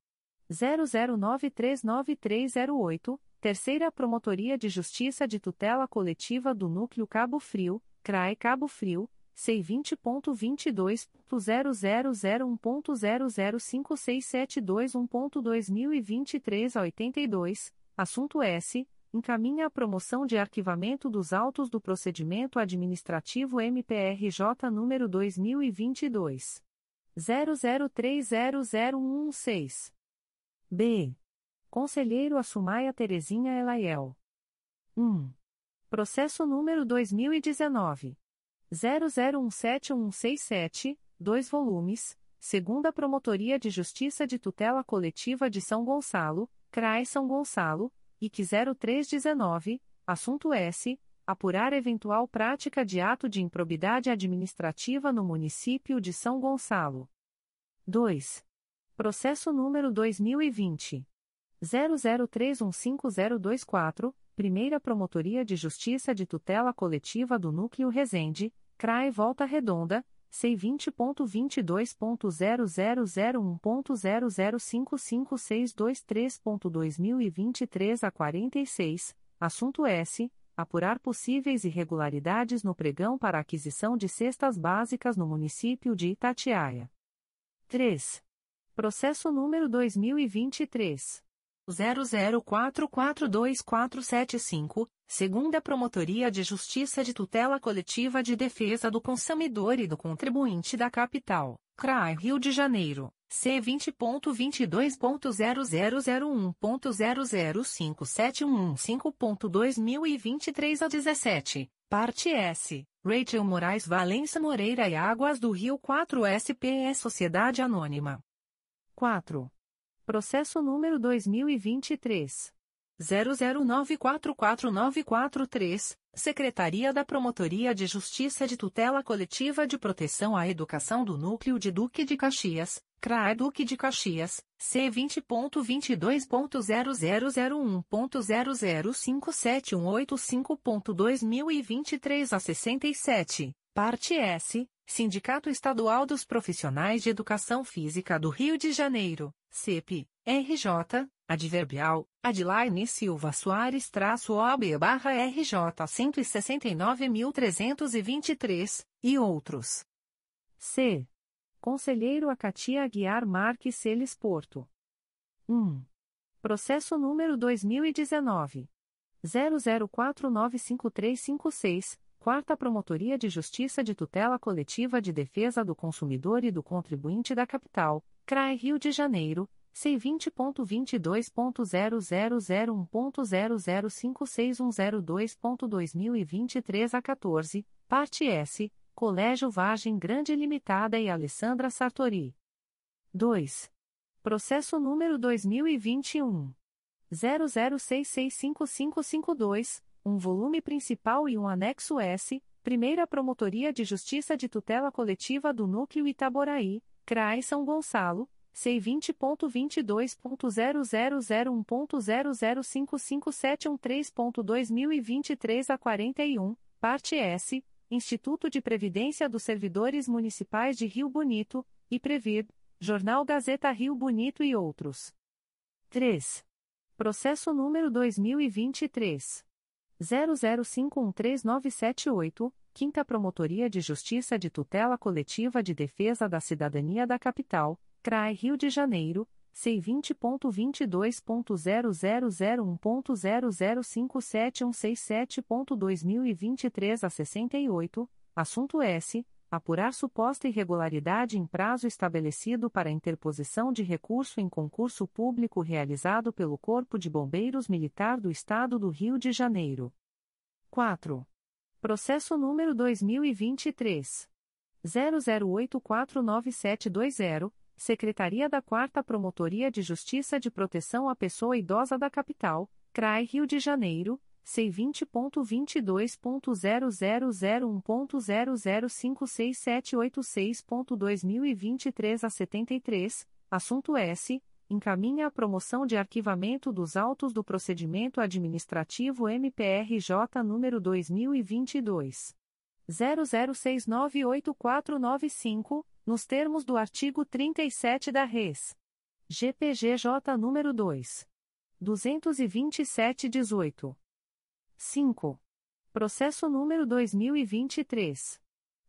00939308, Terceira Promotoria de Justiça de Tutela Coletiva do Núcleo Cabo Frio, CRAE Cabo Frio, C20.22.0001.0056721.2023 a 82, assunto S. Encaminha a promoção de arquivamento dos autos do procedimento administrativo MPRJ número 2022. 00300116. B. Conselheiro Assumaia Terezinha Elaiel. 1. Processo número 2019. 00171167, 2 volumes, segunda Promotoria de Justiça de Tutela Coletiva de São Gonçalo, CRAE São Gonçalo, IC 0319, assunto S. Apurar eventual prática de ato de improbidade administrativa no município de São Gonçalo. 2. Processo número 2020. 00315024, Primeira Promotoria de Justiça de Tutela Coletiva do Núcleo Resende, CRAE Volta Redonda, C20.22.0001.0055623.2023 a 46, assunto S. Apurar possíveis irregularidades no pregão para aquisição de cestas básicas no município de Itatiaia. 3. Processo número 2023. 00442475, segunda Promotoria de Justiça de Tutela Coletiva de Defesa do Consumidor e do Contribuinte da Capital, CRAI Rio de Janeiro, C20.22.0001.0057115.2023 a 17, parte S. Rachel Moraes Valença Moreira e Águas do Rio 4 SPS Sociedade Anônima. 4. Processo número 2023. 00944943, Secretaria da Promotoria de Justiça de Tutela Coletiva de Proteção à Educação do Núcleo de Duque de Caxias, CRAE Duque de Caxias, C20.22.0001.0057185.2023 a 67, parte S, Sindicato Estadual dos Profissionais de Educação Física do Rio de Janeiro, CEP, RJ, Adverbial, Adelaine Silva Soares traço OB barra RJ 169.323, e outros. C. Conselheiro Acatia Aguiar Marques Celes Porto. 1. Processo número 2019. 00495356, Quarta Promotoria de Justiça de Tutela Coletiva de Defesa do Consumidor e do Contribuinte da Capital, CRAE Rio de Janeiro, C20.22.0001.0056102.2023 a 14, parte S, Colégio Vargem Grande Limitada e Alessandra Sartori. 2. Processo número 2021. 00665552, um volume principal e um anexo S, Primeira Promotoria de Justiça de Tutela Coletiva do Núcleo Itaboraí, CRAE São Gonçalo, C20.22.0001.0055713.2023 a quarenta e um parte S Instituto de Previdência dos Servidores Municipais de Rio Bonito e Previd Jornal Gazeta Rio Bonito e outros 3. processo número dois mil e vinte e três zero zero cinco um três nove sete oito 5 Promotoria de Justiça de Tutela Coletiva de Defesa da Cidadania da Capital, CRAE Rio de Janeiro, C20.22.0001.0057167.2023 a 68, assunto S. Apurar suposta irregularidade em prazo estabelecido para interposição de recurso em concurso público realizado pelo Corpo de Bombeiros Militar do Estado do Rio de Janeiro. 4. Processo número 2023. 00849720, Secretaria da 4 Promotoria de Justiça de Proteção à Pessoa Idosa da Capital, CRAI Rio de Janeiro, C20.22.0001.0056786.2023 a 73, assunto S. Encaminha a promoção de arquivamento dos autos do procedimento administrativo MPRJ número 2022. 00698495, nos termos do artigo 37 da Res. GPGJ número 2. 22718. 5. Processo número 2023.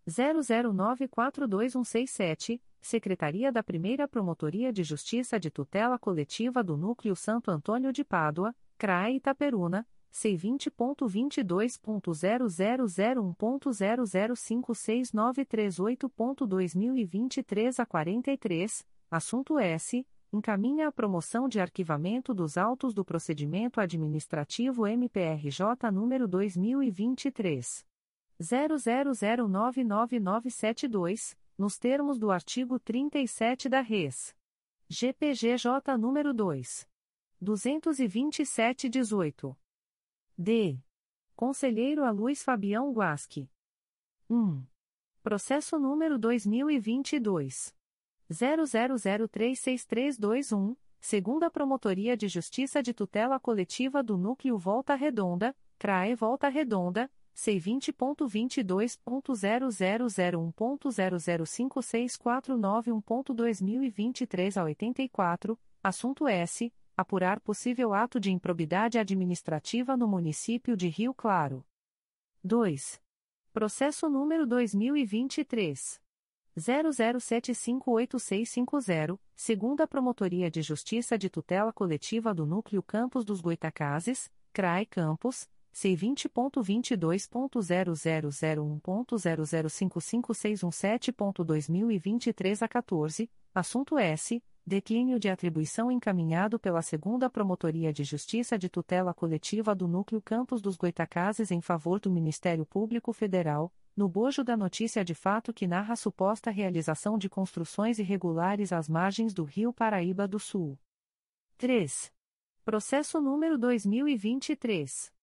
00942167, Secretaria da Primeira Promotoria de Justiça de Tutela Coletiva do Núcleo Santo Antônio de Pádua, CRAE Itaperuna, C20.22.0001.0056938.2023 a 43, assunto S. Encaminha a promoção de arquivamento dos autos do procedimento administrativo MPRJ número 2023. 00099972, nos termos do artigo 37 da Res. GPGJ número 2. 22718. D. Conselheiro a Luiz Fabião Guasque. 1. Processo número 2022. 00036321, segunda Promotoria de Justiça de Tutela Coletiva do Núcleo Volta Redonda, CRAE Volta Redonda, C20.22.0001.0056491.2023 a 84, assunto S apurar possível ato de improbidade administrativa no município de Rio Claro. 2. Processo número 2023 00758650, segunda Promotoria de Justiça de Tutela Coletiva do Núcleo Campos dos Goitacazes, CRAE Campos, C20.22.0001.0055617.2023 a 14, assunto S Declínio de atribuição encaminhado pela Segunda Promotoria de Justiça de Tutela Coletiva do Núcleo Campos dos Goitacazes em favor do Ministério Público Federal, no bojo da notícia de fato que narra suposta realização de construções irregulares às margens do Rio Paraíba do Sul. 3. Processo número 2023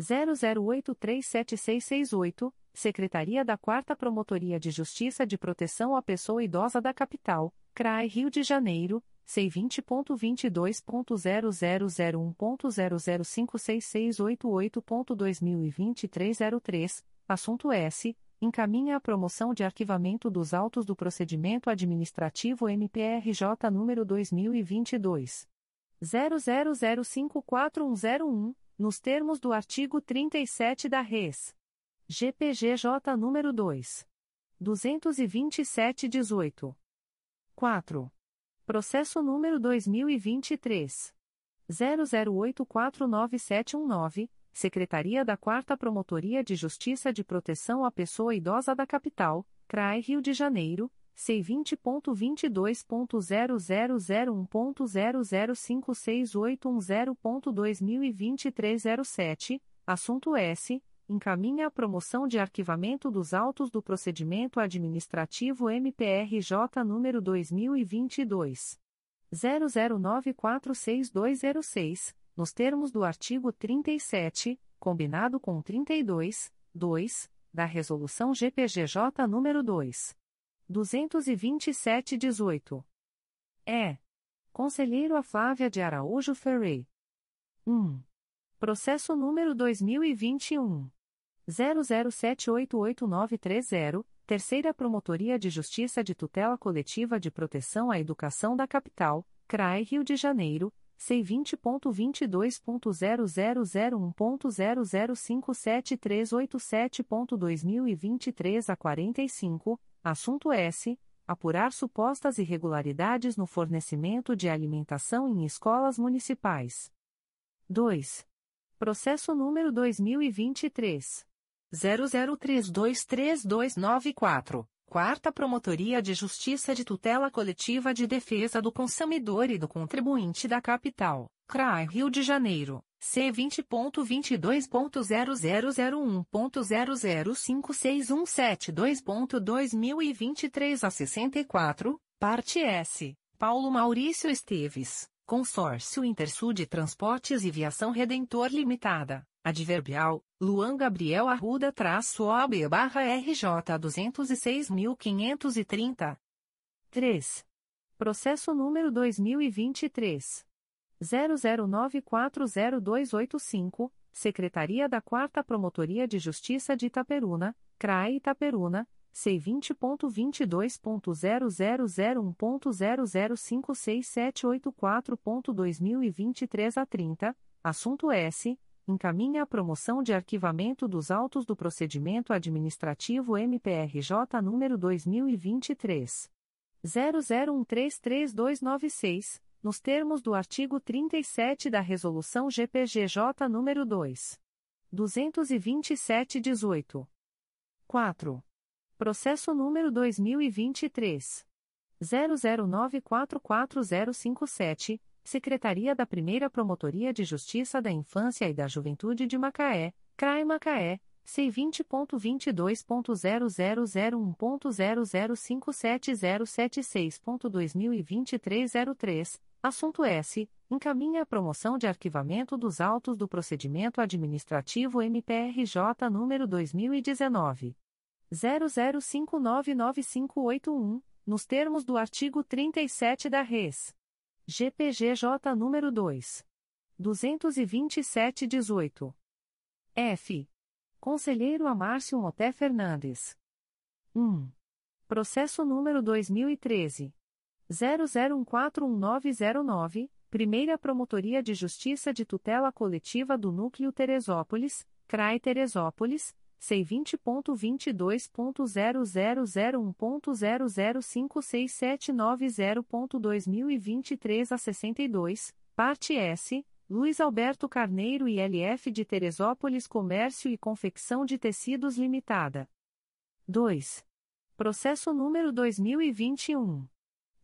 00837668, Secretaria da 4 Promotoria de Justiça de Proteção à Pessoa Idosa da Capital CRAI Rio de Janeiro, C20.22.0001.0056688.2023 03, assunto S. Encaminha a promoção de arquivamento dos autos do procedimento administrativo MPRJ número 2022. 00054101, nos termos do artigo 37 da Res. GPGJ número 2. 22718. 4. Processo número 2023. 00849719, Secretaria da 4 Promotoria de Justiça de Proteção à Pessoa Idosa da Capital, CRAI Rio de Janeiro, C20.22.0001.0056810.2023 07, assunto S. Encaminha a promoção de arquivamento dos autos do procedimento administrativo MPRJ número 2022 00946206, nos termos do artigo 37, combinado com 32, 2, da resolução GPGJ número 2 227/18. É Conselheiro a Flávia de Araújo Ferrey. 1. Processo número 2021 00788930, Terceira Promotoria de Justiça de Tutela Coletiva de Proteção à Educação da Capital, CRAE Rio de Janeiro, C20.22.0001.0057387.2023 a 45, assunto S. apurar supostas irregularidades no fornecimento de alimentação em escolas municipais. 2. Processo número 2023 00323294. Quarta Promotoria de Justiça de Tutela Coletiva de Defesa do Consumidor e do Contribuinte da Capital, CRAI Rio de Janeiro, C20.22.0001.0056172.2023 a 64, parte S, Paulo Maurício Esteves, Consórcio Intersul de Transportes e Viação Redentor Limitada, Adverbial, Luan Gabriel Arruda traço OB barra RJ 206.530. 3. Processo número 2023. 00940285, Secretaria da 4 Promotoria de Justiça de Itaperuna, CRAE Itaperuna, C20.22.0001.0056784.2023 a 30, assunto S encaminha a promoção de arquivamento dos autos do procedimento administrativo MPRJ número 2023 00133296, nos termos do artigo 37 da resolução GPGJ número 2 227/18. 4. Processo número 2023 00944057 Secretaria da Primeira Promotoria de Justiça da Infância e da Juventude de Macaé, CRAE Macaé, C20.22.0001.0057076.2023 a 03, assunto S. Encaminha a promoção de arquivamento dos autos do procedimento administrativo MPRJ número 2019. 00599581, nos termos do artigo 37 da Res. GPGJ número 2. 22718. F. Conselheiro Amárcio Moté Fernandes. 1. Processo número 2013. 00141909, Primeira Promotoria de Justiça de Tutela Coletiva do Núcleo Teresópolis, CRAI Teresópolis, C20.22.0001.0056790.2023 a 62, parte S, Luiz Alberto Carneiro e LF de Teresópolis Comércio e Confecção de Tecidos Limitada. 2. Processo número 2021.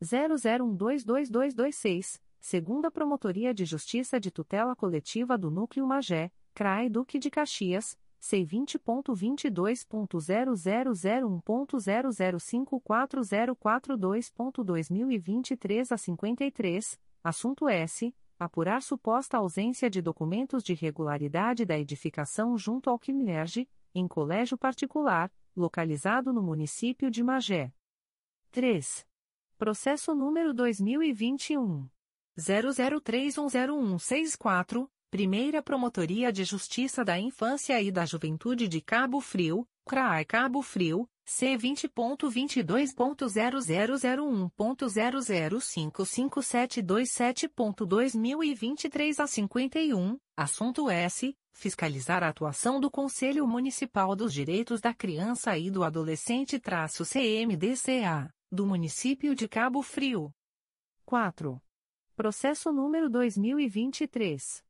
00122226, segunda Promotoria de Justiça de Tutela Coletiva do Núcleo Magé, CRAI Duque de Caxias, C20.22.0001.0054042.2023 a 53, assunto S. Apurar suposta ausência de documentos de regularidade da edificação junto ao Quimerge, em colégio particular, localizado no município de Magé. 3. Processo número 2021. 00310164 Primeira Promotoria de Justiça da Infância e da Juventude de Cabo Frio, CRAI Cabo Frio, C20.22.0001.0055727.2023 a 51, assunto S. Fiscalizar a atuação do Conselho Municipal dos Direitos da Criança e do Adolescente-CMDCA, do município de Cabo Frio. 4. Processo número 2023.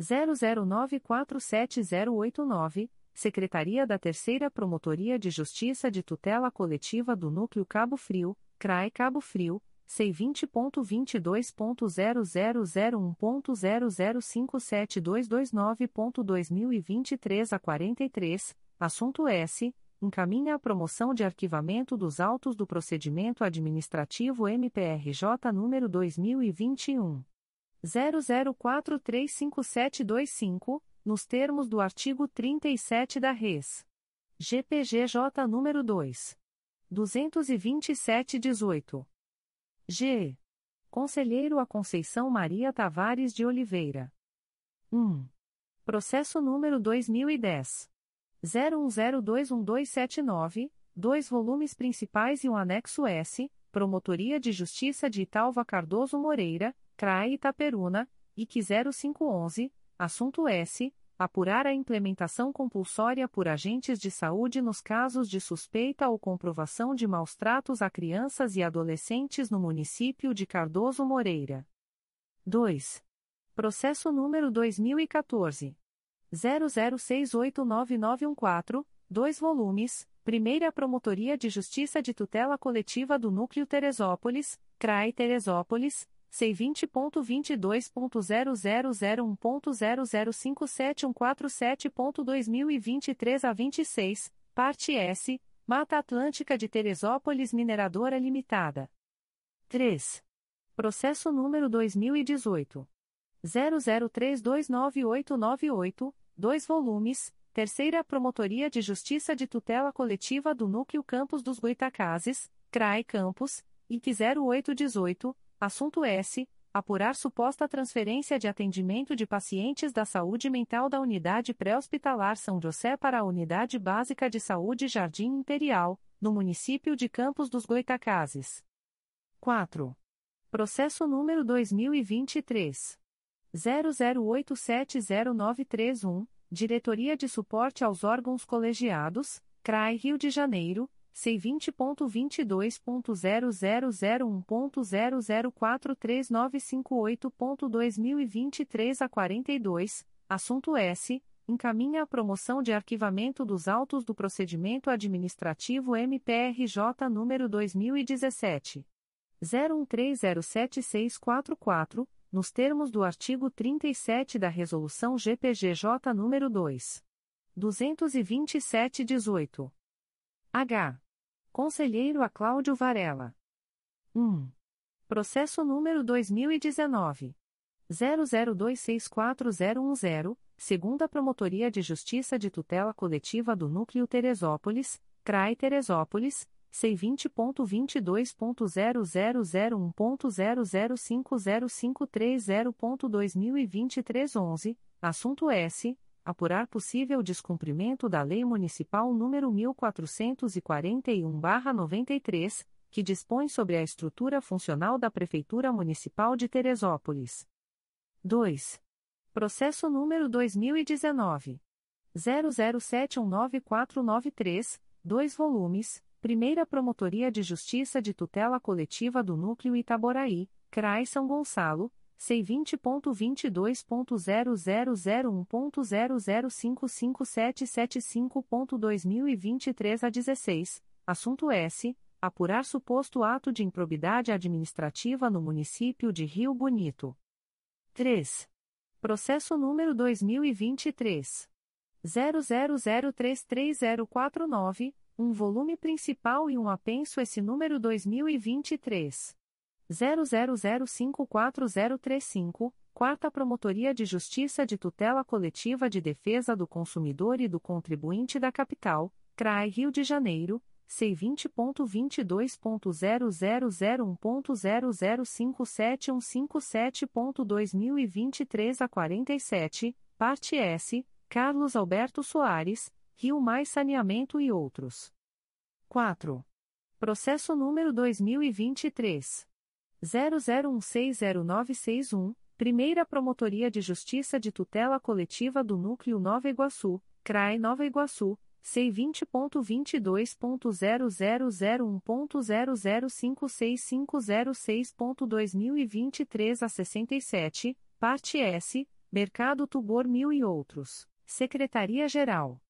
00947089, Secretaria da Terceira Promotoria de Justiça de Tutela Coletiva do Núcleo Cabo Frio, CRAE Cabo Frio, C20.22.0001.0057229.2023 a 43, assunto S. Encaminha a promoção de arquivamento dos autos do procedimento administrativo MPRJ número 2021. 00435725, nos termos do artigo 37 da Res. GPGJ nº 2. 22718. G. Conselheiro a Conceição Maria Tavares de Oliveira. 1. Processo número 2010. 01021279, dois volumes principais e um anexo S, Promotoria de Justiça de Italva Cardoso Moreira, CRAE Itaperuna, IC 0511, assunto S. apurar a implementação compulsória por agentes de saúde nos casos de suspeita ou comprovação de maus tratos a crianças e adolescentes no município de Cardoso Moreira. 2. Processo número 2014. 00689914, 2 volumes, Primeira Promotoria de Justiça de Tutela Coletiva do Núcleo Teresópolis, CRAI Teresópolis, C20.22.0001.0057147.2023 a 26, parte S, Mata Atlântica de Teresópolis Mineradora Limitada. 3. Processo número 2018. 00329898, 2 volumes, Terceira Promotoria de Justiça de Tutela Coletiva do Núcleo Campos dos Goitacazes, CRAE Campos, IC 0818, assunto S. Apurar suposta transferência de atendimento de pacientes da saúde mental da Unidade Pré-Hospitalar São José para a Unidade Básica de Saúde Jardim Imperial, no município de Campos dos Goitacazes. 4. Processo número 2023. 00870931, Diretoria de Suporte aos Órgãos Colegiados, CRAI Rio de Janeiro, C20.22.0001.0043958.2023 a 42, assunto S. Encaminha a promoção de arquivamento dos autos do procedimento administrativo MPRJ número 2017. 01307644, nos termos do artigo 37 da Resolução GPGJ nº 2. 227-18. H. Conselheiro a Cláudio Varela. 1. Processo número 2019. 00264010, segunda Promotoria de Justiça de Tutela Coletiva do Núcleo Teresópolis, CRAI Teresópolis, C20.22.0001.0050530.2023 11, assunto S. Apurar possível descumprimento da Lei Municipal nº 1441-93, que dispõe sobre a estrutura funcional da Prefeitura Municipal de Teresópolis. 2. Processo número 2019. 00719493, 2 volumes Primeira Promotoria de Justiça de Tutela Coletiva do Núcleo Itaboraí, CRAI São Gonçalo, C20.22.0001.0055775.2023 a 16, assunto S. Apurar suposto ato de improbidade administrativa no município de Rio Bonito. 3. Processo número 2023. 00033049 um volume principal e um apenso esse número 2023 00054035, Quarta Promotoria de Justiça de Tutela Coletiva de Defesa do Consumidor e do Contribuinte da Capital, CRAI Rio de Janeiro, C20.22.0001.0057157.2023 a 47, parte S, Carlos Alberto Soares, Rio Mais Saneamento e outros. 4. Processo número 2023. 00160961, Primeira Promotoria de Justiça de Tutela Coletiva do Núcleo Nova Iguaçu, CRAE Nova Iguaçu, C20.22.0001.0056506.2023 a 67, parte S, Mercado Tubor Mil e outros. Secretaria-Geral.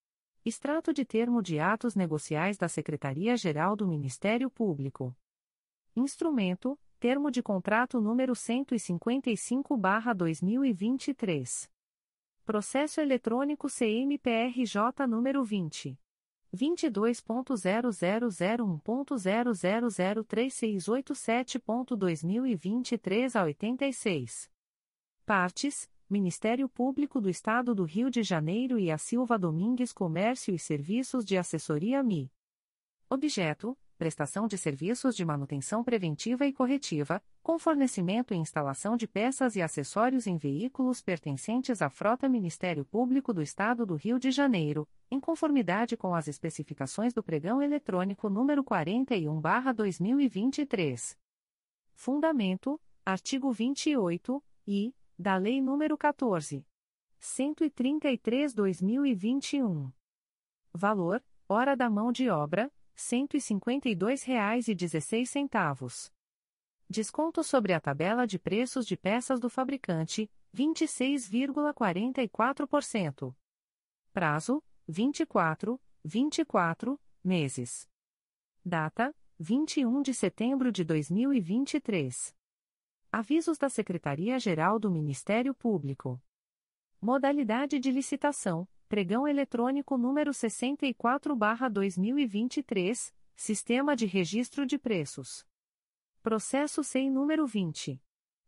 Extrato de termo de atos negociais da Secretaria-Geral do Ministério Público. Instrumento: Termo de contrato número 155/2023. Processo eletrônico CMPRJ número 20 22.0001.0003687.2023 a 86. Partes: Ministério Público do Estado do Rio de Janeiro e a Silva Domingues Comércio e Serviços de Assessoria MI. Objeto: prestação de serviços de manutenção preventiva e corretiva, com fornecimento e instalação de peças e acessórios em veículos pertencentes à Frota Ministério Público do Estado do Rio de Janeiro, em conformidade com as especificações do pregão eletrônico número 41/2023. Fundamento: artigo 28 e da Lei nº 14. 133-2021. Valor, hora da mão de obra, R$ 152,16. Desconto sobre a tabela de preços de peças do fabricante, 26,44%. Prazo, 24, 24 meses. Data, 21 de setembro de 2023. Avisos da Secretaria-Geral do Ministério Público. Modalidade de licitação: Pregão eletrônico número 64/2023, Sistema de Registro de Preços. Processo SEI número 20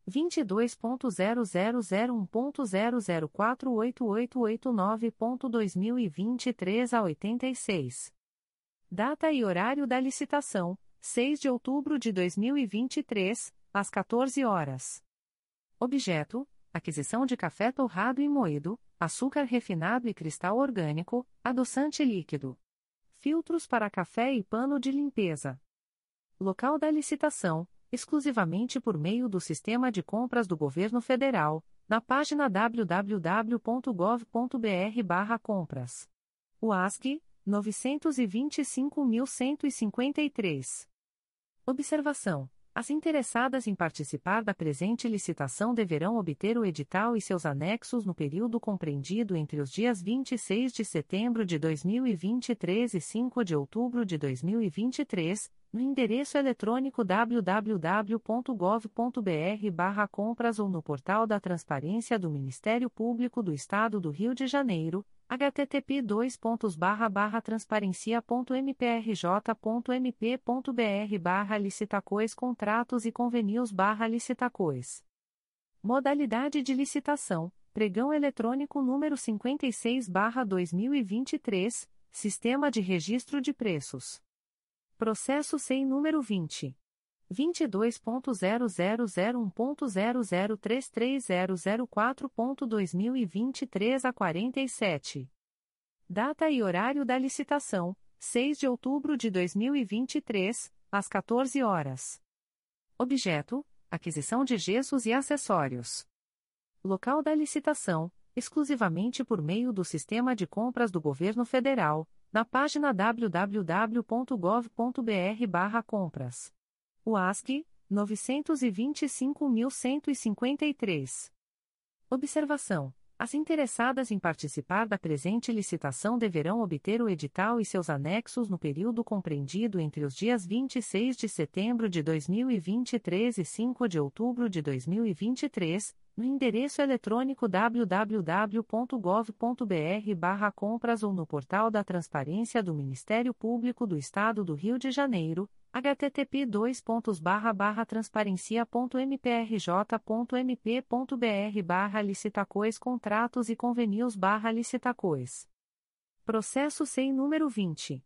22.0001.0048889.2023 a 86. Data e horário da licitação: 6 de outubro de 2023, às 14 horas. Objeto: aquisição de café torrado e moído, açúcar refinado e cristal orgânico, adoçante líquido. Filtros para café e pano de limpeza. Local da licitação: exclusivamente por meio do sistema de compras do Governo Federal, na página www.gov.br/compras. UASC 925.153. Observação: as interessadas em participar da presente licitação deverão obter o edital e seus anexos no período compreendido entre os dias 26 de setembro de 2023 e 5 de outubro de 2023, no endereço eletrônico www.gov.br/compras ou no portal da Transparência do Ministério Público do Estado do Rio de Janeiro http transparencia.mprj.mp.br barra licitacois contratos e convenios barra licitacois. Modalidade de licitação, pregão eletrônico número 56 barra 2023, Sistema de Registro de Preços. Processo SEI número 20. 22.0001.0033004.2023 a 47. Data e horário da licitação: 6 de outubro de 2023, às 14 horas. Objeto: aquisição de gessos e acessórios. Local da licitação: exclusivamente por meio do sistema de compras do Governo Federal, na página www.gov.br/compras. UASC 925.153. Observação: As interessadas em participar da presente licitação deverão obter o edital e seus anexos no período compreendido entre os dias 26 de setembro de 2023 e 5 de outubro de 2023, no endereço eletrônico www.gov.br/compras ou no portal da Transparência do Ministério Público do Estado do Rio de Janeiro http transparencia.mprj.mp.br barra licitacois contratos e convenios barra licitacois. Processo sem número 20.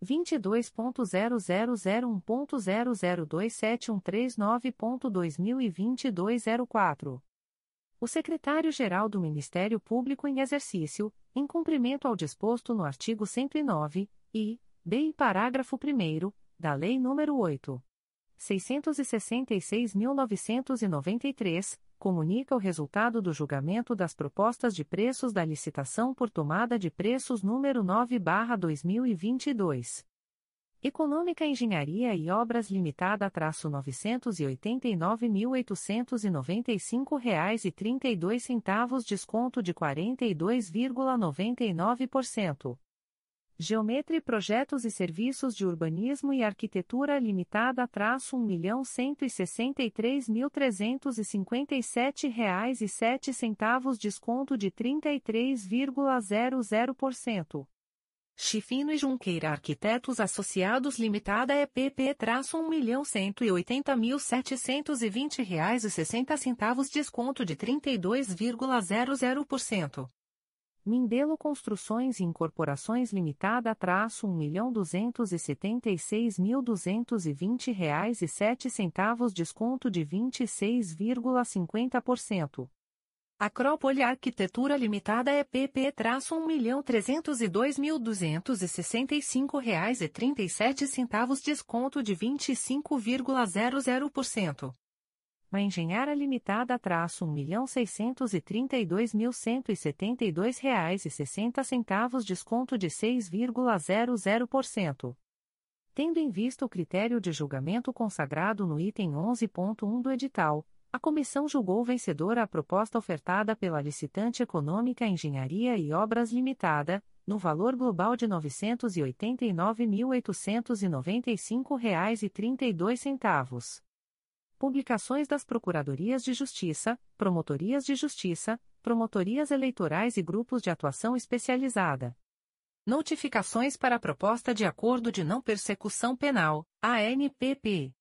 22.0001.0027139.2022 04. O secretário-geral do Ministério Público em exercício, em cumprimento ao disposto no artigo 109, e, b parágrafo 1 da Lei nº 8. 666.993, comunica o resultado do julgamento das propostas de preços da licitação por tomada de preços número 9/2022. Econômica Engenharia e Obras Limitada traço 989.895 reais e 32 centavos desconto de 42,99%. Geometre Projetos e Serviços de Urbanismo e Arquitetura Limitada traço 1.163.357 reais e 7 centavos desconto de 33,00%. Chifino e Junqueira Arquitetos Associados Limitada EPP traço 1.180.720 reais e 60 centavos desconto de 32,00%. Mindelo Construções e Incorporações Limitada-1.276.220 reais e 7 centavos desconto de 26,50%. Acrópole Arquitetura Limitada e cinco reais e trinta e sete centavos desconto de vinte e cinco vírgula zero zero por cento. Uma engenheira limitada traço um milhão seiscentos e trinta e dois mil cento e setenta e dois reais e sessenta centavos desconto de seis vírgula zero zero por cento. Tendo em vista o critério de julgamento consagrado no item onze ponto um do edital, a comissão julgou vencedora a proposta ofertada pela licitante econômica Engenharia e Obras Limitada, no valor global de dois centavos. Publicações das Procuradorias de Justiça, Promotorias de Justiça, Promotorias Eleitorais e Grupos de Atuação Especializada. Notificações para a Proposta de Acordo de Não Persecução Penal, ANPP.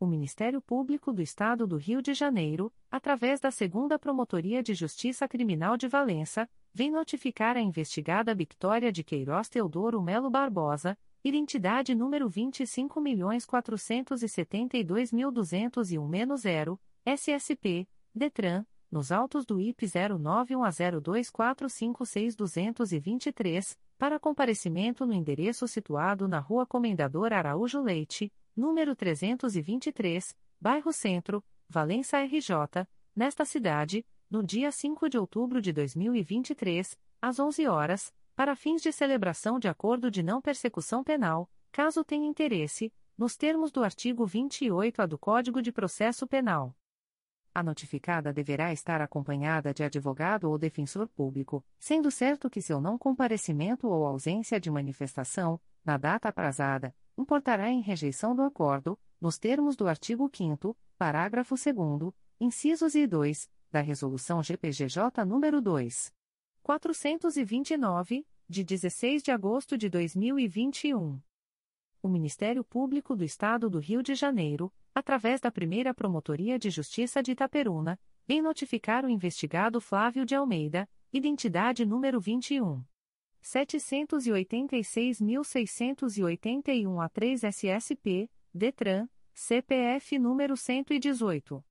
O Ministério Público do Estado do Rio de Janeiro, através da Segunda Promotoria de Justiça Criminal de Valença, vem notificar a investigada Victoria de Queiroz Teodoro Melo Barbosa, Identidade número 25.472.201-0, SSP, DETRAN, nos autos do IP 091 a 02456223, para comparecimento no endereço situado na Rua Comendador Araújo Leite, número 323, Bairro Centro, Valença RJ, nesta cidade, no dia 5 de outubro de 2023, às 11 horas para fins de celebração de acordo de não persecução penal, caso tenha interesse, nos termos do artigo 28-A do Código de Processo Penal. A notificada deverá estar acompanhada de advogado ou defensor público, sendo certo que seu não comparecimento ou ausência de manifestação, na data aprazada, importará em rejeição do acordo, nos termos do artigo 5 parágrafo 2 incisos e 2, da Resolução GPGJ nº 2. 429, de 16 de agosto de 2021. O Ministério Público do Estado do Rio de Janeiro, através da primeira Promotoria de Justiça de Itaperuna, vem notificar o investigado Flávio de Almeida, identidade número 21. 786.681 a 3 SSP, DETRAN, CPF número 118.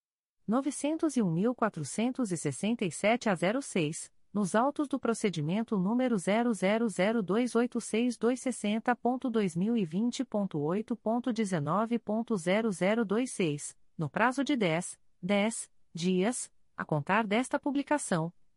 901.467 a 06 nos autos do procedimento número 000286227.2020.8.19.0026, no prazo de 10, 10 dias, a contar desta publicação,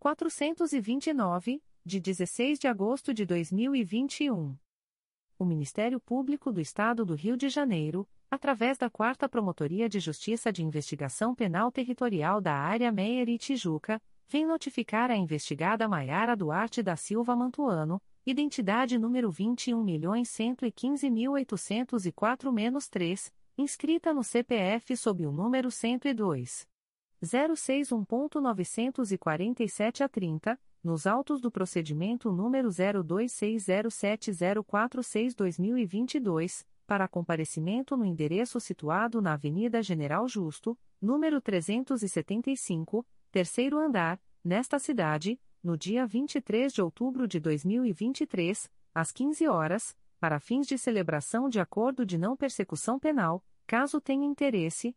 429, de 16 de agosto de 2021. O Ministério Público do Estado do Rio de Janeiro, através da 4 Promotoria de Justiça de Investigação Penal Territorial da Área Meier e Tijuca, vem notificar a investigada Maiara Duarte da Silva Mantuano, identidade número 21.115.804-3, inscrita no CPF sob o número 102. 061.947 a 30, nos autos do procedimento número 02607046-2022, para comparecimento no endereço situado na Avenida General Justo, número 375, terceiro andar, nesta cidade, no dia 23 de outubro de 2023, às 15 horas, para fins de celebração de acordo de não persecução penal, caso tenha interesse,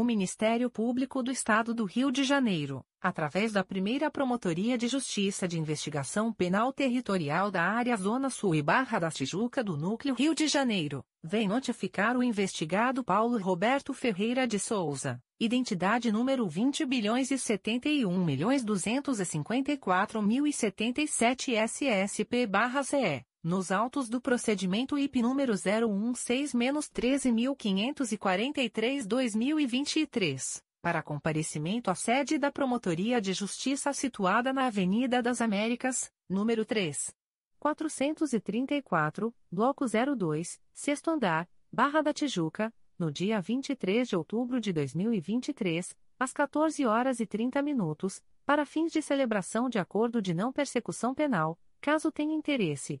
O Ministério Público do Estado do Rio de Janeiro, através da primeira Promotoria de Justiça de Investigação Penal Territorial da Área Zona Sul e Barra da Tijuca do Núcleo Rio de Janeiro, vem notificar o investigado Paulo Roberto Ferreira de Souza, identidade número 20 bilhões e 71 milhões 254 mil e 77 SSP/CE nos autos do procedimento IP número 016-13543-2023, para comparecimento à sede da Promotoria de Justiça situada na Avenida das Américas, número 3. 434, Bloco 02, Sexto Andar, Barra da Tijuca, no dia 23 de outubro de 2023, às 14 horas e 30 minutos, para fins de celebração de acordo de não persecução penal, caso tenha interesse,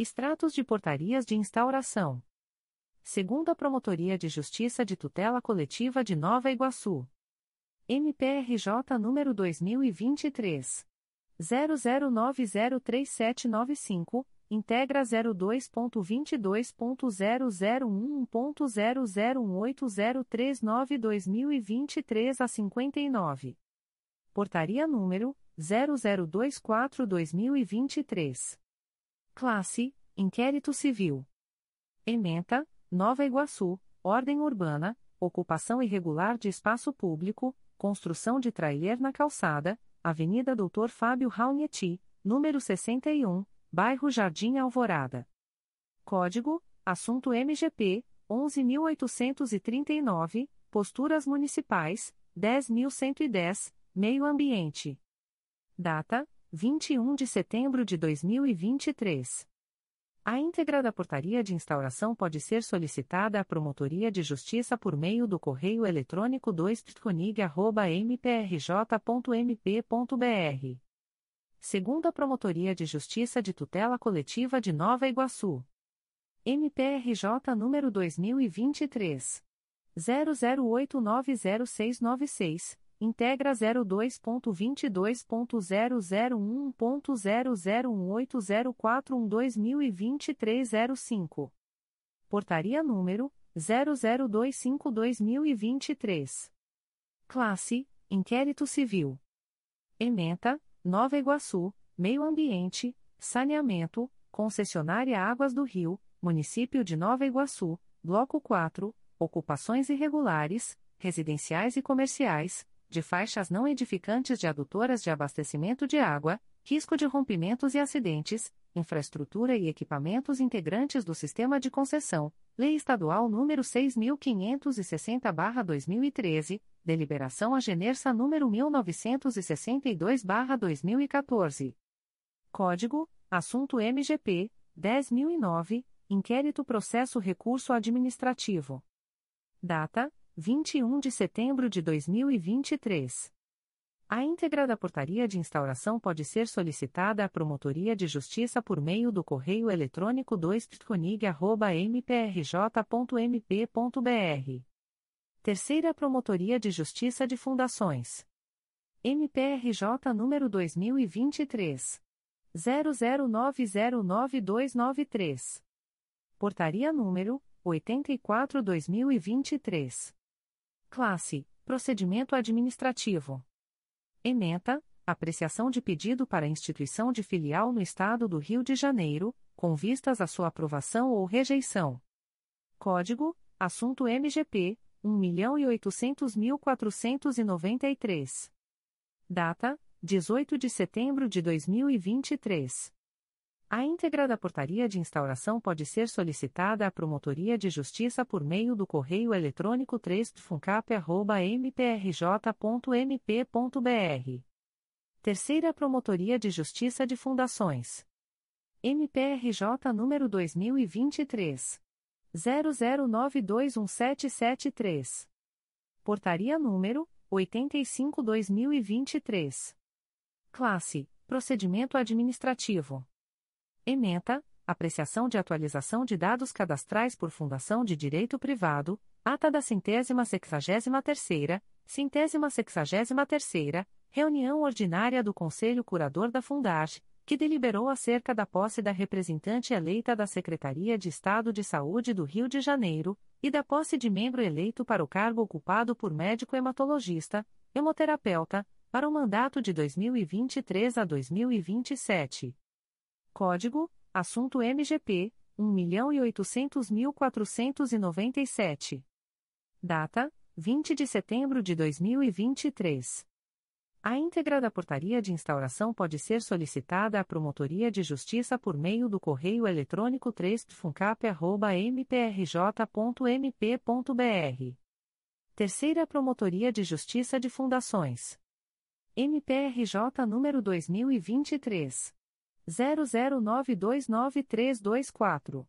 Extratos de portarias de instauração segundo a Promotoria de Justiça de Tutela Coletiva de Nova Iguaçu. MPRJ número 2023 00903795, integra 02.22.0011.0018039-2023 a 59. Portaria número 0024-2023. Classe: Inquérito Civil. Ementa Nova Iguaçu, Ordem Urbana, Ocupação Irregular de Espaço Público, Construção de Trailer na Calçada, Avenida Doutor Fábio Raunieti, número 61, Bairro Jardim Alvorada. Código: Assunto MGP 11839, Posturas Municipais 10110, Meio Ambiente. Data: 21 de setembro de 2023. A íntegra da portaria de instauração pode ser solicitada à Promotoria de Justiça por meio do correio eletrônico 2 mprj.mp.br. Segundo a Promotoria de Justiça de Tutela Coletiva de Nova Iguaçu. MPRJ número 2023. 00890696 integra 02.22.0011.0018041 05 Portaria número 0025/2023. Classe: Inquérito Civil. Ementa: Nova Iguaçu, Meio Ambiente, Saneamento, Concessionária Águas do Rio, Município de Nova Iguaçu, Bloco 4, Ocupações irregulares, residenciais e comerciais de faixas não edificantes de adutoras de abastecimento de água, risco de rompimentos e acidentes, infraestrutura e equipamentos integrantes do sistema de concessão, Lei Estadual nº 6.560-2013, Deliberação Agenersa nº 1962-2014. Código: Assunto MGP 10009, Inquérito Processo Recurso Administrativo. Data: 21 de setembro de 2023. A íntegra da portaria de instauração pode ser solicitada à Promotoria de Justiça por meio do correio eletrônico 2 mprj.mp.br. Terceira Promotoria de Justiça de Fundações. MPRJ número 2023. 00909293. Portaria número 84-2023. Classe: Procedimento Administrativo. Ementa: Apreciação de pedido para instituição de filial no Estado do Rio de Janeiro, com vistas à sua aprovação ou rejeição. Código: Assunto MGP 1.800.493. Data: 18 de setembro de 2023. A íntegra da portaria de instauração pode ser solicitada à Promotoria de Justiça por meio do correio eletrônico 3funcap.mprj.mp.br. Terceira Promotoria de Justiça de Fundações. MPRJ número 2023. 00921773. Portaria número 85-2023. Classe: Procedimento Administrativo. Ementa, apreciação de atualização de dados cadastrais por Fundação de Direito Privado, ata da centésima sexagésima terceira, centésima sexagésima terceira, reunião ordinária do Conselho Curador da Fundarte, que deliberou acerca da posse da representante eleita da Secretaria de Estado de Saúde do Rio de Janeiro, e da posse de membro eleito para o cargo ocupado por médico hematologista, hemoterapeuta, para o mandato de 2023 a 2027. Código: Assunto MGP 1.800.497. Data: 20 de setembro de 2023. A íntegra da portaria de instauração pode ser solicitada à Promotoria de Justiça por meio do correio eletrônico 3funcap.mprj.mp.br. Terceira Promotoria de Justiça de Fundações. MPRJ número 2023 00929324.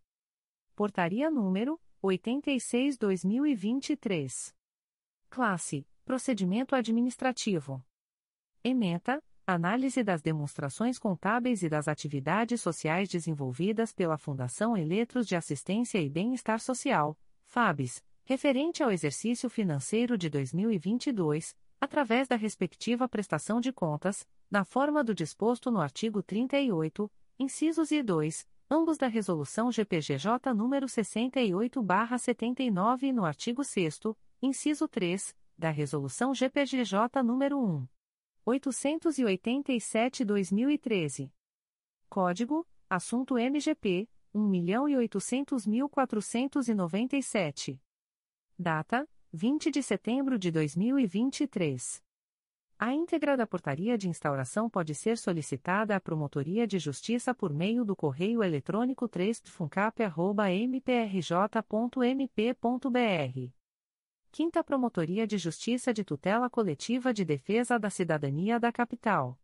Portaria número 86/2023. Classe: Procedimento administrativo. Ementa: Análise das demonstrações contábeis e das atividades sociais desenvolvidas pela Fundação Eletros de Assistência e Bem-Estar Social, FABES, referente ao exercício financeiro de 2022, através da respectiva prestação de contas, na forma do disposto no artigo 38, incisos e 2, ambos da Resolução GPGJ nº 68/79 e no artigo 6 inciso 3, da Resolução GPGJ nº 1. 887-2013. Código: Assunto MGP 1.800.497. Data: 20 de setembro de 2023. A íntegra da portaria de instauração pode ser solicitada à Promotoria de Justiça por meio do correio eletrônico 3funcap.mprj.mp.br Quinta Promotoria de Justiça de Tutela Coletiva de Defesa da Cidadania da Capital.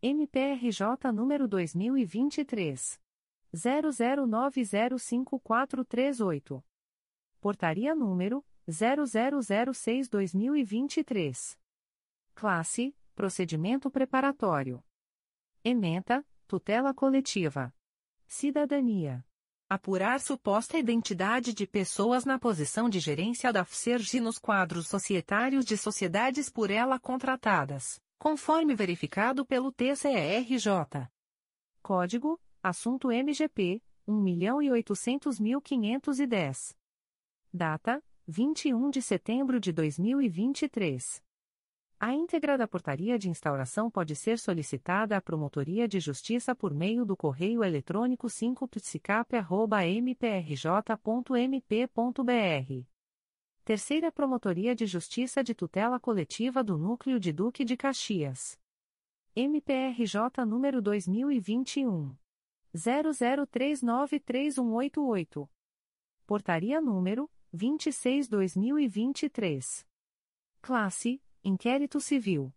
MPRJ número 2023 00905438. Portaria número 0006/2023. Classe: Procedimento preparatório. Ementa: Tutela coletiva. Cidadania apurar suposta identidade de pessoas na posição de gerência da FSERG nos quadros societários de sociedades por ela contratadas, conforme verificado pelo TCRJ. Código: Assunto MGP 1.800.510. Data: 21 de setembro de 2023. A íntegra da portaria de instauração pode ser solicitada à Promotoria de Justiça por meio do correio eletrônico 5psicap.mprj.mp.br. Terceira Promotoria de Justiça de Tutela Coletiva do Núcleo de Duque de Caxias. MPRJ número 2021. 00393188. Portaria número 26-2023. Classe Inquérito Civil.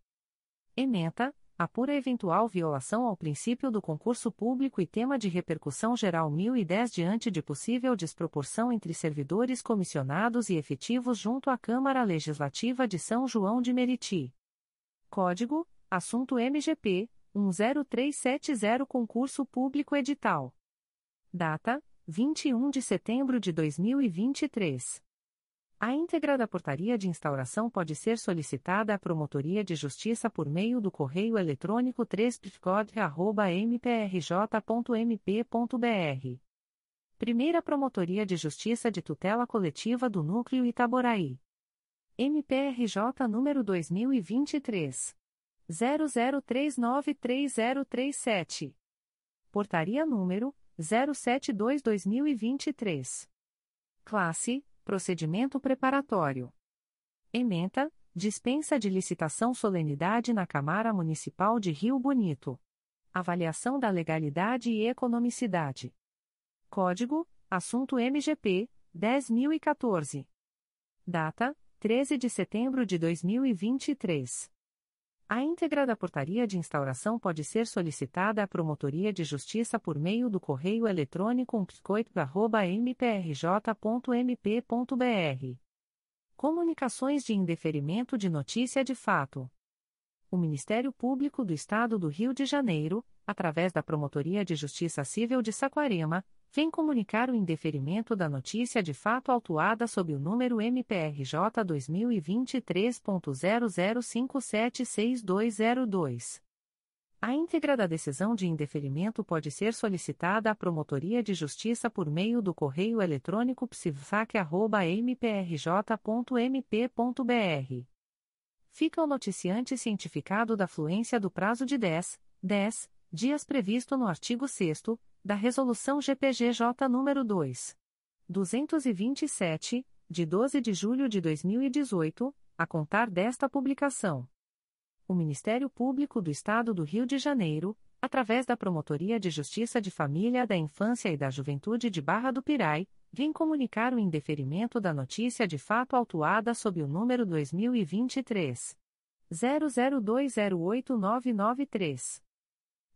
Ementa, apura eventual violação ao princípio do concurso público e tema de repercussão geral 1010 diante de possível desproporção entre servidores comissionados e efetivos junto à Câmara Legislativa de São João de Meriti. Código: Assunto MGP 10370 Concurso Público Edital. Data: 21 de setembro de 2023. A íntegra da portaria de instauração pode ser solicitada à Promotoria de Justiça por meio do correio eletrônico 3 mprj.mp.br. Primeira Promotoria de Justiça de Tutela Coletiva do Núcleo Itaboraí. MPRJ número 2023. 00393037. Portaria número 072-2023. Classe Procedimento preparatório. Ementa, dispensa de licitação solenidade na Câmara Municipal de Rio Bonito. Avaliação da legalidade e economicidade. Código: Assunto MGP 10014. Data: 13 de setembro de 2023. A íntegra da portaria de instauração pode ser solicitada à Promotoria de Justiça por meio do correio eletrônico umpcoit.mprj.mp.br. Comunicações de indeferimento de notícia de fato. O Ministério Público do Estado do Rio de Janeiro, através da Promotoria de Justiça Civil de Saquarema, vem comunicar o indeferimento da notícia de fato autuada sob o número MPRJ 2023.00576202. A íntegra da decisão de indeferimento pode ser solicitada à Promotoria de Justiça por meio do correio eletrônico psivfac.mprj.mp.br Fica o noticiante cientificado da fluência do prazo de 10, 10 dias previsto no artigo 6 da Resolução GPGJ nº 2. 227, de 12 de julho de 2018, a contar desta publicação. O Ministério Público do Estado do Rio de Janeiro, através da Promotoria de Justiça de Família da Infância e da Juventude de Barra do Pirai, vem comunicar o indeferimento da notícia de fato autuada sob o número 2023 00208993.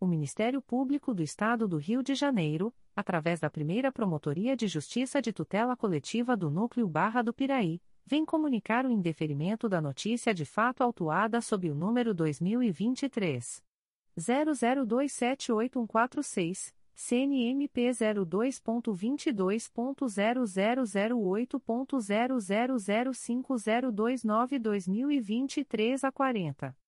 O Ministério Público do Estado do Rio de Janeiro, através da primeira Promotoria de Justiça de Tutela Coletiva do Núcleo Barra do Piraí, vem comunicar o indeferimento da notícia de fato autuada sob o número 2023. 00278146, CNMP 02.22.0008.0005029-2023 a 40.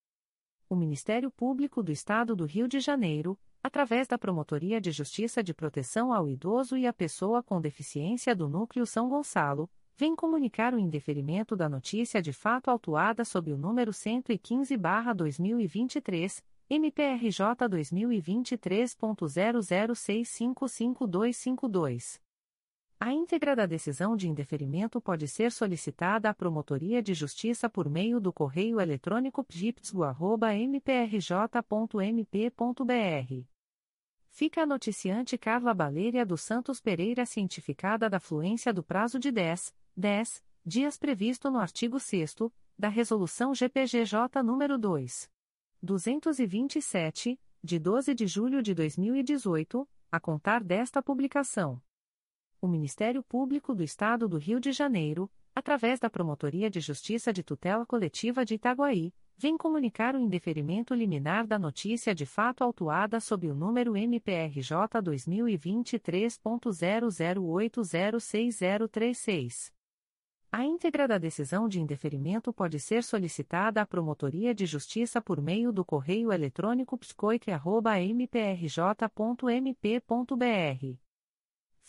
o Ministério Público do Estado do Rio de Janeiro, através da Promotoria de Justiça de Proteção ao Idoso e à Pessoa com Deficiência do Núcleo São Gonçalo, vem comunicar o indeferimento da notícia de fato autuada sob o número 115-2023, MPRJ 2023.00655252. A íntegra da decisão de indeferimento pode ser solicitada à Promotoria de Justiça por meio do correio eletrônico pgipsgo.mprj.mp.br. Fica a noticiante Carla Baleiria dos Santos Pereira cientificada da fluência do prazo de 10, 10 dias previsto no artigo 6 da Resolução GPGJ nº 2. 227, de 12 de julho de 2018, a contar desta publicação o Ministério Público do Estado do Rio de Janeiro, através da Promotoria de Justiça de Tutela Coletiva de Itaguaí, vem comunicar o indeferimento liminar da notícia de fato autuada sob o número MPRJ 2023.00806036. A íntegra da decisão de indeferimento pode ser solicitada à Promotoria de Justiça por meio do correio eletrônico psicoic.mprj.mp.br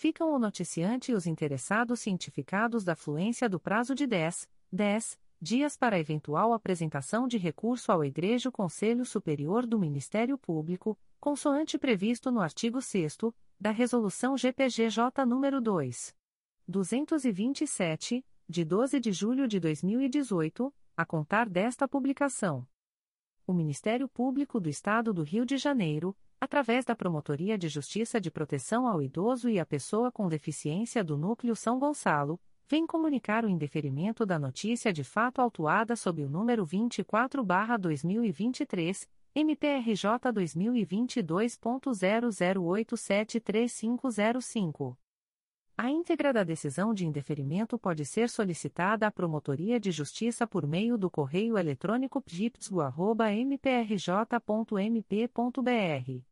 ficam o noticiante e os interessados cientificados da fluência do prazo de 10, 10 dias para eventual apresentação de recurso ao Egrejo Conselho Superior do Ministério Público, consoante previsto no artigo 6 da Resolução GPGJ nº 2. 227, de 12 de julho de 2018, a contar desta publicação. O Ministério Público do Estado do Rio de Janeiro, através da Promotoria de Justiça de Proteção ao Idoso e à Pessoa com Deficiência do Núcleo São Gonçalo, vem comunicar o indeferimento da notícia de fato autuada sob o número 24-2023, MPRJ 2022.00873505. A íntegra da decisão de indeferimento pode ser solicitada à Promotoria de Justiça por meio do correio eletrônico pgipsgo.mprj.mp.br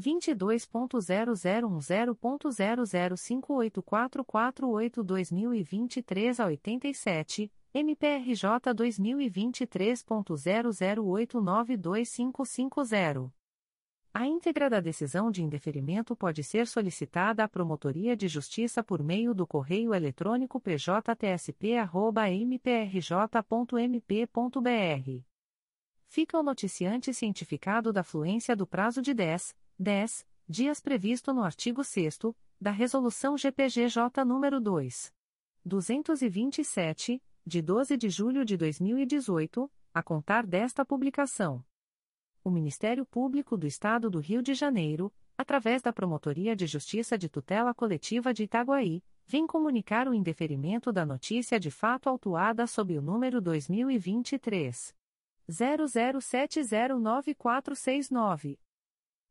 22.0010.0058448-2023 a 87, MPRJ 2023.00892550. A íntegra da decisão de indeferimento pode ser solicitada à Promotoria de Justiça por meio do correio eletrônico pjtsp.mprj.mp.br. Fica o noticiante cientificado da fluência do prazo de 10, 10 dias previsto no artigo 6 da Resolução GPGJ nº 2. 227, de 12 de julho de 2018, a contar desta publicação o Ministério Público do Estado do Rio de Janeiro, através da Promotoria de Justiça de Tutela Coletiva de Itaguaí, vem comunicar o indeferimento da notícia de fato autuada sob o número 2023 00709469.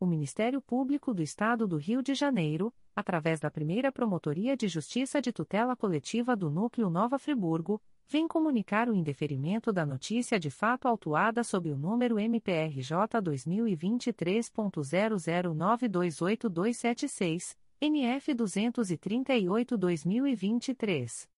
O Ministério Público do Estado do Rio de Janeiro, através da primeira Promotoria de Justiça de Tutela Coletiva do Núcleo Nova Friburgo, vem comunicar o indeferimento da notícia de fato autuada sob o número MPRJ 2023.00928276, NF 238-2023.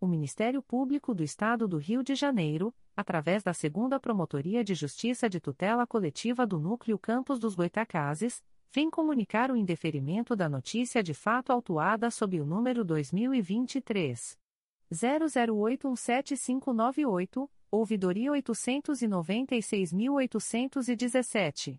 O Ministério Público do Estado do Rio de Janeiro, através da Segunda Promotoria de Justiça de Tutela Coletiva do Núcleo Campos dos Goitacazes, vem comunicar o indeferimento da notícia de fato autuada sob o número 2023 00817598 Ouvidoria 896.817.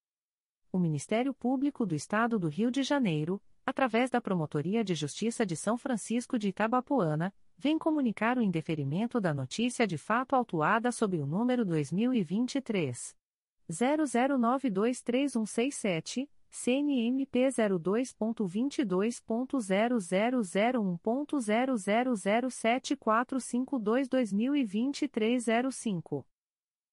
O Ministério Público do Estado do Rio de Janeiro, através da Promotoria de Justiça de São Francisco de Itabapoana, vem comunicar o indeferimento da notícia de fato autuada sob o número 2023 00923167 CNMP 02.22.0001.0007452-2023 05.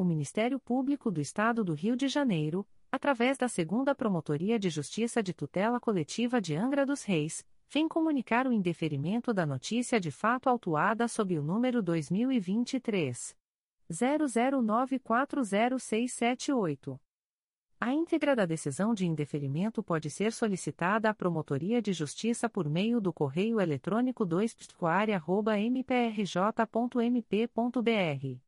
O Ministério Público do Estado do Rio de Janeiro, através da Segunda Promotoria de Justiça de Tutela Coletiva de Angra dos Reis, vem comunicar o indeferimento da notícia de fato autuada sob o número 2023 00940678. A íntegra da decisão de indeferimento pode ser solicitada à Promotoria de Justiça por meio do correio eletrônico 2 mprj.mp.br.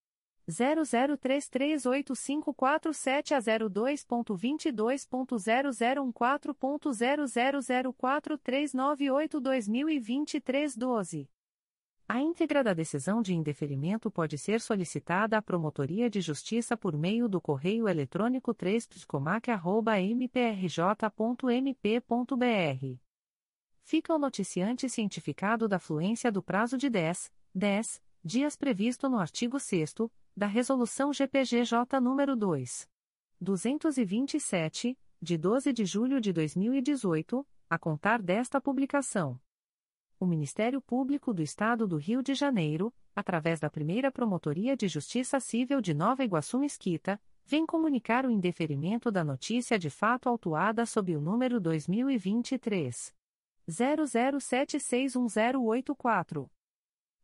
00338547 a 02.22.0014.0004398-2023 12. A íntegra da decisão de indeferimento pode ser solicitada à Promotoria de Justiça por meio do correio eletrônico 3 mprj.mp.br. Fica o noticiante cientificado da fluência do prazo de 10, 10 dias previsto no artigo 6 da Resolução GPGJ nº 2. 227, de 12 de julho de 2018, a contar desta publicação o Ministério Público do Estado do Rio de Janeiro, através da primeira Promotoria de Justiça Civil de Nova Iguaçu Mesquita, vem comunicar o indeferimento da notícia de fato autuada sob o número 2023. 00761084.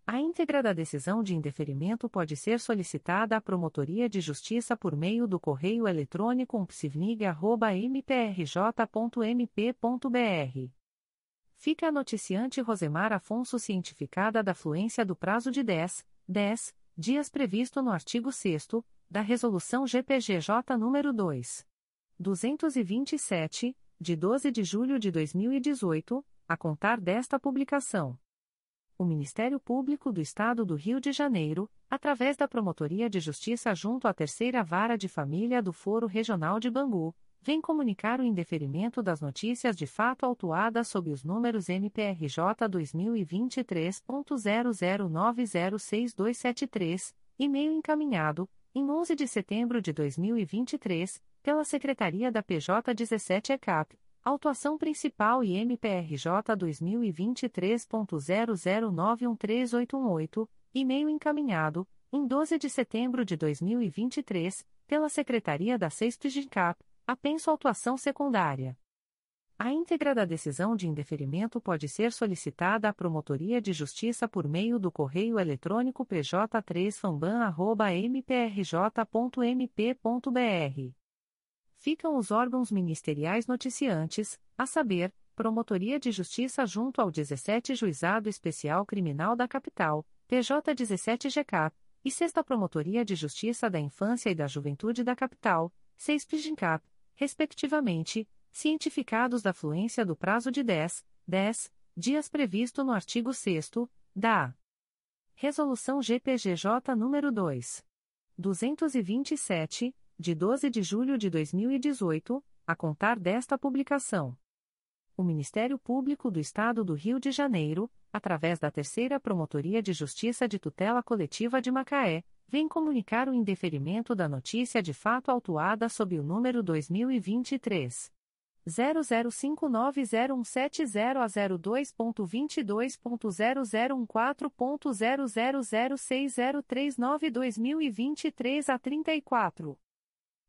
A íntegra da decisão de indeferimento pode ser solicitada à Promotoria de Justiça por meio do correio eletrônico psivnig.mprj.mp.br fica a noticiante Rosemar Afonso cientificada da fluência do prazo de 10, 10 dias previsto no artigo 6 da Resolução GPGJ nº 2. 227, de 12 de julho de 2018, a contar desta publicação. O Ministério Público do Estado do Rio de Janeiro, através da Promotoria de Justiça junto à Terceira Vara de Família do Foro Regional de Bangu, vem comunicar o indeferimento das notícias de fato autuadas sob os números MPRJ 2023.00906273, e-mail encaminhado, em 11 de setembro de 2023, pela Secretaria da PJ 17-ECAP, autuação principal e MPRJ 2023.00913818, e-mail encaminhado, em 12 de setembro de 2023, pela Secretaria da 6 GINCAP, Apenso autuação secundária. A íntegra da decisão de indeferimento pode ser solicitada à Promotoria de Justiça por meio do correio eletrônico pj3famban.mprj.mp.br. Ficam os órgãos ministeriais noticiantes, a saber, Promotoria de Justiça junto ao 17 Juizado Especial Criminal da Capital, PJ 17 GK, e Sexta Promotoria de Justiça da Infância e da Juventude da Capital, 6 PGINCAP respectivamente, cientificados da fluência do prazo de 10, 10 dias previsto no artigo 6 da Resolução GPGJ nº 2. 227, de 12 de julho de 2018, a contar desta publicação. O Ministério Público do Estado do Rio de Janeiro, através da Terceira Promotoria de Justiça de Tutela Coletiva de Macaé, vem comunicar o indeferimento da notícia de fato autuada sob o número 2023 00590170 a 02.22.0014.0006039-2023 a 34.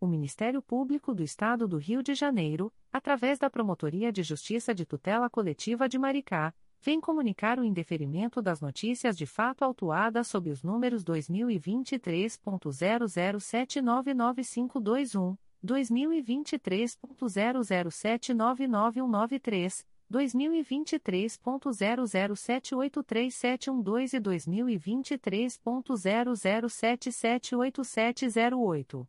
O Ministério Público do Estado do Rio de Janeiro, através da Promotoria de Justiça de Tutela Coletiva de Maricá, vem comunicar o indeferimento das notícias de fato autuadas sob os números 2023.00799521, 2023.00799193, 2023.00783712 e 2023.00778708.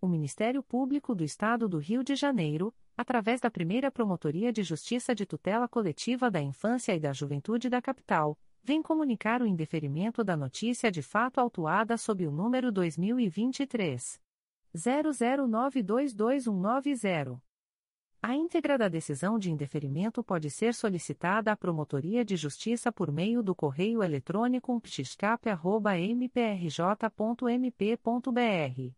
O Ministério Público do Estado do Rio de Janeiro, através da primeira Promotoria de Justiça de Tutela Coletiva da Infância e da Juventude da Capital, vem comunicar o indeferimento da notícia de fato autuada sob o número 2023. 00922190. A íntegra da decisão de indeferimento pode ser solicitada à Promotoria de Justiça por meio do correio eletrônico ptiscap.mprj.mp.br.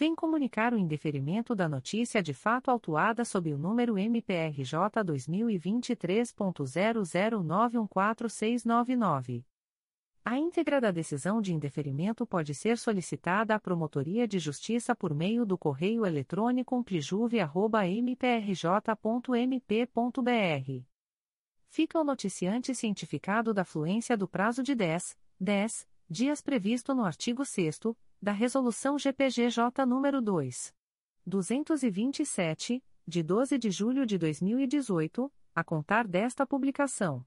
vem comunicar o indeferimento da notícia de fato autuada sob o número MPRJ 2023.00914699. A íntegra da decisão de indeferimento pode ser solicitada à Promotoria de Justiça por meio do correio eletrônico umplijuve.mprj.mp.br. Fica o noticiante cientificado da fluência do prazo de 10, 10 dias previsto no artigo 6 da Resolução GPGJ nº 2. 227, de 12 de julho de 2018, a contar desta publicação.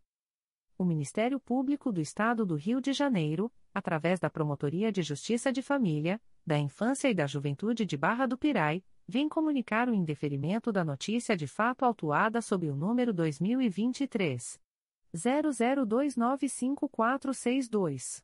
O Ministério Público do Estado do Rio de Janeiro, através da Promotoria de Justiça de Família, da Infância e da Juventude de Barra do Pirai, vem comunicar o indeferimento da notícia de fato autuada sob o número 2023 00295462.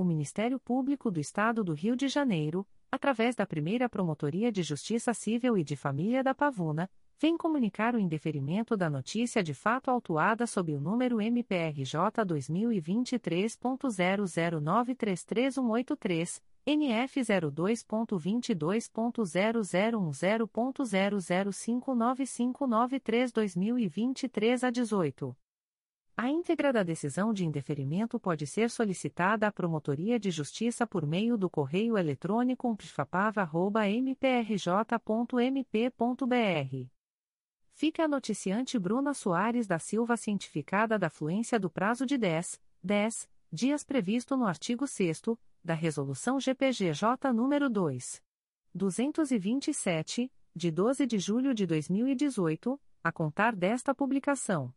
o Ministério Público do Estado do Rio de Janeiro, através da primeira Promotoria de Justiça Civil e de Família da Pavuna, vem comunicar o indeferimento da notícia de fato autuada sob o número MPRJ 2023.00933183, NF 02.22.0010.0059593-2023 a 18. A íntegra da decisão de indeferimento pode ser solicitada à Promotoria de Justiça por meio do correio eletrônico umpfapava.mprj.mp.br. Fica a noticiante Bruna Soares da Silva cientificada da fluência do prazo de 10, 10 dias previsto no artigo 6 da Resolução GPGJ nº 2. 227, de 12 de julho de 2018, a contar desta publicação.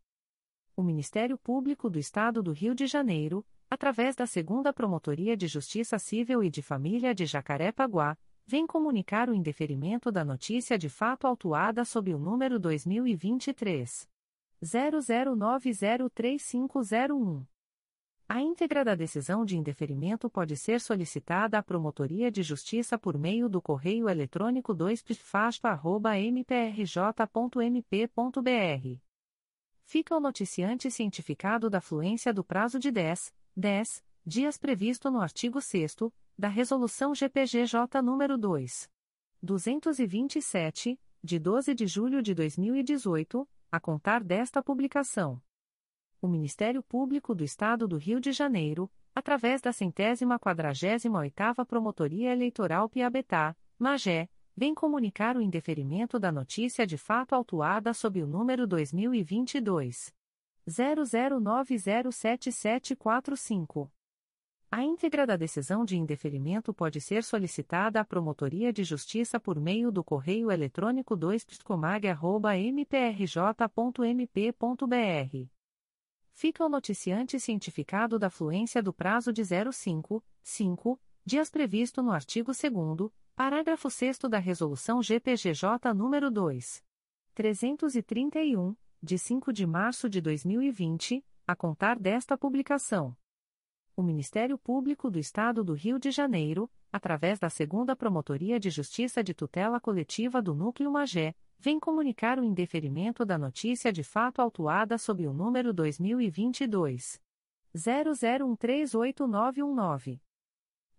O Ministério Público do Estado do Rio de Janeiro, através da Segunda Promotoria de Justiça Civil e de Família de Jacarepaguá, vem comunicar o indeferimento da notícia de fato autuada sob o número 2023 00903501. A íntegra da decisão de indeferimento pode ser solicitada à Promotoria de Justiça por meio do correio eletrônico 2pfaspa.mprj.mp.br fica o noticiante cientificado da fluência do prazo de 10, 10 dias previsto no artigo 6 da Resolução GPGJ nº 2. 227, de 12 de julho de 2018, a contar desta publicação. O Ministério Público do Estado do Rio de Janeiro, através da centésima quadragésima oitava Promotoria Eleitoral Piabetá, Magé, vem comunicar o indeferimento da notícia de fato autuada sob o número 2022 00907745. A íntegra da decisão de indeferimento pode ser solicitada à Promotoria de Justiça por meio do correio eletrônico 2pscomag.mprj.mp.br. Fica o noticiante cientificado da fluência do prazo de 05, 5 dias previsto no artigo 2 Parágrafo 6 da Resolução GPGJ nº 2. 331, de 5 de março de 2020, a contar desta publicação. O Ministério Público do Estado do Rio de Janeiro, através da Segunda Promotoria de Justiça de Tutela Coletiva do Núcleo Magé, vem comunicar o indeferimento da notícia de fato autuada sob o número 2022 00138919.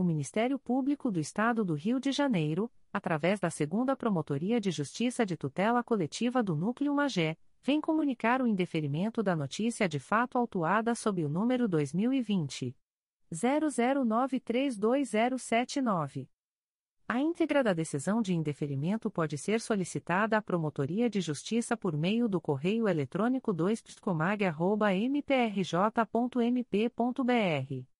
O Ministério Público do Estado do Rio de Janeiro, através da Segunda Promotoria de Justiça de Tutela Coletiva do Núcleo Magé, vem comunicar o indeferimento da notícia de fato autuada sob o número 2020 00932079. A íntegra da decisão de indeferimento pode ser solicitada à Promotoria de Justiça por meio do correio eletrônico 2pscomag.mprj.mp.br.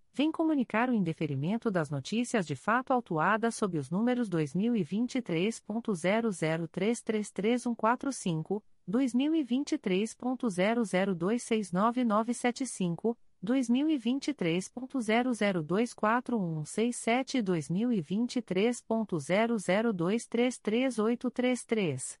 vem comunicar o indeferimento das notícias de fato autuadas sob os números 2023.00333145, 2023.00269975, 2023.00241167 e 2023.00233833.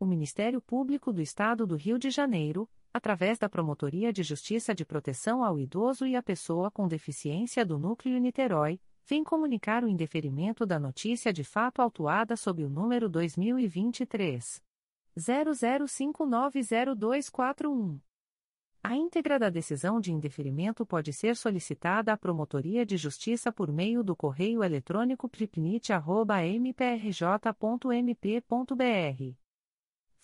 O Ministério Público do Estado do Rio de Janeiro, através da Promotoria de Justiça de Proteção ao Idoso e à Pessoa com Deficiência do Núcleo Niterói, vem comunicar o indeferimento da notícia de fato autuada sob o número 2023 00590241. A íntegra da decisão de indeferimento pode ser solicitada à Promotoria de Justiça por meio do correio eletrônico pripnit.mprj.mp.br.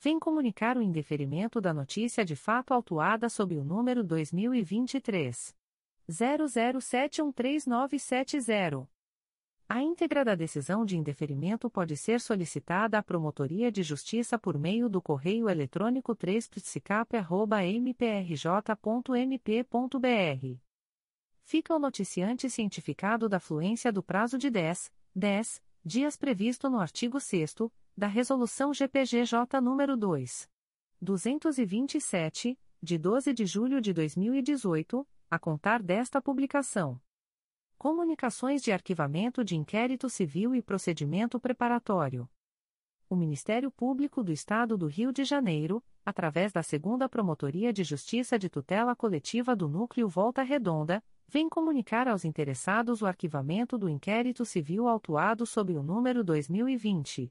vem comunicar o indeferimento da notícia de fato autuada sob o número 2023 00713970. A íntegra da decisão de indeferimento pode ser solicitada à Promotoria de Justiça por meio do correio eletrônico 3psicap.mprj.mp.br fica o noticiante cientificado da fluência do prazo de 10, 10 dias previsto no artigo 6 da Resolução GPGJ nº 2. 227, de 12 de julho de 2018, a contar desta publicação. Comunicações de arquivamento de inquérito civil e procedimento preparatório. O Ministério Público do Estado do Rio de Janeiro, através da Segunda Promotoria de Justiça de Tutela Coletiva do Núcleo Volta Redonda, vem comunicar aos interessados o arquivamento do inquérito civil autuado sob o número 2020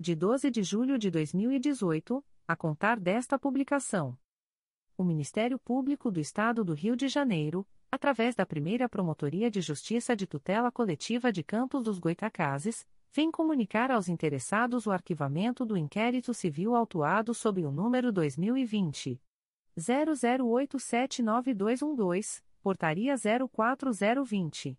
de 12 de julho de 2018, a contar desta publicação. O Ministério Público do Estado do Rio de Janeiro, através da primeira Promotoria de Justiça de Tutela Coletiva de Campos dos Goitacazes, vem comunicar aos interessados o arquivamento do inquérito civil autuado sob o número 2020 00879212, Portaria 04020.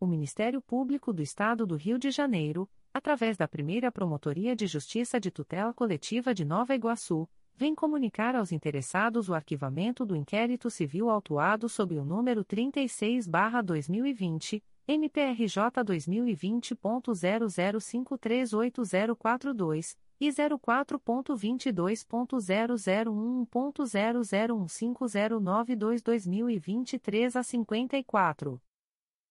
O Ministério Público do Estado do Rio de Janeiro, através da primeira Promotoria de Justiça de Tutela Coletiva de Nova Iguaçu, vem comunicar aos interessados o arquivamento do inquérito civil autuado sob o número 36-2020, MPRJ 2020.00538042 e 04.22.0011.0015092-2023 a 54.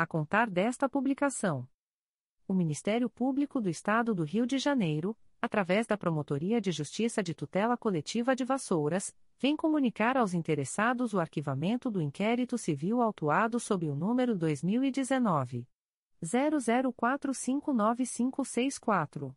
a contar desta publicação. O Ministério Público do Estado do Rio de Janeiro, através da Promotoria de Justiça de Tutela Coletiva de Vassouras, vem comunicar aos interessados o arquivamento do inquérito civil autuado sob o número 2019 00459564.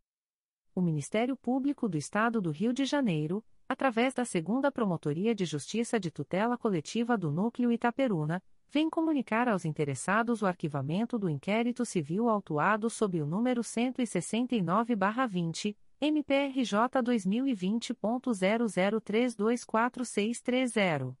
O Ministério Público do Estado do Rio de Janeiro, através da Segunda Promotoria de Justiça de Tutela Coletiva do Núcleo Itaperuna, vem comunicar aos interessados o arquivamento do inquérito civil autuado sob o número 169-20, MPRJ 2020.00324630.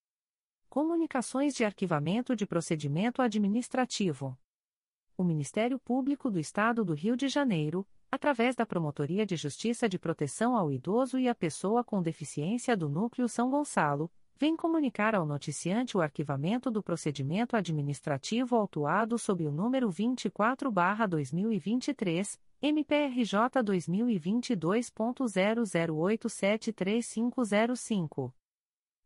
Comunicações de Arquivamento de Procedimento Administrativo. O Ministério Público do Estado do Rio de Janeiro, através da Promotoria de Justiça de Proteção ao Idoso e à Pessoa com Deficiência do Núcleo São Gonçalo, vem comunicar ao noticiante o arquivamento do procedimento administrativo autuado sob o número 24-2023, MPRJ 2022.00873505.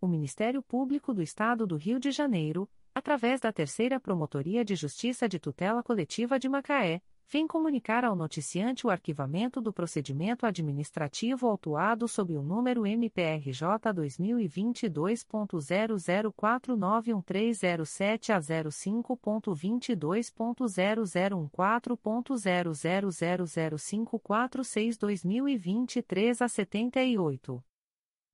O Ministério Público do Estado do Rio de Janeiro, através da Terceira Promotoria de Justiça de Tutela Coletiva de Macaé, vem comunicar ao noticiante o arquivamento do procedimento administrativo autuado sob o número MPRJ 2022.00491307 a 05.22.0004.0000546-2023 a 78.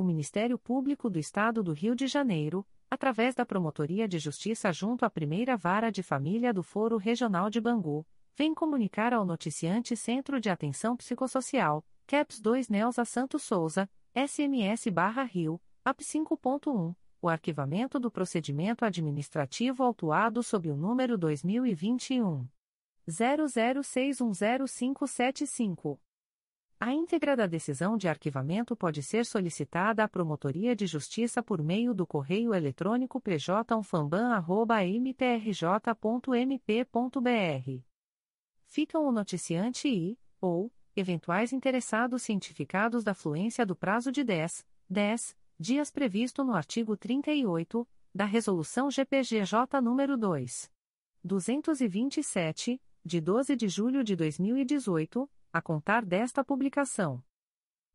o Ministério Público do Estado do Rio de Janeiro, através da Promotoria de Justiça junto à Primeira Vara de Família do Foro Regional de Bangu, vem comunicar ao noticiante Centro de Atenção Psicossocial, CAPS 2 Nelsa Santos Souza, SMS barra Rio, AP 5.1, o arquivamento do procedimento administrativo autuado sob o número 2021. 00610575. A íntegra da decisão de arquivamento pode ser solicitada à Promotoria de Justiça por meio do correio eletrônico pjumfambam.mprj.mp.br. Ficam o noticiante e, ou, eventuais interessados cientificados da fluência do prazo de 10, 10 dias previsto no artigo 38 da Resolução GPGJ nº 2. 227, de 12 de julho de 2018, a contar desta publicação.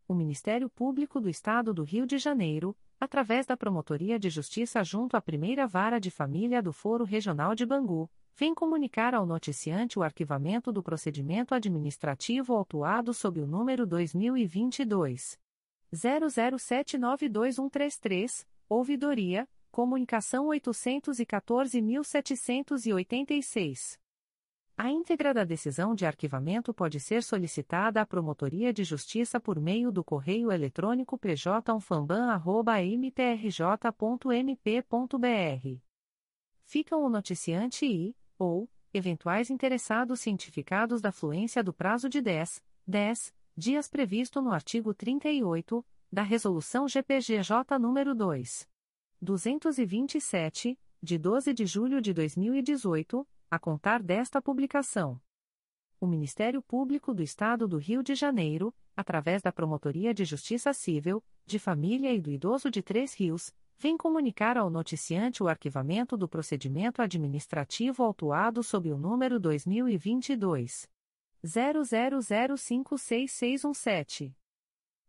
O Ministério Público do Estado do Rio de Janeiro, através da Promotoria de Justiça junto à Primeira Vara de Família do Foro Regional de Bangu, vem comunicar ao noticiante o arquivamento do procedimento administrativo autuado sob o número 2022 00792133, ouvidoria, comunicação 814.786. A íntegra da decisão de arquivamento pode ser solicitada à Promotoria de Justiça por meio do correio eletrônico pjunfamban.mprj.mp.br. Ficam o noticiante e, ou, eventuais interessados cientificados da fluência do prazo de 10, 10 dias previsto no artigo 38 da Resolução GPGJ nº 2. 227, de 12 de julho de 2018, a contar desta publicação. O Ministério Público do Estado do Rio de Janeiro, através da Promotoria de Justiça Civil, de Família e do Idoso de Três Rios, vem comunicar ao noticiante o arquivamento do procedimento administrativo autuado sob o número 2022 00056617.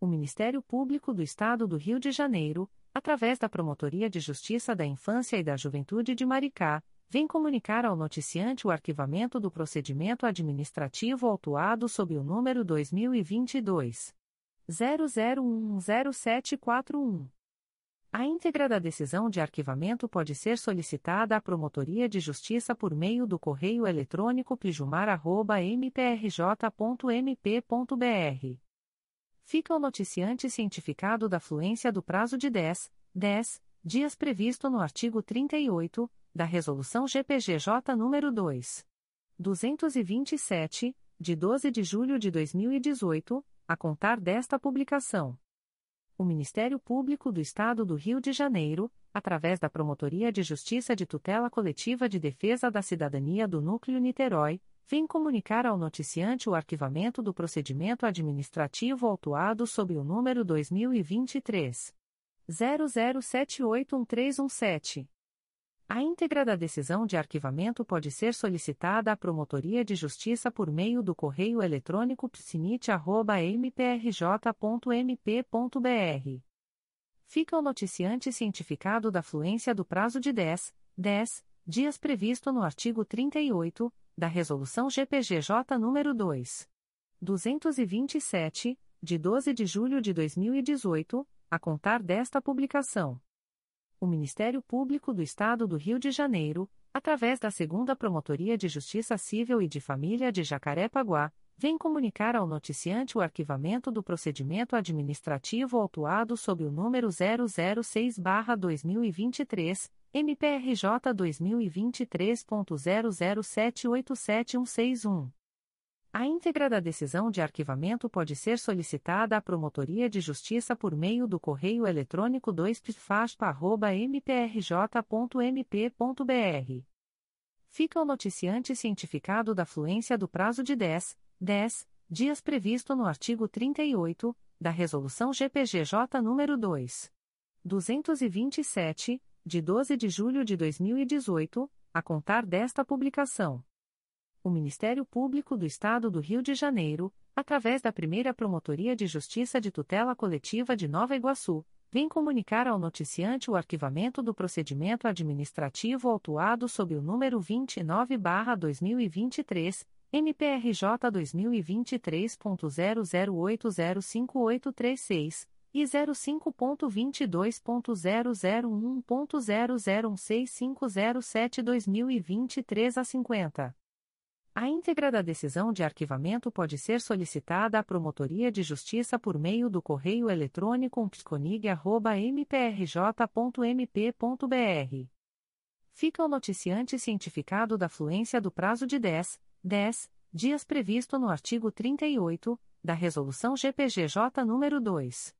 O Ministério Público do Estado do Rio de Janeiro, através da Promotoria de Justiça da Infância e da Juventude de Maricá, vem comunicar ao noticiante o arquivamento do procedimento administrativo autuado sob o número 2022 00110741. A íntegra da decisão de arquivamento pode ser solicitada à Promotoria de Justiça por meio do correio eletrônico pijumar.mprj.mp.br. Fica o noticiante cientificado da fluência do prazo de 10, 10 dias previsto no artigo 38 da Resolução GPGJ nº 2. 227, de 12 de julho de 2018, a contar desta publicação. O Ministério Público do Estado do Rio de Janeiro, através da Promotoria de Justiça de Tutela Coletiva de Defesa da Cidadania do Núcleo Niterói, vem comunicar ao noticiante o arquivamento do procedimento administrativo autuado sob o número 2023 00781317. A íntegra da decisão de arquivamento pode ser solicitada à Promotoria de Justiça por meio do correio eletrônico psinit.mprj.mp.br. Fica o noticiante cientificado da fluência do prazo de 10, 10 dias previsto no artigo 38 da Resolução GPGJ nº 2. 227, de 12 de julho de 2018, a contar desta publicação o Ministério Público do Estado do Rio de Janeiro, através da Segunda Promotoria de Justiça Civil e de Família de Jacarepaguá, vem comunicar ao noticiante o arquivamento do procedimento administrativo autuado sob o número 006-2023, MPRJ 2023.00787161. A íntegra da decisão de arquivamento pode ser solicitada à Promotoria de Justiça por meio do correio eletrônico 2pfaspa.mprj.mp.br. Fica o noticiante cientificado da fluência do prazo de 10, 10 dias previsto no artigo 38 da Resolução GPGJ nº 2. 227, de 12 de julho de 2018, a contar desta publicação. O Ministério Público do Estado do Rio de Janeiro, através da primeira Promotoria de Justiça de Tutela Coletiva de Nova Iguaçu, vem comunicar ao noticiante o arquivamento do procedimento administrativo autuado sob o número 29-2023, MPRJ 2023.00805836 e 05.22.0001.0016507-2023 a 50. A íntegra da decisão de arquivamento pode ser solicitada à Promotoria de Justiça por meio do correio eletrônico psconig.mprj.mp.br. Fica o noticiante cientificado da fluência do prazo de 10, 10 dias previsto no artigo 38 da Resolução GPGJ nº 2.